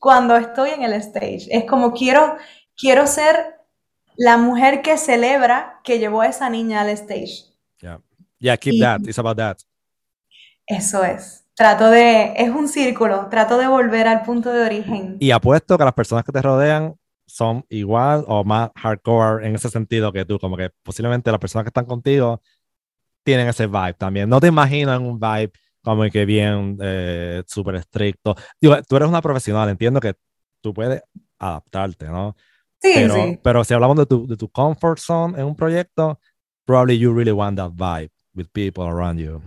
cuando estoy en el stage. Es como quiero, quiero ser la mujer que celebra que llevó a esa niña al stage. Yeah, keep that. It's about that. Eso es. Trato de, es un círculo, trato de volver al punto de origen. Y apuesto que las personas que te rodean son igual o más hardcore en ese sentido que tú, como que posiblemente las personas que están contigo tienen ese vibe también. No te imaginas un vibe como que bien eh, súper estricto. Digo, tú eres una profesional, entiendo que tú puedes adaptarte, ¿no? Sí, pero, sí. Pero si hablamos de tu, de tu comfort zone en un proyecto, probably you really want that vibe with people around you.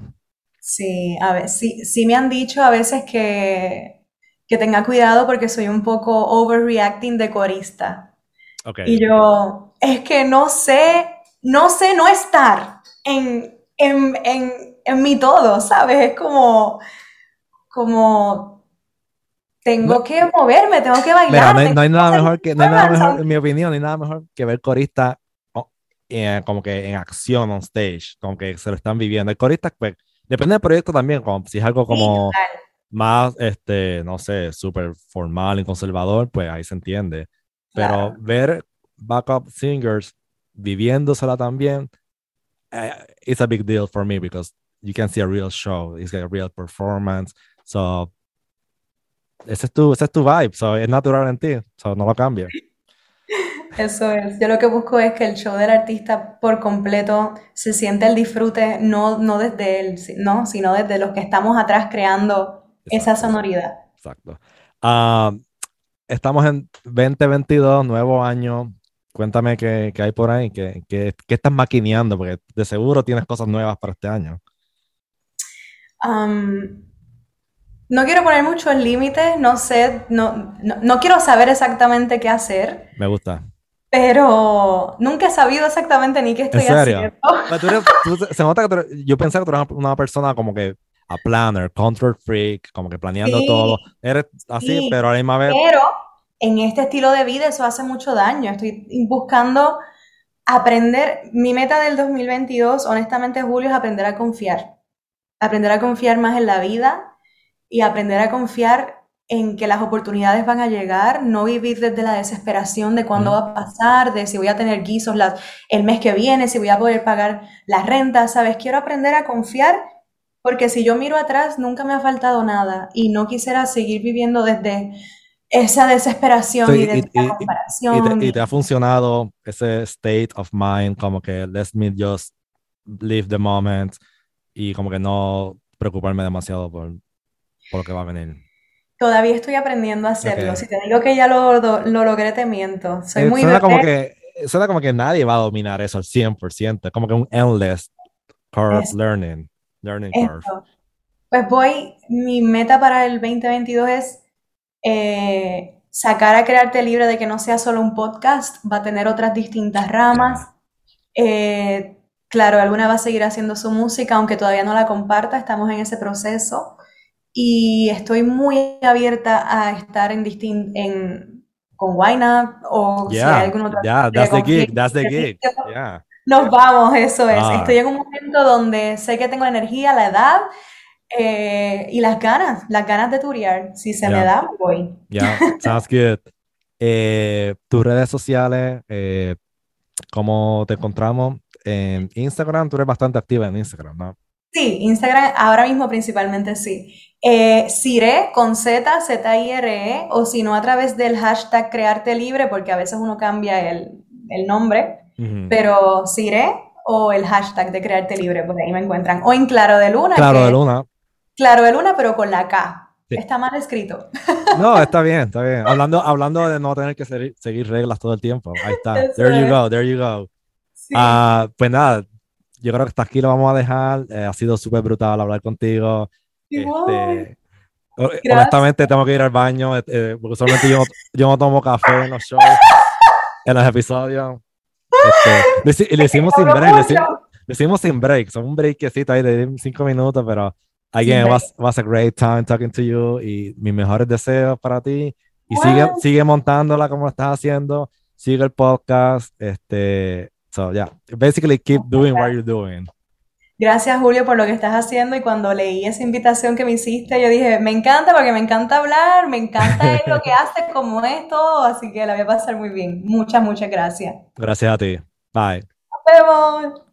Sí, a ver, sí, sí me han dicho a veces que, que tenga cuidado porque soy un poco overreacting de corista. Okay. Y yo, es que no sé, no sé no estar en, en, en, en mi todo, ¿sabes? Es como, como tengo que moverme, tengo que bailar. Mira, no hay, nada mejor que, no hay nada mejor, en mi opinión, no hay nada mejor que ver corista eh, como que en acción on stage, como que se lo están viviendo. El corista, pues, depende del proyecto también, como si es algo como más, este, no sé, súper formal y conservador, pues ahí se entiende. Pero ver backup singers viviéndosela también, uh, it's a big deal for me because you can see a real show, it's like a real performance. So, ese es tu, ese es tu vibe, so, es natural en ti, so, no lo cambies. Eso es. Yo lo que busco es que el show del artista por completo se siente el disfrute, no, no desde él, ¿no? sino desde los que estamos atrás creando esa sonoridad. Exacto. Ah, estamos en 2022, nuevo año. Cuéntame qué, qué hay por ahí, qué, qué, qué, estás maquineando, porque de seguro tienes cosas nuevas para este año. no quiero poner muchos límites, no sé, no, no, no quiero saber exactamente qué hacer. Me gusta pero nunca he sabido exactamente ni qué estoy haciendo. se nota que yo pensaba que tú eras una persona como que a planner, control freak, como que planeando todo. Eres así, pero a la misma vez. Pero en este estilo de vida eso hace mucho daño. Estoy buscando aprender. Mi meta del 2022, honestamente, Julio, es aprender a confiar. Aprender a confiar más en la vida y aprender a confiar en que las oportunidades van a llegar, no vivir desde la desesperación de cuándo va a pasar, de si voy a tener guisos el mes que viene, si voy a poder pagar la renta, ¿sabes? Quiero aprender a confiar porque si yo miro atrás, nunca me ha faltado nada y no quisiera seguir viviendo desde esa desesperación y, desde la comparación. Y te, ha funcionado ese state of mind, como que let me just live the moment y como que no preocuparme demasiado por, por lo que va a venir. Todavía estoy aprendiendo a hacerlo. Si te digo que ya lo, lo, logré, te miento. Soy eh, muy suena como que Suena como que nadie va a dominar eso al 100%. Como que un endless curve learning. Learning curve. Pues voy, mi meta para el 2022 es eh, sacar a Crearte Libre de que no sea solo un podcast, va a tener otras distintas ramas. Eh, claro, alguna va a seguir haciendo su música, aunque todavía no la comparta, estamos en ese proceso. Y estoy muy abierta a estar en, en con Wine o si hay algún otro. Yeah, that's the gig, that's the gig. Nos vamos, eso es. Ah. Estoy en un momento donde sé que tengo la energía, la edad eh, y las ganas, las ganas de turear. Si se me da, voy. Yeah, sounds [laughs] good. Eh, tus redes sociales, eh, ¿cómo te encontramos? En Instagram, tú eres bastante activa en Instagram, ¿no? Sí, Instagram ahora mismo principalmente sí. Eh, con Z, Z-I-R-E, o si no a través del hashtag Crearte Libre, porque a veces uno cambia el, nombre, pero Sire o el hashtag de Crearte Libre, porque ahí me encuentran. O en Claro de Luna. Claro de Luna. Claro de Luna, pero con la K. Está mal escrito. [laughs] No, está bien, está bien. Hablando, hablando de no tener que seguir, reglas todo el tiempo. Ahí está. there you go, there you go. Ah, pues nada, yo creo que hasta aquí lo vamos a dejar. Eh, ha sido súper brutal hablar contigo. Este, honestamente, tengo que ir al baño, eh, eh, porque usualmente yo, yo no tomo café en los shows, en los episodios. Este, le, hicimos sin break, le hicimos, sin break, son un breakcito ahí de cinco minutos, pero again, it was, was a great time talking to you y mis mejores deseos para ti. Y sigue, sigue montándola como lo estás haciendo, sigue el podcast, este, so yeah, basically keep doing what you're doing. Gracias, Julio, por lo que estás haciendo. Y cuando leí esa invitación que me hiciste, yo dije, me encanta porque me encanta hablar, me encanta lo que [laughs] haces, como esto. Así que la voy a pasar muy bien. Muchas, muchas gracias. Gracias a ti. Bye. Nos vemos.